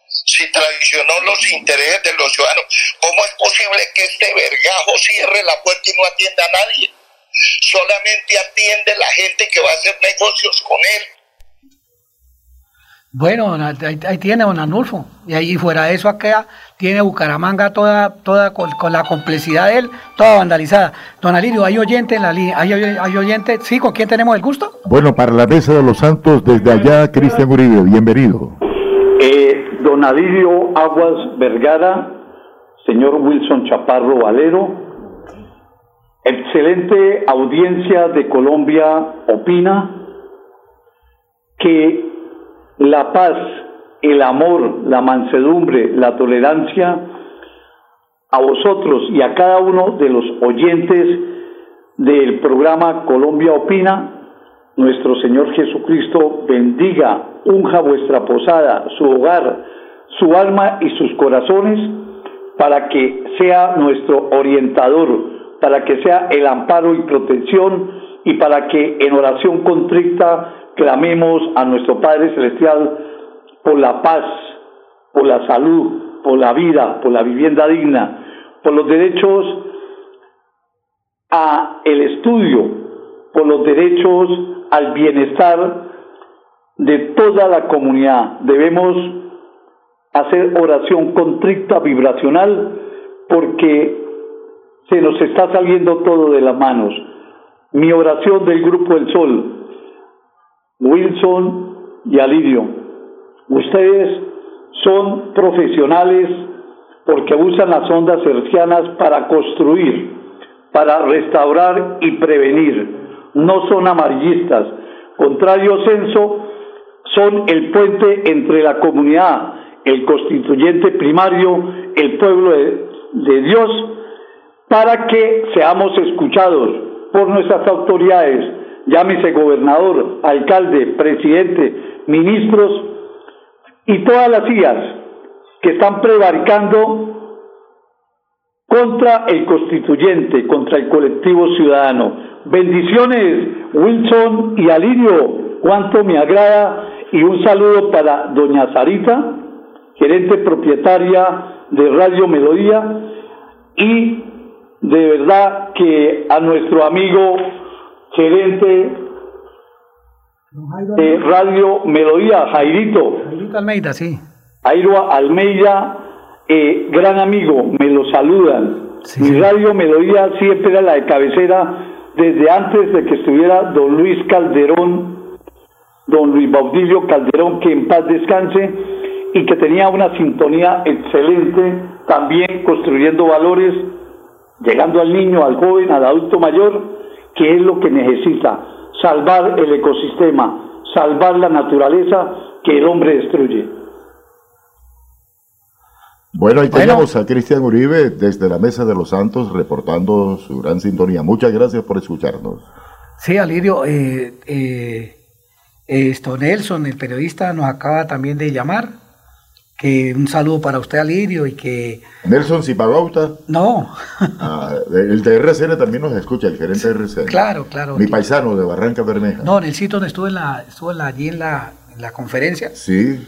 Si traicionó los intereses de los ciudadanos, ¿cómo es posible que este vergajo cierre la puerta y no atienda a nadie? Solamente atiende la gente que va a hacer negocios con él. Bueno, ahí, tiene don Anulfo. Y ahí fuera de eso acá tiene Bucaramanga toda, toda con, la complejidad de él, toda vandalizada. Don Alirio, ¿hay oyente en la línea? ¿Hay, ¿Hay, oyente? ¿Sí? ¿Con quién tenemos el gusto? Bueno, para la Mesa de los Santos, desde allá, Cristian Uribe, bienvenido. Eh, don Alirio Aguas Vergara, señor Wilson Chaparro Valero. Excelente audiencia de Colombia opina que la paz, el amor, la mansedumbre, la tolerancia, a vosotros y a cada uno de los oyentes del programa Colombia Opina, nuestro Señor Jesucristo bendiga, unja vuestra posada, su hogar, su alma y sus corazones, para que sea nuestro orientador, para que sea el amparo y protección, y para que en oración contrita clamemos a nuestro Padre Celestial por la paz, por la salud, por la vida, por la vivienda digna, por los derechos a el estudio, por los derechos al bienestar de toda la comunidad. Debemos hacer oración contrita vibracional porque se nos está saliendo todo de las manos. Mi oración del Grupo del Sol, Wilson y Alirio, ustedes son profesionales porque usan las ondas hercianas para construir, para restaurar y prevenir. No son amarillistas. Contrario censo, son el puente entre la comunidad, el constituyente primario, el pueblo de, de Dios, para que seamos escuchados por nuestras autoridades, llámese gobernador, alcalde, presidente, ministros y todas las sillas que están prevaricando contra el constituyente, contra el colectivo ciudadano. Bendiciones, Wilson y Alirio, cuánto me agrada. Y un saludo para doña Sarita, gerente propietaria de Radio Melodía. Y de verdad que a nuestro amigo gerente de Radio Melodía, Jairito. Jairito Almeida, sí. Airo Almeida, eh, gran amigo, me lo saludan. Mi radio Melodía siempre era la de cabecera desde antes de que estuviera don Luis Calderón, don Luis Baudillo Calderón, que en paz descanse, y que tenía una sintonía excelente, también construyendo valores, llegando al niño, al joven, al adulto mayor, que es lo que necesita, salvar el ecosistema, salvar la naturaleza que el hombre destruye. Bueno, ahí tenemos a Cristian Uribe desde la Mesa de los Santos reportando su gran sintonía. Muchas gracias por escucharnos. Sí, Alirio, eh, eh, esto Nelson, el periodista, nos acaba también de llamar. Que un saludo para usted, Alirio, y que... Nelson Zipagauta. No. Ah, el de RCN también nos escucha, el gerente de RCN. Claro, claro. Mi paisano de Barranca Bermeja. No, en el sitio donde estuve, en la, estuve allí en la, en la conferencia. Sí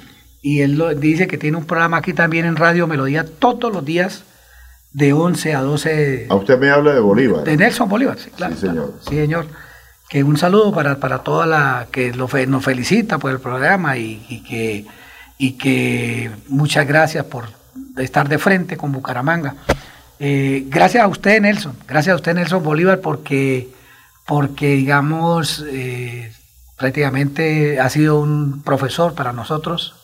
y él dice que tiene un programa aquí también en Radio Melodía todos los días de 11 a 12. A usted me habla de Bolívar. De Nelson Bolívar, sí, claro. Sí, señor. sí, señor. Que un saludo para, para toda la que lo nos felicita por el programa y, que, y que muchas gracias por estar de frente con Bucaramanga. Eh, gracias a usted, Nelson. Gracias a usted, Nelson Bolívar, porque, porque digamos, eh, prácticamente ha sido un profesor para nosotros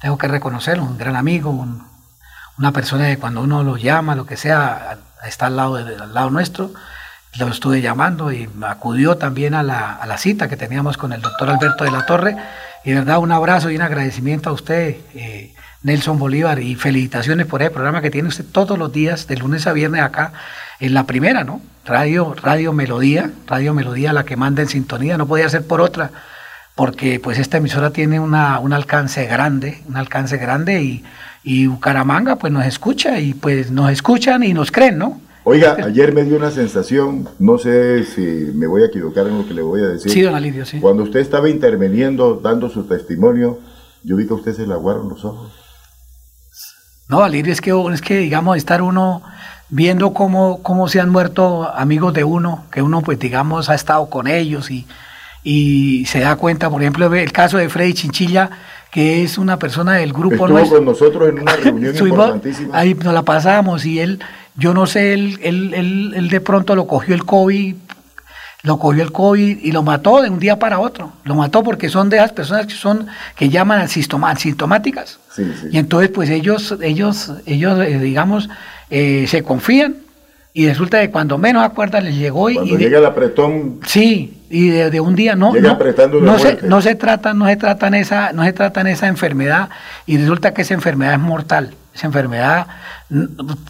tengo que reconocerlo, un gran amigo, una persona que cuando uno lo llama, lo que sea, está al lado, al lado nuestro. Lo estuve llamando y acudió también a la, a la cita que teníamos con el doctor Alberto de la Torre. Y verdad, un abrazo y un agradecimiento a usted, eh, Nelson Bolívar, y felicitaciones por el programa que tiene usted todos los días, de lunes a viernes acá, en la primera, ¿no? Radio, Radio Melodía, Radio Melodía, la que manda en sintonía, no podía ser por otra porque pues esta emisora tiene una, un alcance grande, un alcance grande y, y Bucaramanga pues nos escucha y pues nos escuchan y nos creen, ¿no? Oiga, ayer me dio una sensación, no sé si me voy a equivocar en lo que le voy a decir. Sí, don Alidio, sí. Cuando usted estaba interviniendo, dando su testimonio, yo vi que a usted se le aguaron los ojos. No, Alidio, es que, es que digamos, estar uno viendo cómo, cómo se han muerto amigos de uno, que uno pues digamos ha estado con ellos y, y se da cuenta, por ejemplo, el caso de Freddy Chinchilla, que es una persona del grupo Estuvo con nosotros en una reunión importantísima. Ahí nos la pasamos y él, yo no sé, él, él, él, de pronto lo cogió el COVID, lo cogió el COVID y lo mató de un día para otro. Lo mató porque son de esas personas que son que llaman asintomáticas. Y entonces, pues ellos, ellos, ellos, eh, digamos, eh, se confían y resulta que cuando menos acuerdan les llegó y, cuando llega el apretón sí y de, un día no no, no se, no se trata no se tratan esa no se tratan esa enfermedad y resulta que esa enfermedad es mortal esa enfermedad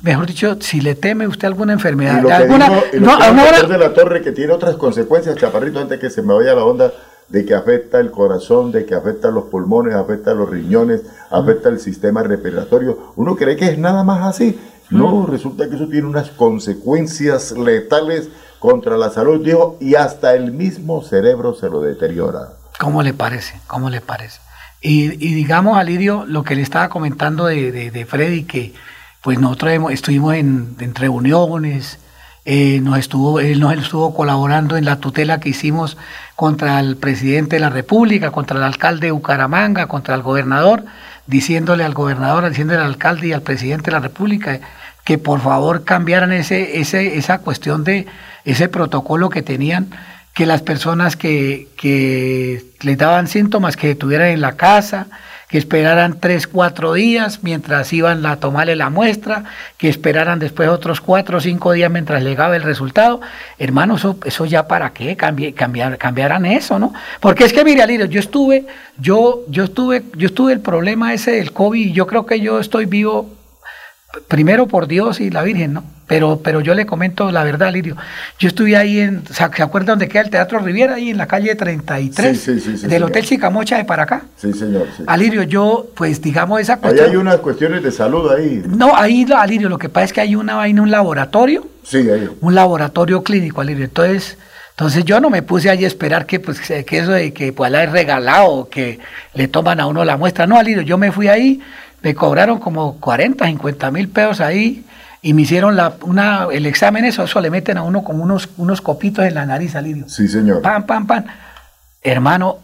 mejor dicho si le teme usted alguna enfermedad y alguna no, de la torre que tiene otras consecuencias chaparrito antes que se me vaya la onda de que afecta el corazón, de que afecta los pulmones, afecta los riñones, afecta el sistema respiratorio. Uno cree que es nada más así, no, resulta que eso tiene unas consecuencias letales contra la salud, dijo, y hasta el mismo cerebro se lo deteriora. ¿Cómo le parece? ¿Cómo le parece? Y, digamos, Alirio, lo que le estaba comentando de, de, Freddy, que pues nosotros estuvimos en, reuniones, eh, nos estuvo, él nos estuvo colaborando en la tutela que hicimos contra el presidente de la República, contra el alcalde de Bucaramanga, contra el gobernador, diciéndole al gobernador, diciéndole al alcalde y al presidente de la República que por favor cambiaran ese, ese, esa cuestión de ese protocolo que tenían, que las personas que, que les daban síntomas que estuvieran en la casa, que esperaran tres, cuatro días mientras iban a tomarle la muestra, que esperaran después otros cuatro o cinco días mientras llegaba el resultado. Hermano, eso, eso ya para qué cambiar, cambiaran eso, ¿no? Porque es que, mire, Alirio, yo estuve, yo, yo estuve, yo estuve el problema ese del COVID y yo creo que yo estoy vivo primero por Dios y la Virgen, ¿no? Pero, pero yo le comento la verdad, Lirio. Yo estuve ahí en, ¿se acuerdan dónde queda el Teatro Riviera? Ahí en la calle 33 sí, sí, sí, del Hotel Chicamocha de para acá. Sí, señor. Alirio, yo, pues digamos esa cuestión. Ahí hay unas cuestiones de salud ahí. No, ahí, Alirio, lo que pasa es que hay una vaina, un laboratorio. Sí, ahí. Un laboratorio clínico, Alirio. Entonces, entonces yo no me puse ahí a esperar que, pues, que eso de que pues, la he regalado, que le toman a uno la muestra. No, Alirio, yo me fui ahí me cobraron como 40, 50 mil pesos ahí y me hicieron la, una, el examen, eso, eso le meten a uno como unos, unos copitos en la nariz, Alirio. Sí, señor. Pam, pam, pam. Hermano,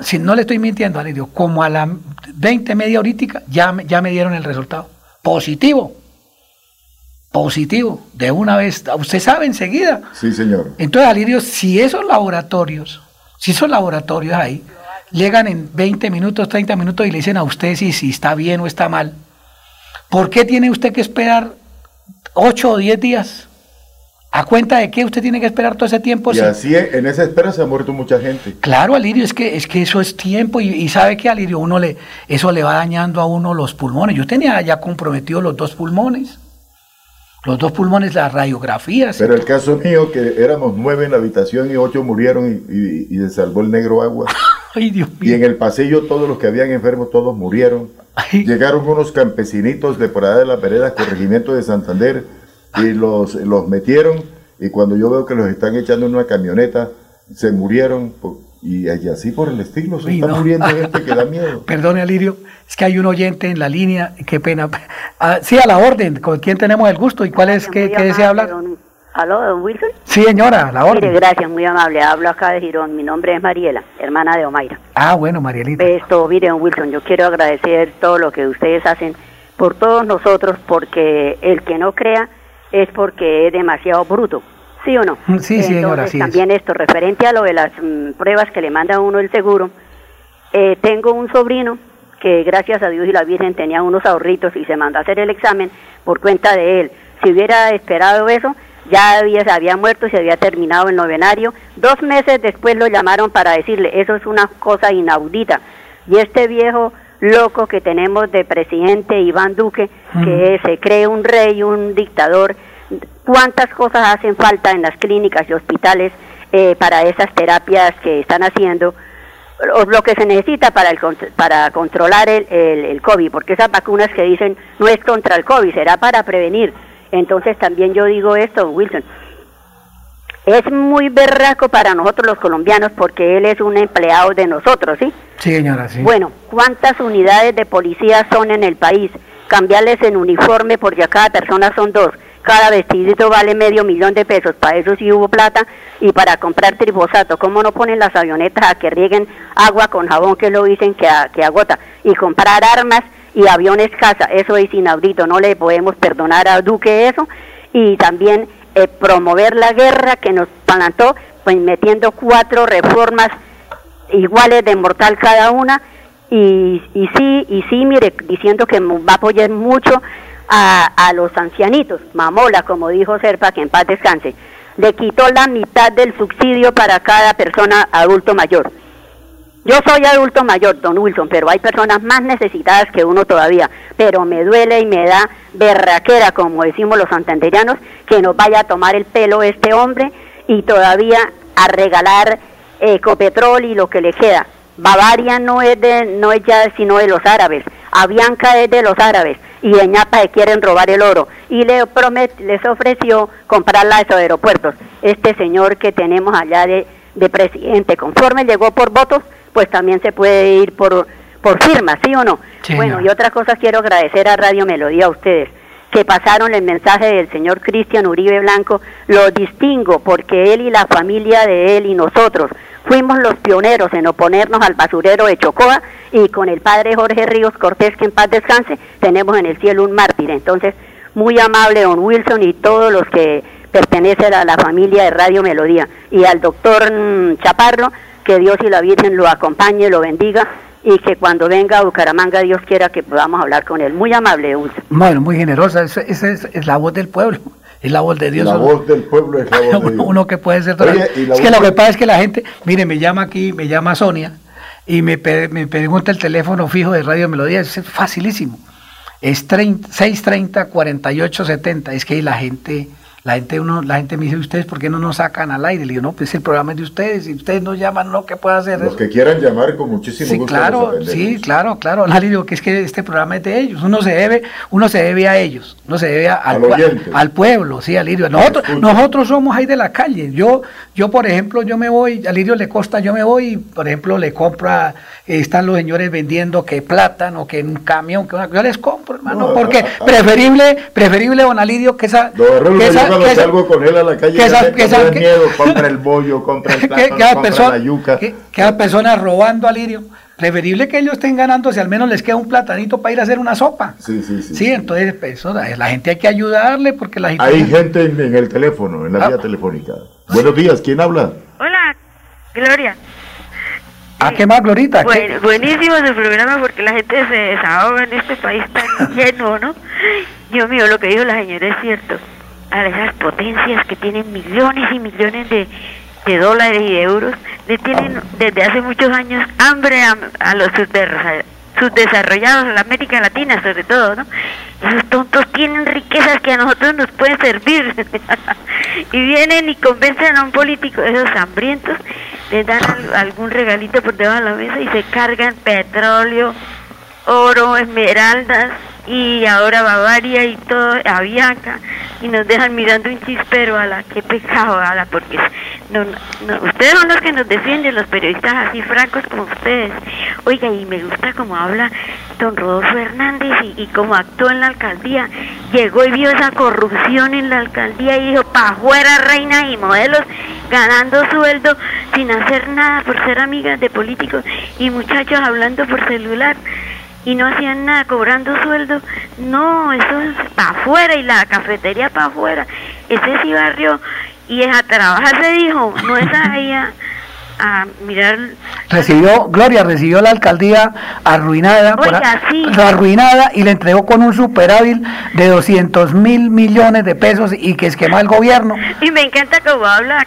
si no le estoy mintiendo, Alirio, como a la 20, media horítica, ya, ya me dieron el resultado. Positivo. Positivo. De una vez, usted sabe enseguida. Sí, señor. Entonces, Alirio, si esos laboratorios, si esos laboratorios ahí, llegan en 20 minutos, 30 minutos y le dicen a usted si, si está bien o está mal. ¿Por qué tiene usted que esperar 8 o 10 días? ¿A cuenta de qué usted tiene que esperar todo ese tiempo? Y así en esa espera se ha muerto mucha gente. Claro, Alirio, es que, es que eso es tiempo y, sabe que Alirio, uno le, eso le va dañando a uno los pulmones. Yo tenía ya comprometido los dos pulmones. Los dos pulmones, las radiografías. Pero el caso mío, que éramos nueve en la habitación y ocho murieron y, y se salvó el negro agua. Y en el pasillo todos los que habían enfermos, todos murieron. Llegaron unos campesinitos de por allá de la vereda, corregimiento de Santander, y los, los metieron. Y cuando yo veo que los están echando en una camioneta, se murieron. Y así por el estilo, se está muriendo gente que da miedo. Perdone, Alirio, es que hay un oyente en la línea, qué pena. Ah, sí, a la orden, ¿con quién tenemos el gusto y cuál es, qué, qué desea hablar? ¿Aló, don Wilson? Sí, señora, la orden. Mire, gracias, muy amable. Hablo acá de Girón. Mi nombre es Mariela, hermana de Omaira. Ah, bueno, Marielita. Esto, mire, don Wilson, yo quiero agradecer todo lo que ustedes hacen por todos nosotros, porque el que no crea es porque es demasiado bruto. ¿Sí o no? Mm, sí, sí, señora, sí. También esto, referente a lo de las mm, pruebas que le manda uno el seguro, eh, tengo un sobrino que gracias a Dios y la Virgen tenía unos ahorritos y se mandó a hacer el examen por cuenta de él. Si hubiera esperado eso, ya había, se había muerto y se había terminado el novenario. Dos meses después lo llamaron para decirle, eso es una cosa inaudita. Y este viejo loco que tenemos de presidente Iván Duque, que se cree un rey, un dictador, cuántas cosas hacen falta en las clínicas y hospitales eh, para esas terapias que están haciendo, o lo que se necesita para, el, para controlar el, el, el COVID, porque esas vacunas que dicen no es contra el COVID, será para prevenir entonces también yo digo esto, Wilson. Es muy berraco para nosotros los colombianos porque él es un empleado de nosotros, ¿sí? Sí, señora, sí. Bueno, ¿cuántas unidades de policía son en el país? Cambiarles en uniforme porque a cada persona son dos. Cada vestidito vale medio millón de pesos. Para eso sí hubo plata. Y para comprar trifosato, ¿cómo no ponen las avionetas a que rieguen agua con jabón que lo dicen que, que agota? Y comprar armas y aviones casa, eso es inaudito, no le podemos perdonar a Duque eso. Y también eh, promover la guerra que nos plantó pues metiendo cuatro reformas iguales de mortal cada una. Y, y sí, y sí, mire, diciendo que va a apoyar mucho a, a los ancianitos, mamola, como dijo Serpa, que en paz descanse, le quitó la mitad del subsidio para cada persona adulto mayor. Yo soy adulto mayor, don Wilson, pero hay personas más necesitadas que uno todavía. Pero me duele y me da berraquera, como decimos los santanderianos, que nos vaya a tomar el pelo este hombre y todavía a regalar ecopetrol y lo que le queda. Bavaria no es de, no es ya sino de los árabes. Avianca es de los árabes y de ñapa se quieren robar el oro y le promet, les ofreció comprarla a esos aeropuertos. Este señor que tenemos allá de, de presidente, conforme llegó por votos, pues también se puede ir por, por firma, ¿sí o no? bueno, y otra cosa quiero agradecer a Radio Melodía a ustedes que pasaron el mensaje del señor Cristian Uribe Blanco, lo distingo porque él y la familia de él y nosotros fuimos los pioneros en oponernos al basurero de Chocoa y con el padre Jorge Ríos Cortés, que en paz descanse, tenemos en el cielo un mártir. Entonces, muy amable don Wilson y todos los que pertenecen a la familia de Radio Melodía y al doctor mm, Chaparro, que Dios y la Virgen lo acompañe, lo bendiga y que cuando venga a Bucaramanga Dios quiera que podamos hablar con él. Muy amable, Wilson. Bueno, muy generosa, esa es, la voz del pueblo. Es la voz de Dios. La voz del pueblo es la voz de Dios. Uno que puede ser... es que lo que pasa es que la gente, mire, me llama aquí, me llama Sonia y me, me pregunta el teléfono fijo de Radio Melodía, es facilísimo. Es 630 4870. Es que la gente la gente, uno, la gente me dice, ¿ustedes por qué no nos sacan al aire? Le digo, no, pues el programa es de ustedes, y ustedes nos llaman, no, ¿qué puede hacer? Los que quieran llamar con muchísimo sí, Claro, sí, claro, claro. Le digo que es que este programa es de ellos, uno se debe, uno se debe a ellos, uno se debe al, al, pueblo, sí, Alirio. Nosotros, nosotros somos ahí de la calle. Yo, yo, por ejemplo, yo me voy, a Lirio le costa, yo me voy, por ejemplo, le compra, están los señores vendiendo que plátano, que un camión, que una, yo les compro, hermano, porque preferible, preferible, don Alirio, que esa, que esa cuando salgo con él a la calle, que esa, miedo, compra el bollo, compra el plátano, compra persona, la yuca. Que, cada persona robando a Lirio. Preferible que ellos estén ganando si al menos les queda un platanito para ir a hacer una sopa. Sí, sí, sí. Sí, entonces pues, la gente hay que ayudarle porque la gente... Hay gente en, el teléfono, en la ah. vía telefónica. Buenos días, ¿quién habla? Hola, Gloria. ¿A qué más, Glorita? Bueno, buenísimo su programa porque la gente se desahoga en este país tan lleno, ¿no? Dios mío, lo que dijo la señora es cierto a esas potencias que tienen millones y millones de, dólares y de euros, le tienen desde hace muchos años hambre a, los subdesarrollados, a la América Latina sobre todo, ¿no? Esos tontos tienen riquezas que a nosotros nos pueden servir. y vienen y convencen a un político, esos hambrientos, les dan algún regalito por debajo de la mesa y se cargan petróleo, oro, esmeraldas, y ahora Bavaria y todo, Avianca, y nos dejan mirando un chispero a la, qué pecado, a porque no, ustedes son los que nos defienden, los periodistas así francos como ustedes. Oiga, y me gusta cómo habla don Rodolfo Hernández y, y cómo actuó en la alcaldía. Llegó y vio esa corrupción en la alcaldía y dijo, pa' fuera reinas y modelos, ganando sueldo sin hacer nada por ser amigas de políticos y muchachos hablando por celular y no hacían nada cobrando sueldo. No, eso es para afuera y la cafetería para afuera. Ese sí barrio y es a trabajar se dijo, no es ahí a mirar. Recibió, Gloria recibió la alcaldía arruinada, arruinada y le entregó con un superávit de 200 mil millones de pesos y que esquema el gobierno. Y me encanta cómo habla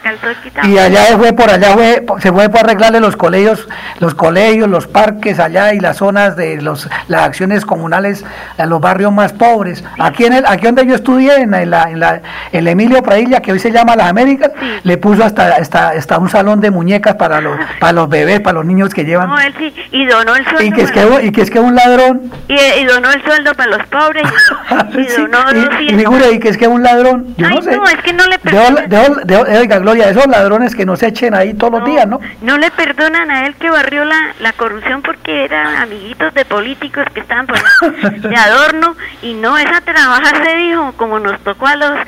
Y allá fue por allá fue, se fue por arreglarle los colegios, los colegios, los parques allá y las zonas de los, las acciones comunales a los barrios más pobres. Aquí en el, aquí donde yo estudié, en la, en la, el Emilio Pradilla, que hoy se llama Las Américas, le puso hasta, hasta, hasta un salón de muñecas para los, para los bebés, para los niños que llevan. No, él sí, y donó el sueldo. Y que es que, y que, es que un ladrón. Y, donó el sueldo para los pobres. Y, donó y, figura, y que es que un ladrón. Yo no sé. No, es que no le perdonan. De, oiga, Gloria, esos ladrones que no se echen ahí todos los días, ¿no? No le perdonan a él que barrió la, la corrupción porque eran amiguitos de políticos que estaban por de adorno. Y no, esa trabajar se dijo, como nos tocó a los,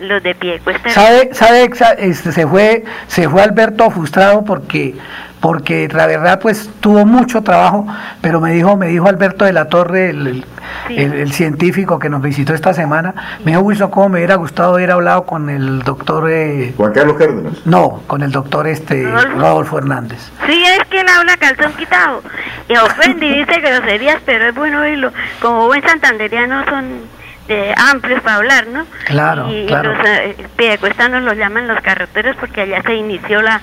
los, de pie. Cuesta ¿Sabe, sabe, este, se fue, se fue Alberto frustrado porque porque la verdad pues tuvo mucho trabajo, pero me dijo, me dijo Alberto de la Torre, el, el, científico que nos visitó esta semana, me dijo Wilson, ¿cómo me hubiera gustado haber hablado con el doctor... Eh, Juan Carlos Cárdenas. No, con el doctor este Rodolfo Hernández. Sí, es que él habla calzón quitado y ofende y dice groserías, pero es bueno oírlo. Como buen santanderiano son de amplios para hablar, ¿no? Claro, y, claro. los eh, piedecuestanos los llaman los carreteros porque allá se inició la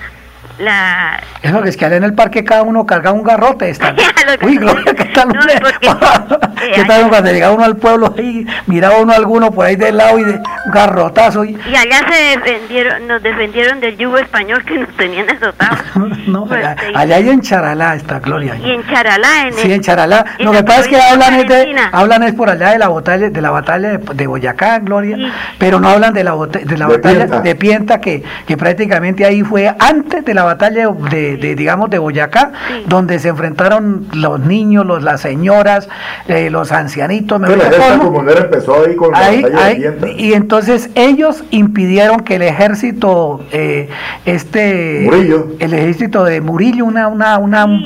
la eso es que allá en el parque cada uno carga un garrote está uy Gloria qué tal no, qué tal cuando llega uno al pueblo ahí miraba uno a alguno por ahí del lado y de un garrotazo y, y allá se defendieron nos defendieron del yugo español que nos tenían azotados no pues, allá, allá, hay en Charalá está Gloria y en Charalá en sí en Charalá. lo que pasa es que hablan es de hablan es por allá de la batalla de la batalla de, de Boyacá Gloria pero no hablan de la de la batalla de Pienta que, que prácticamente ahí fue antes de la batalla de, de digamos, de Boyacá, donde se enfrentaron los niños, los, las señoras, eh, los ancianitos. Me empezó ahí con la de Y entonces ellos impidieron que el ejército, eh, este, Murillo. el ejército de Murillo, una, una, una un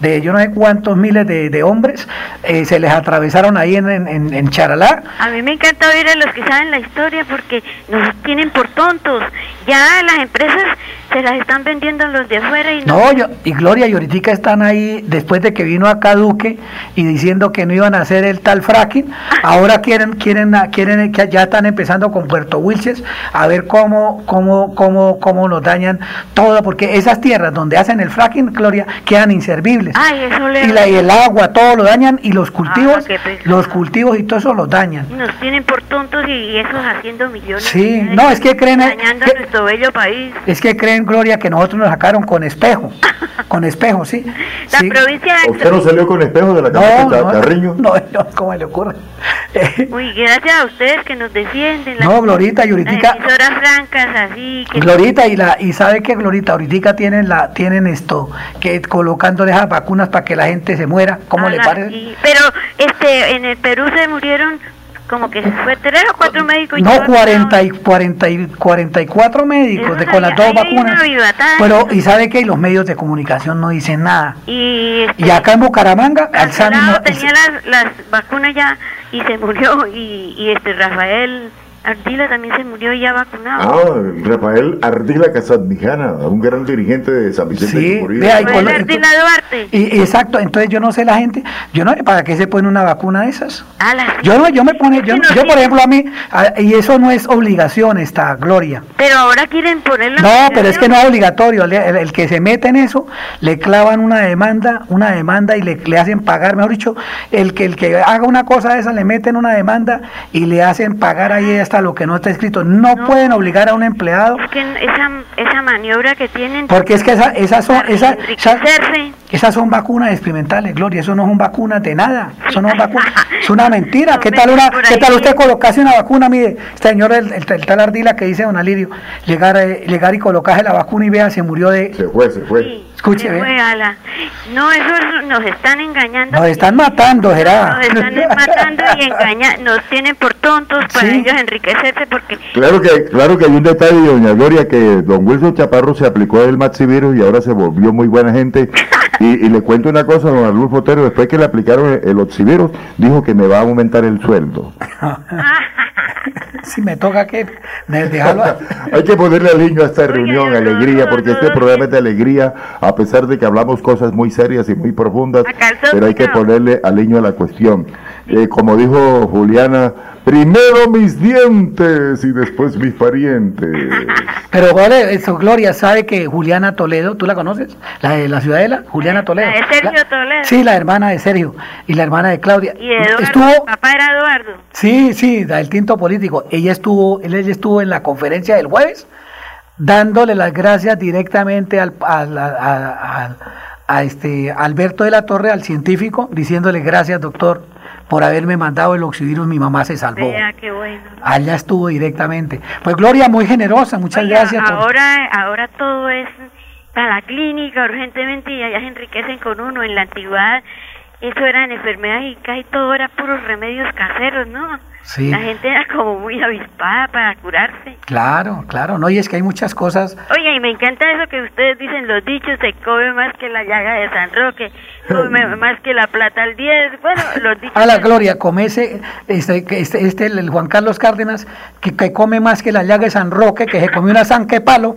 de yo no sé cuántos miles de, de hombres, eh, se les atravesaron ahí en, en, en, Charalá. A mí me encanta oír a los que saben la historia porque nos tienen por tontos. Ya las empresas las están vendiendo los de afuera y no. yo, y Gloria y ahorita están ahí, después de que vino acá Duque y diciendo que no iban a hacer el tal fracking, ahora quieren, quieren, quieren, que ya están empezando con Puerto Wilches a ver cómo, cómo, cómo, cómo nos dañan todo, porque esas tierras donde hacen el fracking, Gloria, quedan inservibles. y, la, y el agua, todo lo dañan, y los cultivos, ah, los cultivos y todo eso los dañan. Nos tienen por tontos y, esos haciendo millones. Sí, no, es que creen... Dañando nuestro bello país. Es que creen Gloria, que nosotros nos sacaron con espejo. con espejo, sí. La provincia de ¿Usted no salió con espejo de la no, no, Carriño? No, no, ¿cómo le ocurre? Uy, gracias a ustedes que nos defienden. no, Glorita y ahorita. Las francas, así. Que Glorita, y, la, y sabe que Glorita, ahorita tienen, la, tienen esto, que colocando esas vacunas para que la gente se muera. ¿Cómo le parece? Pero este, en el Perú se murieron como que fue tres o cuatro médicos. No, 40 y, 40 y 44 médicos de, con las dos vacunas. Pero, y sabe que los medios de comunicación no dicen nada. Y, este, y acá en Bucaramanga, Alzano tenía las, las vacunas ya y se murió. Y, y este Rafael Ardila también se murió ya vacunado. Ah, Rafael Ardila Casadmijana, un gran dirigente de San Vicente sí, de vea, y Ardila Duarte. Y, exacto, entonces yo no sé la gente, yo no sé para qué se pone una vacuna de esas. Ah, yo no, yo me pone, yo, yo por ejemplo a mí, y eso no es obligación esta Gloria. Pero ahora quieren ponerlo. No, pero es que no es obligatorio, el, que se mete en eso, le clavan una demanda, una demanda y le, le hacen pagar, mejor dicho, el que el que haga una cosa de esa le meten una demanda y le hacen pagar ahí hasta lo que no está escrito. No, pueden obligar a un empleado. Es que esa, esa maniobra que tienen. Porque es que esa, esas son. Esa, esas son vacunas experimentales, Gloria. Eso no son vacunas de nada. Eso no es vacuna. Es una mentira. ¿Qué tal, una, ¿qué tal usted colocase una vacuna? Mire, este señor, el, el, tal Ardila que dice don Alirio, llegar, eh, llegar y colocarse la vacuna y vea, se murió de. Se fue, se fue. Escuche, No, eso nos están engañando. Nos están matando, Gerard. Nos están matando y engañando. Nos tienen por tontos para ellos enriquecerse porque... Claro que, claro que hay un detalle, doña Gloria, que don Wilson Chaparro se aplicó el Maxivirus y ahora se volvió muy buena gente. Y, le cuento una cosa, don Arnulfo Otero, después que le aplicaron el, Oxivirus, dijo que me va a aumentar el sueldo. si me toca que Hay que ponerle aliño a esta reunión, alegría, porque este programa es de alegría, a pesar de que hablamos cosas muy serias y muy profundas, pero hay que ponerle aliño a la cuestión. Eh, como dijo Juliana, primero mis dientes y después mis parientes. Pero vale, eso, Gloria, ¿sabe que Juliana Toledo, tú la conoces? La de la Ciudadela, Juliana Toledo. La de Sergio Toledo. Sí, la hermana de Sergio y la hermana de Claudia. Y Eduardo, estuvo, papá era Eduardo. Sí, sí, del tinto político. Ella estuvo, él, ella estuvo en la conferencia del jueves dándole las gracias directamente al, a este Alberto de la Torre, al científico, diciéndole gracias, doctor por haberme mandado el oxivirus, mi mamá se salvó. qué bueno. Allá estuvo directamente. Pues Gloria, muy generosa, muchas gracias. Ahora, ahora todo es para la clínica urgentemente y allá se enriquecen con uno. En la antigüedad eso eran enfermedades y casi todo era puros remedios caseros, ¿no? La gente era como muy avispada para curarse. Claro, claro, no, y es que hay muchas cosas. Oye, y me encanta eso que ustedes dicen, los dichos, se come más que la llaga de San Roque, come más que la plata al 10, bueno, los dichos... A la gloria, come ese, este, este, este el Juan Carlos Cárdenas, que, que, come más que la llaga de San Roque, que se comió una zanque palo.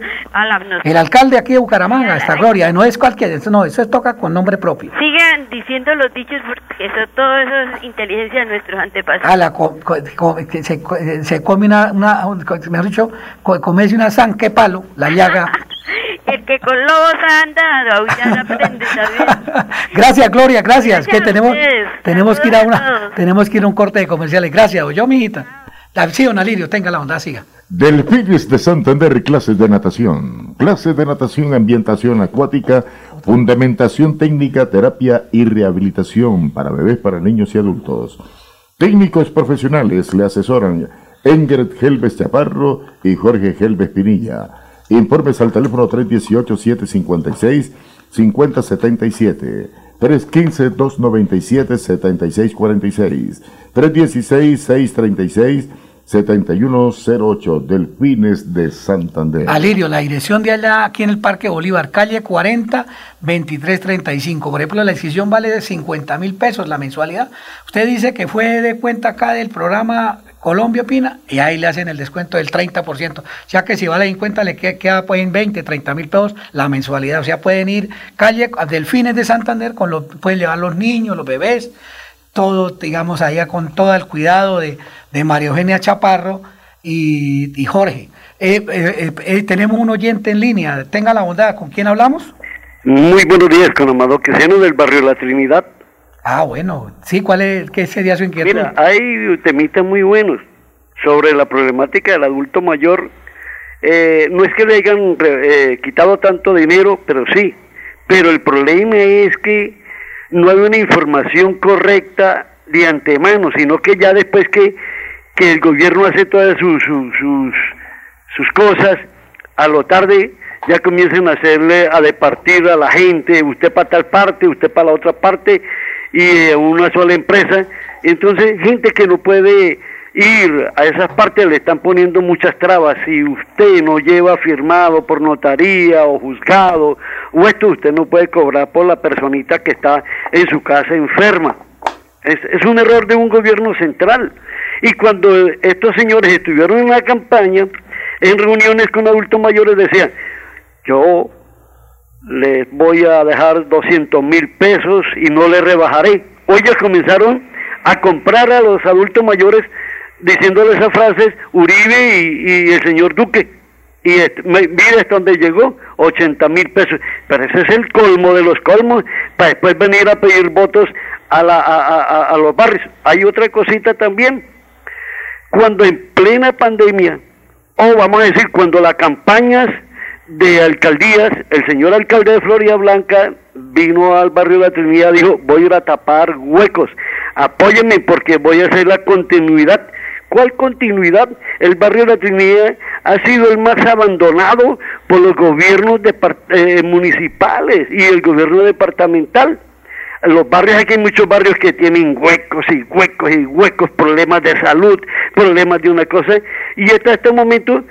el alcalde aquí de Bucaramanga, esta gloria, no es cualquier, no, eso toca con nombre propio. Sigan diciendo los dichos porque eso, todo eso es inteligencia de nuestros antepasados. A la, se, se come una, una mejor dicho, comerse una zanque palo, la llaga. El que con lobos ha andado, ya aprende también. gracias, Gloria, gracias. que tenemos, tenemos que ir a una, tenemos que ir a un corte de comerciales. Gracias, yo, mijita. Sí, don Alirio, tenga la onda, siga. Delfines de Santander, clases de natación, clases de natación, ambientación acuática, fundamentación técnica, terapia y rehabilitación para bebés, para niños y adultos. Técnicos profesionales le asesoran Engert Helves Chaparro y Jorge Helves Pinilla. Informes al teléfono 318-756-5077. 315-297-7646. 316-636. 7108 Delfines de Santander. Alirio, la dirección de allá aquí en el Parque Bolívar, calle 40 2335. Por ejemplo, la inscripción vale de 50 mil pesos la mensualidad. Usted dice que fue de cuenta acá del programa Colombia Opina y ahí le hacen el descuento del 30%. Ya que si vale en cuenta le queda, pues en 20, 30 mil pesos la mensualidad. O sea, pueden ir calle Delfines de Santander, con lo, pueden llevar los niños, los bebés todo, digamos, allá con todo el cuidado de, de María Eugenia Chaparro y, Jorge. Eh, eh, eh, tenemos un oyente en línea, tenga la bondad, ¿con quién hablamos? Muy buenos días, con Amado Queseno del barrio La Trinidad. Ah, bueno, sí, ¿cuál es, qué sería su inquietud? Mira, hay temitas muy buenos sobre la problemática del adulto mayor. no es que le hayan quitado tanto dinero, pero sí. Pero el problema es que no hay una información correcta de antemano, sino que ya después que, que el gobierno hace todas sus, sus, sus, cosas, a lo tarde ya comienzan a hacerle a departir a la gente, usted para tal parte, usted para la otra parte, y una sola empresa. Entonces, gente que no puede ir a esas partes le están poniendo muchas trabas. Si usted no lleva firmado por notaría o juzgado o esto, usted no puede cobrar por la personita que está en su casa enferma. Es, es un error de un gobierno central. Y cuando estos señores estuvieron en la campaña, en reuniones con adultos mayores decían, yo les voy a dejar 200 mil pesos y no les rebajaré. Hoy ya comenzaron a comprar a los adultos mayores diciéndole esas frases Uribe y, el señor Duque. Y mire hasta dónde llegó, 80 mil pesos. Pero ese es el colmo de los colmos, para después venir a pedir votos a, la, a, a, los barrios. Hay otra cosita también. Cuando en plena pandemia, o vamos a decir, cuando las campañas de alcaldías, el señor alcalde de Florida Blanca vino al barrio de la Trinidad, dijo, voy a ir a tapar huecos, apóyenme porque voy a hacer la continuidad ¿Cuál continuidad? El barrio de la Trinidad ha sido el más abandonado por los gobiernos eh, municipales y el gobierno departamental. los barrios, aquí hay muchos barrios que tienen huecos y huecos y huecos, problemas de salud, problemas de una cosa, y hasta este momento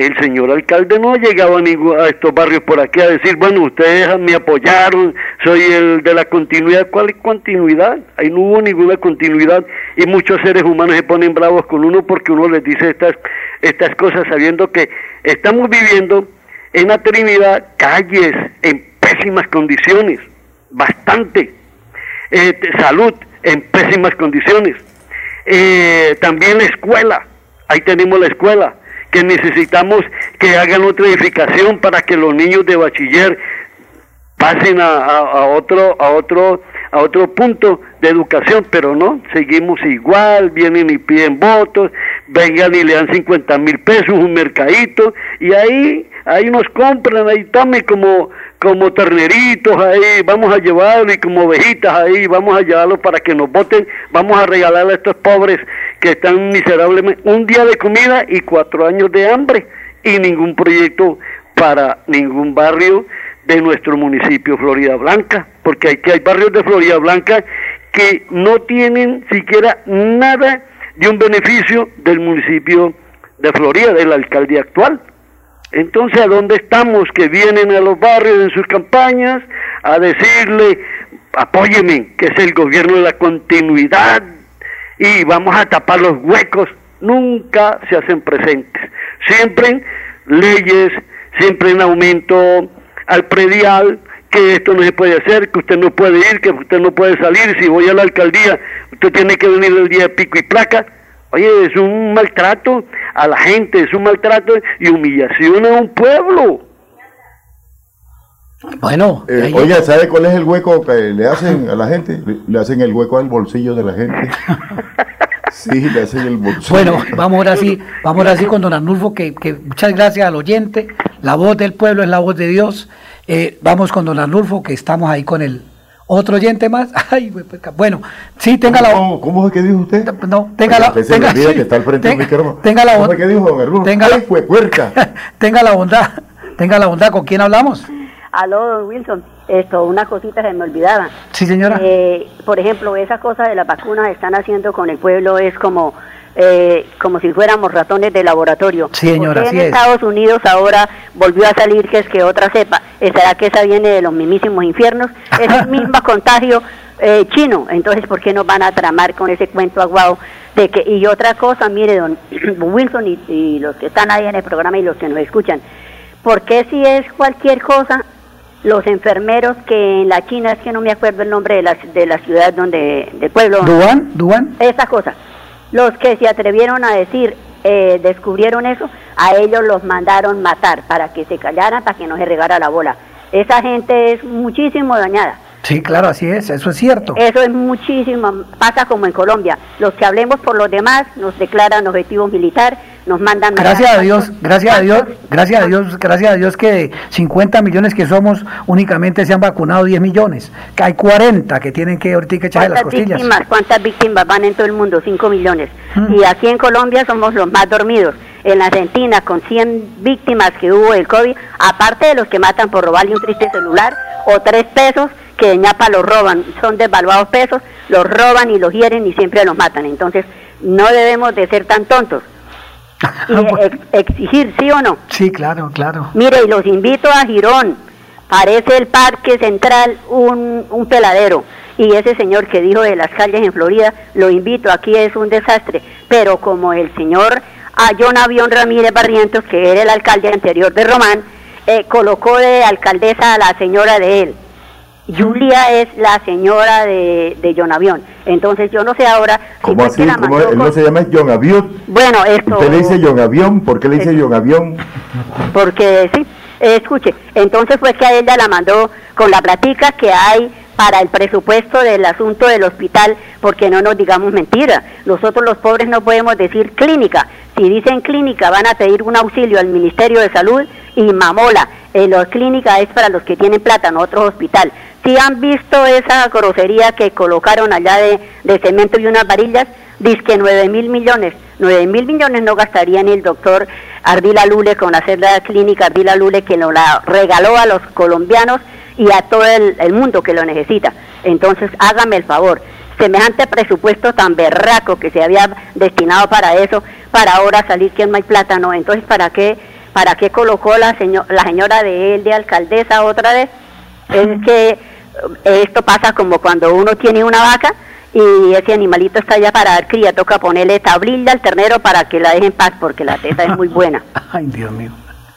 el señor alcalde no ha llegado a, a estos barrios por aquí a decir, bueno, ustedes me apoyaron, soy el de la continuidad. ¿Cuál es continuidad? Ahí no hubo ninguna continuidad y muchos seres humanos se ponen bravos con uno porque uno les dice estas, estas cosas sabiendo que estamos viviendo en la Trinidad calles en pésimas condiciones, bastante. Eh, salud en pésimas condiciones. Eh, también la escuela, ahí tenemos la escuela que necesitamos que hagan otra edificación para que los niños de bachiller pasen a, otro a otro a otro punto de educación, pero no, seguimos igual, vienen y piden votos, vengan y le dan 50 mil pesos, un mercadito, y ahí, ahí nos compran, ahí también como, como terneritos ahí, vamos a llevarlo y como ovejitas ahí, vamos a llevarlo para que nos voten, vamos a regalarle a estos pobres que están miserablemente un día de comida y cuatro años de hambre y ningún proyecto para ningún barrio de nuestro municipio Florida Blanca, porque aquí hay barrios de Florida Blanca que no tienen siquiera nada de un beneficio del municipio de Florida, de la alcaldía actual. Entonces, ¿a dónde estamos? Que vienen a los barrios en sus campañas a decirle, apóyeme, que es el gobierno de la continuidad y vamos a tapar los huecos. Nunca se hacen presentes. Siempre leyes, siempre en aumento al predial, que esto no se puede hacer, que usted no puede ir, que usted no puede salir, si voy a la alcaldía, usted tiene que venir el día de pico y placa. Oye, es un maltrato a la gente, es un maltrato y humillación a un pueblo. Bueno, eh, oye, ¿sabe cuál es el hueco que le hacen a la gente? Le hacen el hueco al bolsillo de la gente. Sí, le hacen el bolsillo. Bueno, vamos ahora sí, vamos ahora sí con don Arnulfo, que, que muchas gracias al oyente. La voz del pueblo es la voz de Dios. Eh, vamos con don Arnulfo, que estamos ahí con el otro oyente más. Ay, bueno, sí, tenga la ¿Cómo, ¿Cómo fue que dijo usted? No, tenga la tenga, sí, que está al frente tenga, tenga la ¿Cómo fue que dijo don Arnulfo? Tenga Ay, fue puerca. tenga la bondad, tenga la bondad, ¿con quién hablamos? Aló, don Wilson. Esto, una cosita se me olvidaba. Sí, señora. Eh, por ejemplo, esa cosa de las vacunas están haciendo con el pueblo es como eh, como si fuéramos ratones de laboratorio. Sí, señora, en Estados Unidos ahora volvió a salir que es que otra cepa. ¿Será que esa viene de los mismísimos infiernos? Es el mismo contagio eh, chino. Entonces, ¿por qué nos van a tramar con ese cuento aguado? De que, y otra cosa, mire, don Wilson y, y los que están ahí en el programa y los que nos escuchan, ¿por qué si es cualquier cosa los enfermeros que en la China, es que no me acuerdo el nombre de la, de la ciudad donde, del pueblo. ¿Duan? ¿Duan? Esa cosa. Los que se atrevieron a decir, eh, descubrieron eso, a ellos los mandaron matar para que se callaran, para que no se regara la bola. Esa gente es muchísimo dañada. Sí, claro, así es, eso es cierto. Eso es muchísimo, pasa como en Colombia. Los que hablemos por los demás nos declaran objetivo militar, nos mandan... Gracias a Dios, gracias a Dios, gracias a Dios, gracias a Dios que de 50 millones que somos, únicamente se han vacunado 10 millones. Que hay 40 que tienen que ahorita echarle las costillas. Víctimas, ¿Cuántas víctimas van en todo el mundo? 5 millones. Y aquí en Colombia somos los más dormidos. En Argentina, con 100 víctimas que hubo del COVID, aparte de los que matan por robarle un triste celular o tres pesos, que de ñapa los roban, son desvaluados pesos, los roban y los hieren y siempre los matan. Entonces, no debemos de ser tan tontos. Exigir, ¿sí o no? Sí, claro, claro. Mire, y los invito a Girón. Parece el Parque Central un, un peladero. Y ese señor que dijo de las calles en Florida, lo invito, aquí es un desastre. Pero como el señor a John Avión Ramírez Barrientos, que era el alcalde anterior de Román, eh, colocó de alcaldesa a la señora de él. Julia es la señora de, de John Avión. Entonces yo no sé ahora ¿Cómo así? ¿Cómo él no se llama John Avión? Bueno, esto... ¿Usted le dice John Avión? ¿Por qué le dice John Avión? Porque sí, escuche, entonces fue que a ella la mandó con la platica que hay para el presupuesto del asunto del hospital, porque no nos digamos mentira. Nosotros los pobres no podemos decir clínica. Si dicen clínica van a pedir un auxilio al Ministerio de Salud y mamola. Eh, la clínica es para los que tienen plata, no otro hospital. Si han visto esa grosería que colocaron allá de, cemento y unas varillas, dice que 9 mil millones. 9 mil millones no gastaría ni el doctor Ardila Lule con hacer la clínica Ardila Lule que nos la regaló a los colombianos y a todo el, el mundo que lo necesita. Entonces, hágame el favor. Semejante presupuesto tan berraco que se había destinado para eso, para ahora salir que no hay plata, no. Entonces, ¿para qué, para qué colocó la, señor, la señora de él de alcaldesa otra vez? Es que esto pasa como cuando uno tiene una vaca y ese animalito está allá para dar cría, toca ponerle tablilla al ternero para que la deje en paz porque la teta es muy buena. Ay, Dios mío.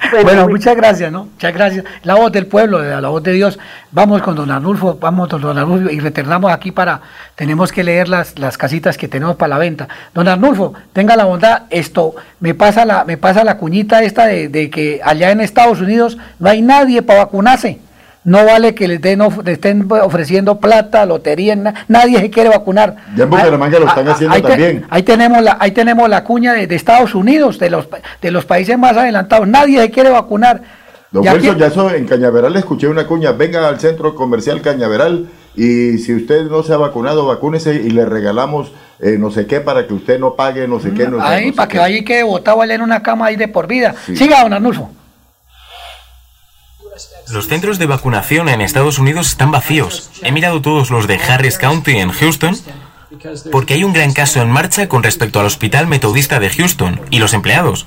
Bueno, muchas gracias, ¿no? Muchas gracias. La voz del pueblo, la voz de Dios. Vamos con don Arnulfo, vamos con don Arnulfo y retornamos aquí para, tenemos que leer las, las casitas que tenemos para la venta. Don Arnulfo, tenga la bondad, esto, me pasa la, me pasa la cuñita esta de, de que allá en Estados Unidos no hay nadie para vacunarse. No vale que les, den, estén ofreciendo plata, lotería, nadie se quiere vacunar. Ya en Bucaramanga lo están haciendo también. ahí tenemos la, ahí tenemos la cuña de, Estados Unidos, de los, de los países más adelantados. Nadie se quiere vacunar. Don Wilson, ya eso en Cañaveral le escuché una cuña, venga al centro comercial Cañaveral y si usted no se ha vacunado, vacúnese y le regalamos eh, no sé qué para que usted no pague no sé qué. No ahí, para que vaya y quede botado en una cama ahí de por vida. Siga, don Arnulfo. Los centros de vacunación en Estados Unidos están vacíos. He mirado todos los de Harris County en Houston porque hay un gran caso en marcha con respecto al Hospital Metodista de Houston y los empleados.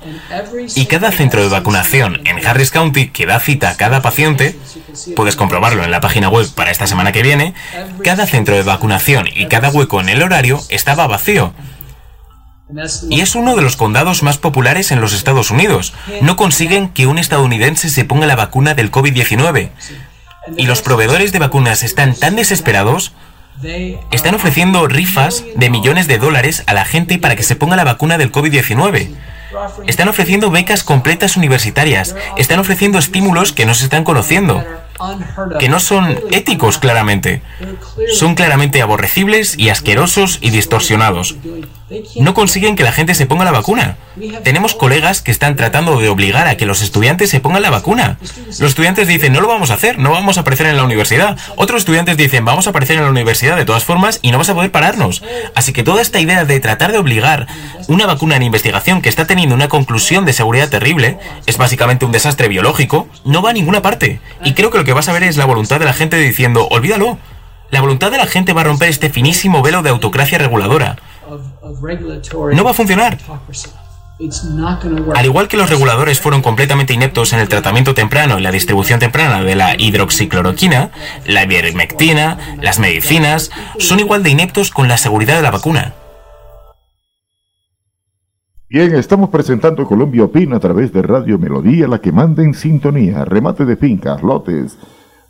Y cada centro de vacunación en Harris County que da cita a cada paciente, puedes comprobarlo en la página web para esta semana que viene, cada centro de vacunación y cada hueco en el horario estaba vacío. Y es uno de los condados más populares en los Estados Unidos. No consiguen que un estadounidense se ponga la vacuna del COVID-19. Y los proveedores de vacunas están tan desesperados están ofreciendo rifas de millones de dólares a la gente para que se ponga la vacuna del COVID-19. Están ofreciendo becas completas universitarias. Están ofreciendo estímulos que no se están conociendo. Que no son éticos claramente. Son claramente aborrecibles y asquerosos y distorsionados no consiguen que la gente se ponga la vacuna. Tenemos colegas que están tratando de obligar a que los estudiantes se pongan la vacuna. Los estudiantes dicen, no lo vamos a hacer, no vamos a aparecer en la universidad. Otros estudiantes dicen, vamos a aparecer en la universidad de todas formas y no vas a poder pararnos. Así que toda esta idea de tratar de obligar una vacuna en investigación que está teniendo una conclusión de seguridad terrible, es básicamente un desastre biológico, no va a ninguna parte. Y creo que lo que vas a ver es la voluntad de la gente diciendo, olvídalo. La voluntad de la gente va a romper este finísimo velo de autocracia reguladora. No va a funcionar. Al igual que los reguladores fueron completamente ineptos en el tratamiento temprano y la distribución temprana de la hidroxicloroquina, la ivermectina, las medicinas, son igual de ineptos con la seguridad de la vacuna. Bien, estamos presentando Colombia Opina a través de Radio Melodía, la que manda en sintonía, remate de fincas, lotes,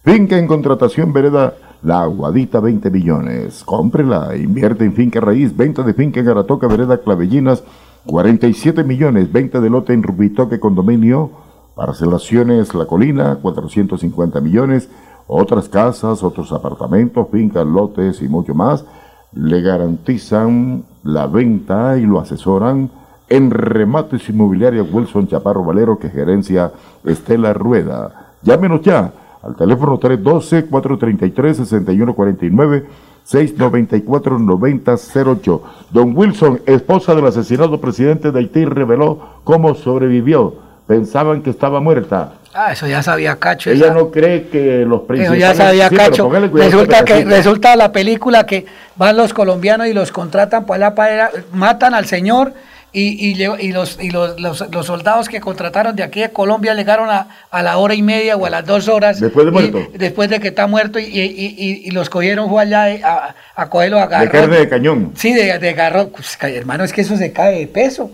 finca en contratación vereda la Aguadita 20 millones. Cómprela, invierte en finca raíz, venta de finca en Aratoca, Vereda Clavellinas, 47 millones, venta de lote en Rubitoque Condominio, parcelaciones La Colina, 450 millones, otras casas, otros apartamentos, fincas, lotes y mucho más, le garantizan la venta y lo asesoran en remates inmobiliarios Wilson Chaparro Valero, que gerencia Estela Rueda. Llámenos ya al teléfono 312-433-6149. 694-9008. Don Wilson, esposa del asesinado presidente de Haití, reveló cómo sobrevivió. Pensaban que estaba muerta. Ah, eso ya sabía Cacho. Ella no cree que los principales... Eso ya sabía Cacho. Resulta que resulta la película que van los colombianos y los contratan para la matan al señor y, y, los, y los, los, soldados que contrataron de aquí a Colombia llegaron a, a, la hora y media o a las dos horas. Después de muerto. después de que está muerto y, los cogieron fue allá a, a cogerlo a garrón. De carne de cañón. Sí, de, de garrón. Pues, hermano, es que eso se cae de peso.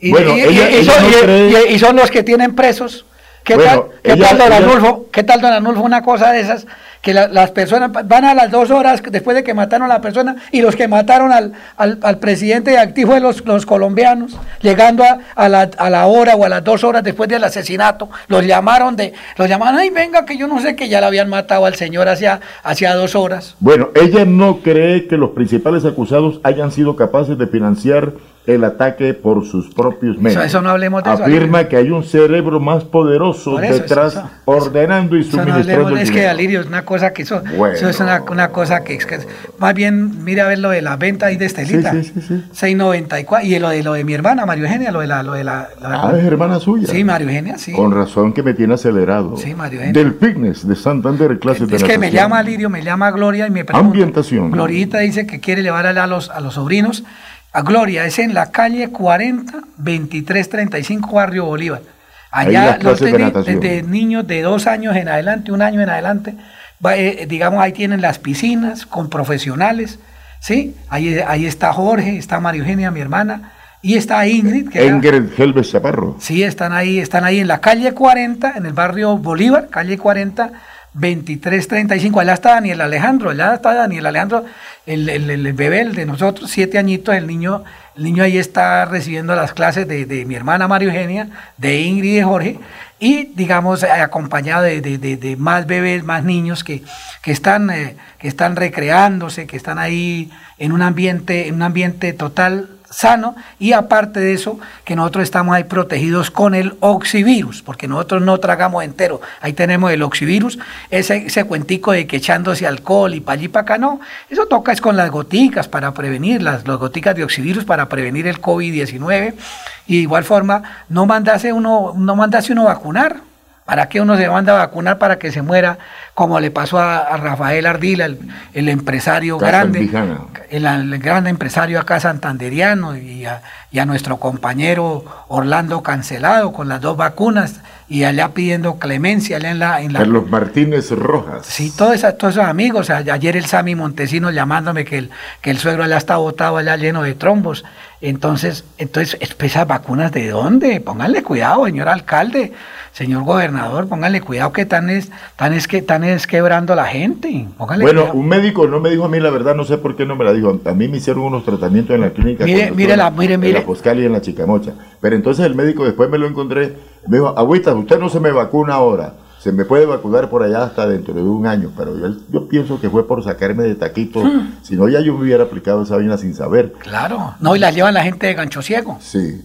Y, bueno, son, y, son, los que tienen presos. ¿Qué tal, qué tal, don Anulfo? ¿Qué tal, don Anulfo? Una cosa de esas que las personas van a las dos horas después de que mataron a la persona y los que mataron al, al, presidente activo de los, los colombianos, llegando a, a, la, a, la, hora o a las dos horas después del asesinato, los llamaron de, los llamaron, ay venga que yo no sé que ya le habían matado al señor hacia, hacia dos horas. Bueno, ella no cree que los principales acusados hayan sido capaces de financiar el ataque por sus propios medios. Eso, no hablemos de Afirma que hay un cerebro más poderoso detrás ordenando y suministrando. es que Alirio es una cosa que eso, eso es una, una, cosa que, es que más bien mira a ver lo de la venta ahí de Estelita. Sí, sí, sí, 694 y lo de lo de mi hermana Mario Eugenia, lo de la lo de la, Ah, es hermana suya. Sí, Mario Eugenia, sí. Con razón que me tiene acelerado. Sí, Mario Eugenia. Del fitness de Santander clases de Es que me llama Alirio, me llama Gloria y me pregunta. Ambientación. Glorita dice que quiere llevar a los a los sobrinos a Gloria, es en la calle 40, 2335, Barrio Bolívar. Allá los de niños de dos años en adelante, un año en adelante, digamos, ahí tienen las piscinas con profesionales, ¿sí? Ahí, ahí está Jorge, está María Eugenia, mi hermana, y está Ingrid. Que Ingrid Helves Chaparro. Sí, están ahí, están ahí en la calle 40, en el barrio Bolívar, calle 40, 2335. Allá está Daniel Alejandro, allá está Daniel Alejandro, el, el, bebé el de nosotros, siete añitos, el niño, el niño ahí está recibiendo las clases de, mi hermana María Eugenia, de Ingrid y de Jorge, y digamos acompañado de, más bebés, más niños que, que, están, eh, que están recreándose, que están ahí en un ambiente, en un ambiente total sano y aparte de eso que nosotros estamos ahí protegidos con el oxivirus, porque nosotros no tragamos entero, ahí tenemos el oxivirus, ese, ese cuentico de que echándose alcohol y para allí para acá, no, eso toca es con las goticas para prevenir, las, las goticas de oxivirus para prevenir el COVID-19 y de igual forma no mandase uno, no mandase uno vacunar, ¿Para qué uno se manda a vacunar para que se muera, como le pasó a, Rafael Ardila, el, empresario grande, el, gran empresario acá santanderiano, y a, y a nuestro compañero Orlando Cancelado con las dos vacunas? y allá pidiendo clemencia allá en la, en Carlos Martínez Rojas. Sí, todos, todos esos amigos. Ayer el Sami Montesino llamándome que el, que el suegro allá está botado allá lleno de trombos. Entonces, entonces, ¿esas vacunas de dónde? Pónganle cuidado, señor alcalde, señor gobernador, pónganle cuidado que tan es, tan es que tan es quebrando la gente. bueno, un médico no me dijo a mí la verdad, no sé por qué no me la dijo. A mí me hicieron unos tratamientos en la clínica. Mire, mire, la, mire, mire. Poscal y en la Chicamocha. Pero entonces el médico después me lo encontré, me dijo, agüita, usted no se me vacuna ahora se me puede vacunar por allá hasta dentro de un año, pero yo, yo pienso que fue por sacarme de taquito, hmm. si no ya yo me hubiera aplicado esa vaina sin saber. Claro, no, y la llevan la gente de gancho ciego. Sí.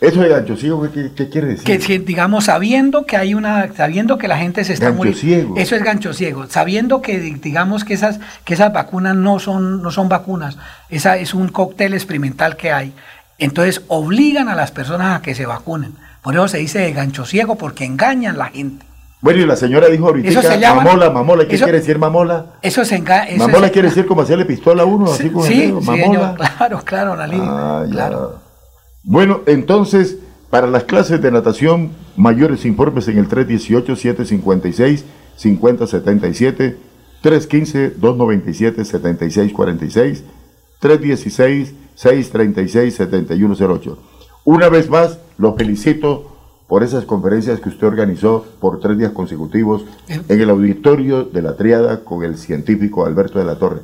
Eso de gancho ciego, ¿qué, quiere decir? Que digamos, sabiendo que hay una, sabiendo que la gente se está gancho Ciego. Eso es gancho ciego. Sabiendo que, digamos, que esas, que esas vacunas no son, no son vacunas, esa es un cóctel experimental que hay. Entonces obligan a las personas a que se vacunen. Por eso se dice de gancho ciego, porque engañan a la gente. Bueno, y la señora dijo ahorita, mamola, mamola, ¿qué quiere decir mamola? Eso se Mamola quiere decir como hacerle pistola a uno, así como sí, mamola. claro, claro, ah, claro. Bueno, entonces, para las clases de natación, mayores informes en el 318-756-5077, 315-297-7646, 316-636-7108. Una vez más, los felicito por esas conferencias que usted organizó por tres días consecutivos en el auditorio de la Triada con el científico Alberto de la Torre.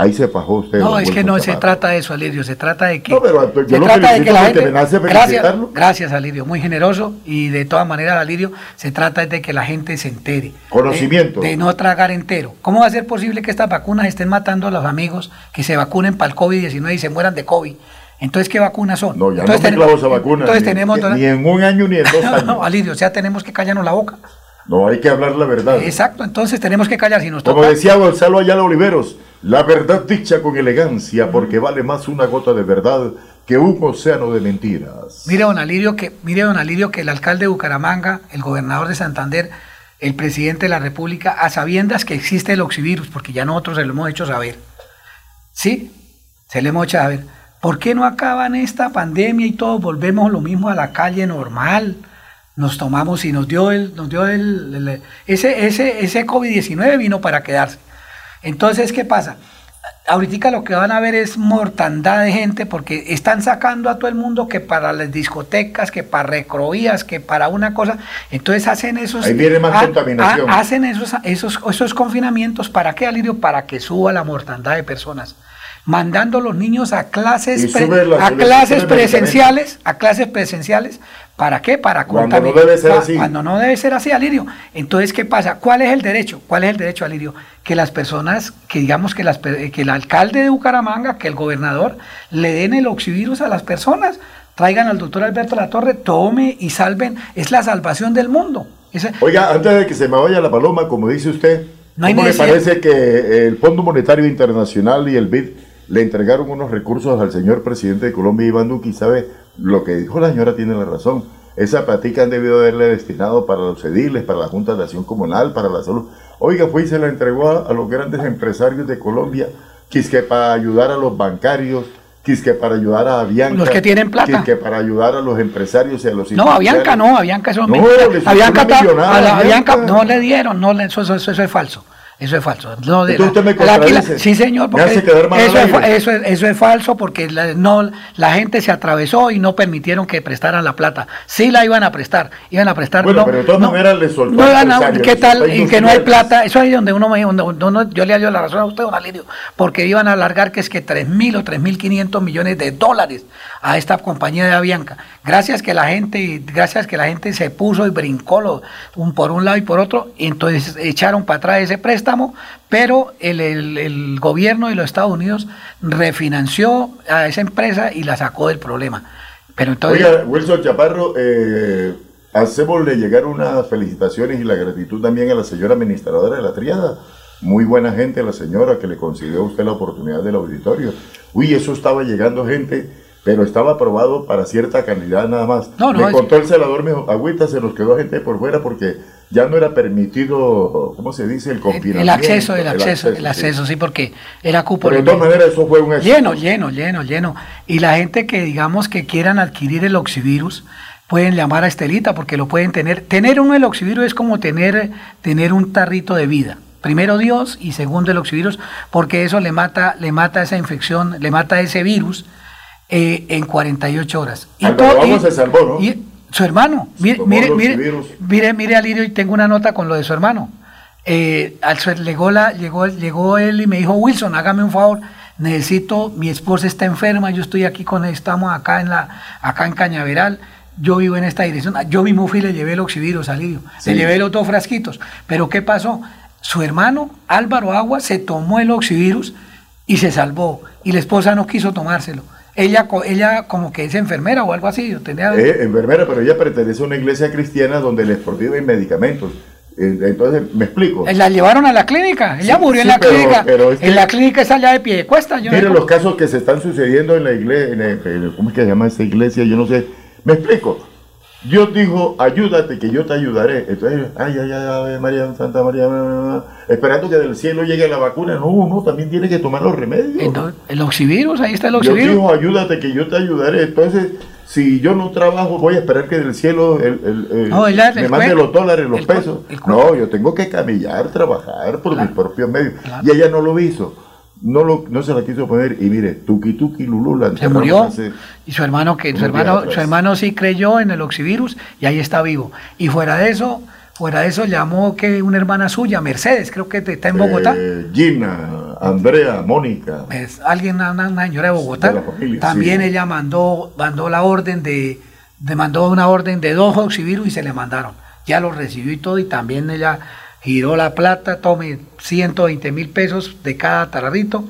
Ahí se fajó usted. No, es que no se trata de eso, Alirio, se trata de que... No, pero yo lo trata de que la gente... gracias, gracias, Alirio, muy generoso y de todas maneras, Alirio, se trata de que la gente se entere. Conocimiento. De, no tragar entero. ¿Cómo va a ser posible que estas vacunas estén matando a los amigos que se vacunen para el COVID-19 y se mueran de COVID? Entonces, ¿qué vacunas son? No, ya entonces, no me esa vacuna. Entonces ni, tenemos... Ni, en un año ni en dos años. no, Alirio, o sea, tenemos que callarnos la boca. No, hay que hablar la verdad. Exacto, entonces tenemos que callar si nos Como decía Gonzalo Ayala Oliveros, la verdad dicha con elegancia, porque vale más una gota de verdad que un océano de mentiras. Mire, don Alirio, que, mire, don Alirio, que el alcalde de Bucaramanga, el gobernador de Santander, el presidente de la República, a sabiendas que existe el oxivirus, porque ya nosotros se lo hemos hecho saber. ¿Sí? Se lo hemos hecho saber ¿Por qué no acaban esta pandemia y todos volvemos lo mismo a la calle normal? Nos tomamos y nos dio el, nos dio el, ese, ese, ese COVID-19 vino para quedarse. Entonces, ¿qué pasa? Ahorita lo que van a ver es mortandad de gente porque están sacando a todo el mundo que para las discotecas, que para recroías, que para una cosa. Entonces hacen esos. Ahí viene más contaminación. hacen esos, esos, esos confinamientos. ¿Para qué, Alirio? Para que suba la mortandad de personas mandando a los niños a clases, a clases presenciales, a clases presenciales. ¿Para qué? Para cuando no debe ser así. Cuando no debe ser así, Alirio. Entonces, ¿qué pasa? ¿Cuál es el derecho? ¿Cuál es el derecho, Alirio? Que las personas, que digamos que, las, que el alcalde de Bucaramanga, que el gobernador, le den el oxivirus a las personas, traigan al doctor Alberto Latorre, tome y salven. Es la salvación del mundo. Oiga, antes de que se me vaya la paloma, como dice usted, no ¿cómo le parece que el Fondo Monetario Internacional y el BID le entregaron unos recursos al señor presidente de Colombia, Iván Duque, y sabe, lo que dijo la señora tiene la razón. Esa platica han debido haberle destinado para los ediles, para la Junta de Acción Comunal, para la salud. Oiga, fue y se la entregó a, los grandes empresarios de Colombia, quisque para ayudar a los bancarios, quisque para ayudar a Avianca. Los que tienen plata. Quisque para ayudar a los empresarios y a los No, Avianca no, Avianca eso no, Avianca, no le dieron, no, eso, eso, eso es falso. Eso es falso. No, usted me sí, señor, porque eso, es, eso, es, falso porque la, no, la gente se atravesó y no permitieron que prestaran la plata. Sí la iban a prestar, iban a prestar. Bueno, pero de todas maneras le soltó. No, ¿Qué tal? Y que no hay plata. Eso es donde uno me yo le dio la razón a usted, don Alirio, porque iban a alargar que es que 3.000 o 3.500 millones de dólares a esta compañía de Avianca. Gracias que la gente, gracias que la gente se puso y brincó lo, un, por un lado y por otro, y entonces echaron para atrás ese préstamo pero el, gobierno de los Estados Unidos refinanció a esa empresa y la sacó del problema. Pero entonces, Oiga, Wilson Chaparro, eh, hacemosle llegar unas felicitaciones y la gratitud también a la señora administradora de la triada. Muy buena gente la señora que le concedió a usted la oportunidad del auditorio. Uy, eso estaba llegando gente, pero estaba aprobado para cierta cantidad nada más. No, no, me contó el celador, me dijo, agüita, se nos quedó gente por fuera porque ya no era permitido, ¿cómo se dice? El confinamiento. El acceso, el acceso, el acceso, sí. porque era cupo. Pero de todas maneras eso fue un éxito. Lleno, lleno, lleno, lleno. Y la gente que digamos que quieran adquirir el oxivirus, pueden llamar a Estelita porque lo pueden tener. Tener uno el oxivirus es como tener, tener un tarrito de vida. Primero Dios y segundo el oxivirus, porque eso le mata, le mata esa infección, le mata ese virus eh, en 48 horas. Y, todo, se salvó, ¿no? su hermano, mire, mire, mire, mire, mire, Alirio, y tengo una nota con lo de su hermano. Eh, al, llegó, la, llegó, llegó él y me dijo, Wilson, hágame un favor, necesito, mi esposa está enferma, yo estoy aquí con, estamos acá en la, acá en Cañaveral, yo vivo en esta dirección, yo mismo fui y le llevé el oxivirus, Alirio, le llevé los dos frasquitos, pero ¿qué pasó? Su hermano, Álvaro Agua, se tomó el oxivirus y se salvó, y la esposa no quiso tomárselo. Ella, ella como que es enfermera o algo así. Yo tenía... Eh, enfermera, pero ella pertenece a una iglesia cristiana donde les prohíben medicamentos. Eh, entonces, me explico. La llevaron a la clínica. Ella murió en la clínica. en la clínica es allá de pie de cuesta. Miren los casos que se están sucediendo en la iglesia. ¿Cómo es que se llama esa iglesia? Yo no sé. Me explico. Dios dijo, ayúdate que yo te ayudaré. Entonces, ay, ay, ay, María, Santa María, esperando que del cielo llegue la vacuna. No, uno también tiene que tomar los remedios. el oxivirus, ahí está el oxivirus. Dios dijo, ayúdate que yo te ayudaré. Entonces, si yo no trabajo, voy a esperar que del cielo el, me mande los dólares, los pesos. no, yo tengo que camillar, trabajar por mis propios medios. Y ella no lo hizo no, lo, no se la quiso poner y mire, Tuki Tuki Lulula se murió. y su hermano que su hermano su hermano sí creyó en el oxivirus y ahí está vivo. Y fuera de eso fuera de eso llamó que una hermana suya Mercedes creo que está en Bogotá. Eh, Gina Andrea Mónica. Es alguien una, señora de Bogotá. también ella mandó mandó la orden de, de mandó una orden de dos oxivirus y se le mandaron. Ya lo recibió y todo y también ella giró la plata, tome 120 mil pesos de cada tarrito,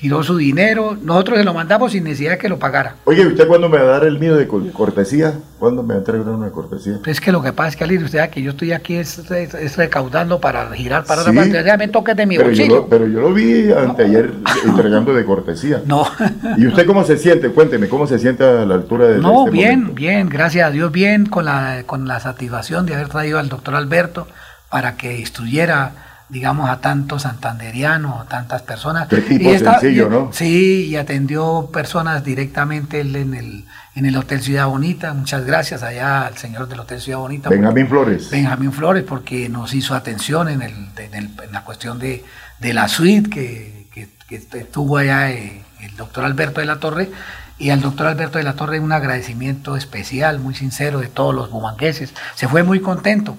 giró su dinero, nosotros se lo mandamos sin necesidad de que lo pagara. Oye, ¿usted cuándo me va a dar el mío de cortesía? ¿Cuándo me va a entregar una cortesía? Es que lo que pasa es que, Ali, usted que yo estoy aquí es, recaudando para girar para la parte, ya me toque de mi pero bolsillo. Yo pero yo lo vi anteayer entregando de cortesía. No. ¿Y usted cómo se siente? Cuénteme, ¿cómo se siente a la altura de No, este bien, bien, gracias a Dios, bien, con la, con la satisfacción de haber traído al doctor Alberto, para que instruyera, digamos, a tantos santanderianos, a tantas personas. Qué tipo sencillo, ¿no? Sí, y atendió personas directamente en el, en el Hotel Ciudad Bonita. Muchas gracias allá al señor del Hotel Ciudad Bonita. Benjamín Flores. Benjamín Flores, porque nos hizo atención en, el, en, la cuestión de, de, la suite que, que, que estuvo allá eh, el doctor Alberto de la Torre y al doctor Alberto de la Torre un agradecimiento especial, muy sincero de todos los bumangueses. Se fue muy contento.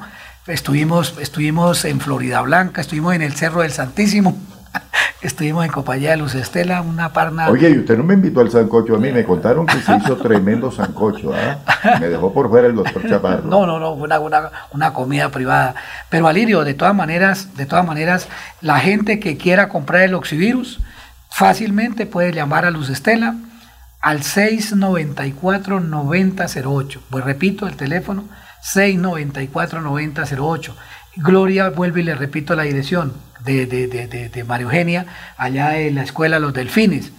Estuvimos, estuvimos en Florida Blanca, estuvimos en el Cerro del Santísimo, estuvimos en compañía de Luz Estela, una parna. Oye, y usted no me invitó al sancocho a mí, me contaron que se hizo tremendo sancocho, ¿ah? Me dejó por fuera el doctor Chaparro. No, no, no, fue una, una, comida privada. Pero Alirio, de todas maneras, de todas maneras, la gente que quiera comprar el oxivirus fácilmente puede llamar a Luz Estela al 694-9008. Pues repito, el teléfono 694-9008. Gloria, vuelve y le repito la dirección de, de, de, de, María Eugenia, allá en la escuela Los Delfines.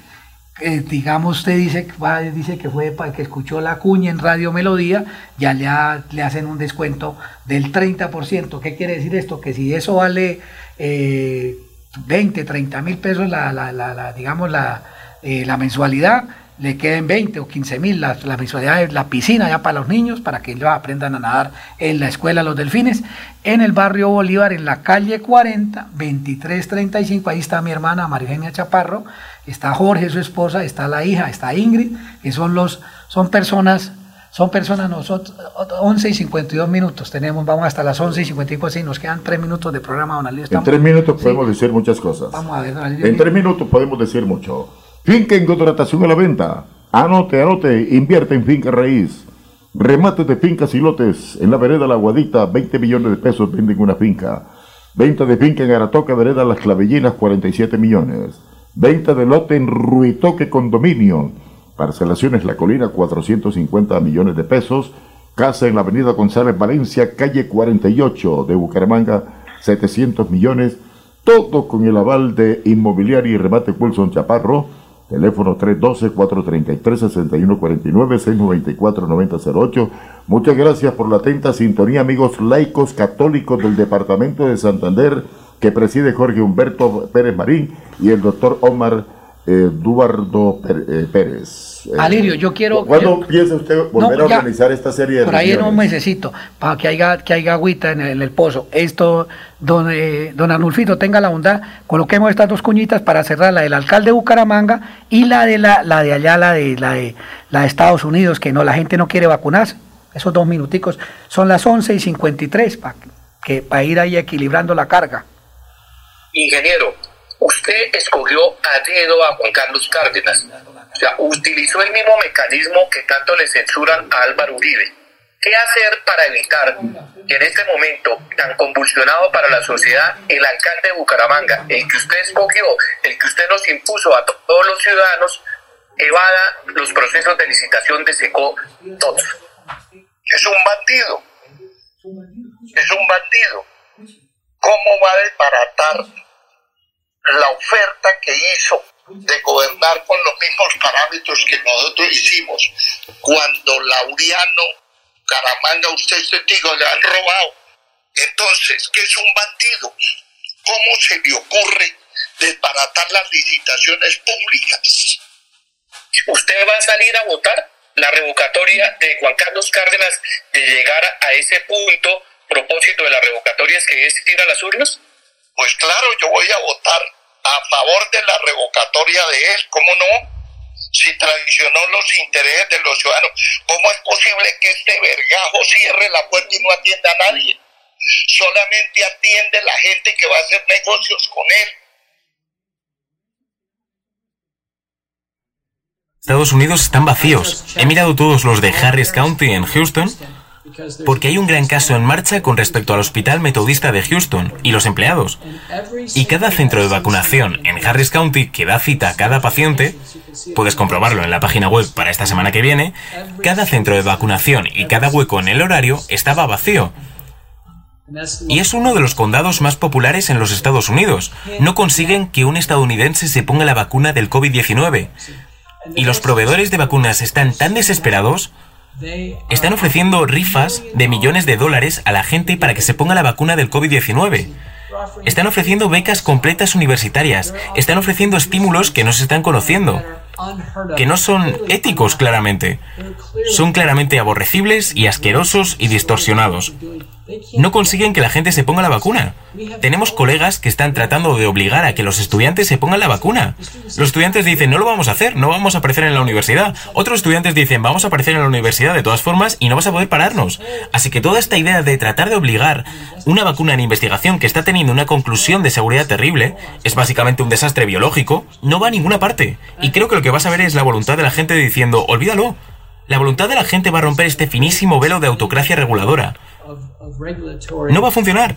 Eh, digamos, usted dice, dice que fue para que escuchó la cuña en Radio Melodía, ya le, le hacen un descuento del 30%. ¿Qué quiere decir esto? Que si eso vale eh, 20, 30 mil pesos, la, la, digamos, la, eh, la mensualidad, le queden 20 o 15 mil las la mensualidades de la piscina ya para los niños, para que ellos aprendan a nadar en la escuela Los Delfines, en el barrio Bolívar, en la calle 40, 2335, ahí está mi hermana María Chaparro, está Jorge, su esposa, está la hija, está Ingrid, que son los, son personas, son personas nosotros, 11 y 52 minutos tenemos, vamos hasta las 11 y 55, y nos quedan 3 minutos de programa, don En 3 minutos podemos decir muchas cosas. Vamos a ver, En 3 minutos podemos decir mucho. Finca en contratación a la venta. Anote, anote, invierte en finca raíz. Remate de fincas y lotes. En la vereda La Guadita, 20 millones de pesos venden una finca. Venta de finca en Aratoca, vereda Las Clavellinas, 47 millones. Venta de lote en Ruitoque Condominio. Parcelaciones La Colina, 450 millones de pesos. Casa en la avenida González Valencia, calle 48 de Bucaramanga, 700 millones. Todo con el aval de Inmobiliaria y Remate Wilson Chaparro Teléfono 312-433-6149, 694-9008. Muchas gracias por la atenta sintonía, amigos laicos católicos del Departamento de Santander, que preside Jorge Humberto Pérez Marín y el doctor Omar Eduardo eh, Eh, Alirio, yo quiero... ¿Cuándo piensa usted volver a organizar esta serie de Por ahí en un mesecito, para que haya, que haya agüita en el, pozo. Esto, don, eh, don Anulfito, tenga la bondad, coloquemos estas dos cuñitas para cerrar la del alcalde de Bucaramanga y la de la, la de allá, la de, la de la de Estados Unidos, que no la gente no quiere vacunarse. Esos dos minuticos son las 11 y 53 para que, para ir ahí equilibrando la carga. Ingeniero, usted escogió a dedo a Juan Carlos Cárdenas. Utilizó el mismo mecanismo que tanto le censuran a Álvaro Uribe. ¿Qué hacer para evitar que en este momento tan convulsionado para la sociedad, el alcalde de Bucaramanga, el que usted escogió, el que usted nos impuso a todos los ciudadanos, evada los procesos de licitación de SECO todos? Es un bandido. Es un bandido. ¿Cómo va a desbaratar la oferta que hizo de gobernar con los mismos parámetros que nosotros hicimos cuando Lauriano, Caramanga, usted es testigo, le han robado. Entonces, ¿qué es un bandido? ¿Cómo se le ocurre desbaratar las licitaciones públicas? ¿Usted va a salir a votar la revocatoria de Juan Carlos Cárdenas de llegar a ese punto, propósito de la revocatoria es que es ir a las urnas? Pues claro, yo voy a votar a favor de la revocatoria de él, ¿cómo no? Si traicionó los intereses de los ciudadanos, ¿cómo es posible que este vergajo cierre la puerta y no atienda a nadie? Solamente atiende la gente que va a hacer negocios con él. Estados Unidos están vacíos. He mirado todos los de Harris County en Houston porque hay un gran caso en marcha con respecto al Hospital Metodista de Houston y los empleados. Y cada centro de vacunación en Harris County que da cita a cada paciente, puedes comprobarlo en la página web para esta semana que viene, cada centro de vacunación y cada hueco en el horario estaba vacío. Y es uno de los condados más populares en los Estados Unidos. No consiguen que un estadounidense se ponga la vacuna del COVID-19. Y los proveedores de vacunas están tan desesperados están ofreciendo rifas de millones de dólares a la gente para que se ponga la vacuna del COVID-19. Están ofreciendo becas completas universitarias. Están ofreciendo estímulos que no se están conociendo. Que no son éticos claramente. Son claramente aborrecibles y asquerosos y distorsionados no consiguen que la gente se ponga la vacuna. Tenemos colegas que están tratando de obligar a que los estudiantes se pongan la vacuna. Los estudiantes dicen, no lo vamos a hacer, no vamos a aparecer en la universidad. Otros estudiantes dicen, vamos a aparecer en la universidad de todas formas y no vas a poder pararnos. Así que toda esta idea de tratar de obligar una vacuna en investigación que está teniendo una conclusión de seguridad terrible, es básicamente un desastre biológico, no va a ninguna parte. Y creo que lo que vas a ver es la voluntad de la gente diciendo, olvídalo. La voluntad de la gente va a romper este finísimo velo de autocracia reguladora. No va a funcionar.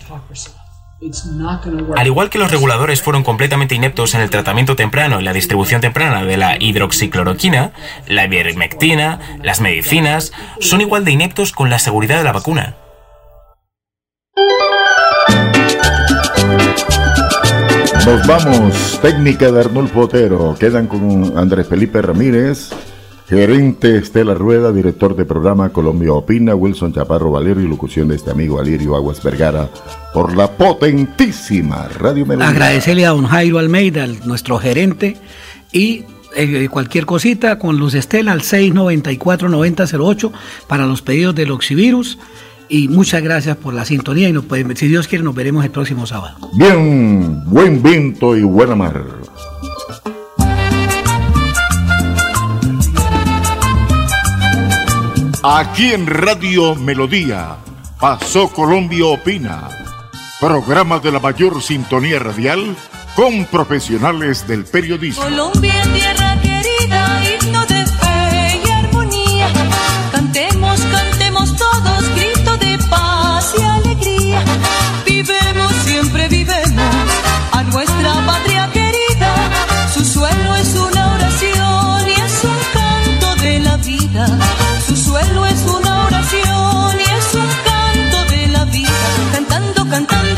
Al igual que los reguladores fueron completamente ineptos en el tratamiento temprano y la distribución temprana de la hidroxicloroquina, la ivermectina, las medicinas, son igual de ineptos con la seguridad de la vacuna. Nos vamos, técnica de Arnulfo Otero. Quedan con Andrés Felipe Ramírez, Gerente Estela Rueda, director de programa Colombia Opina, Wilson Chaparro Valerio y locución de este amigo Alirio Aguas Vergara por la potentísima Radio Melodía. Agradecerle a don Jairo Almeida, nuestro gerente, y eh, cualquier cosita con Luz Estela al 694-9008 para los pedidos del Oxivirus. Y muchas gracias por la sintonía y nos, si Dios quiere nos veremos el próximo sábado. Bien, buen viento y buena mar. Aquí en Radio Melodía, Pasó Colombia Opina, programa de la mayor sintonía radial con profesionales del periodismo. cantando.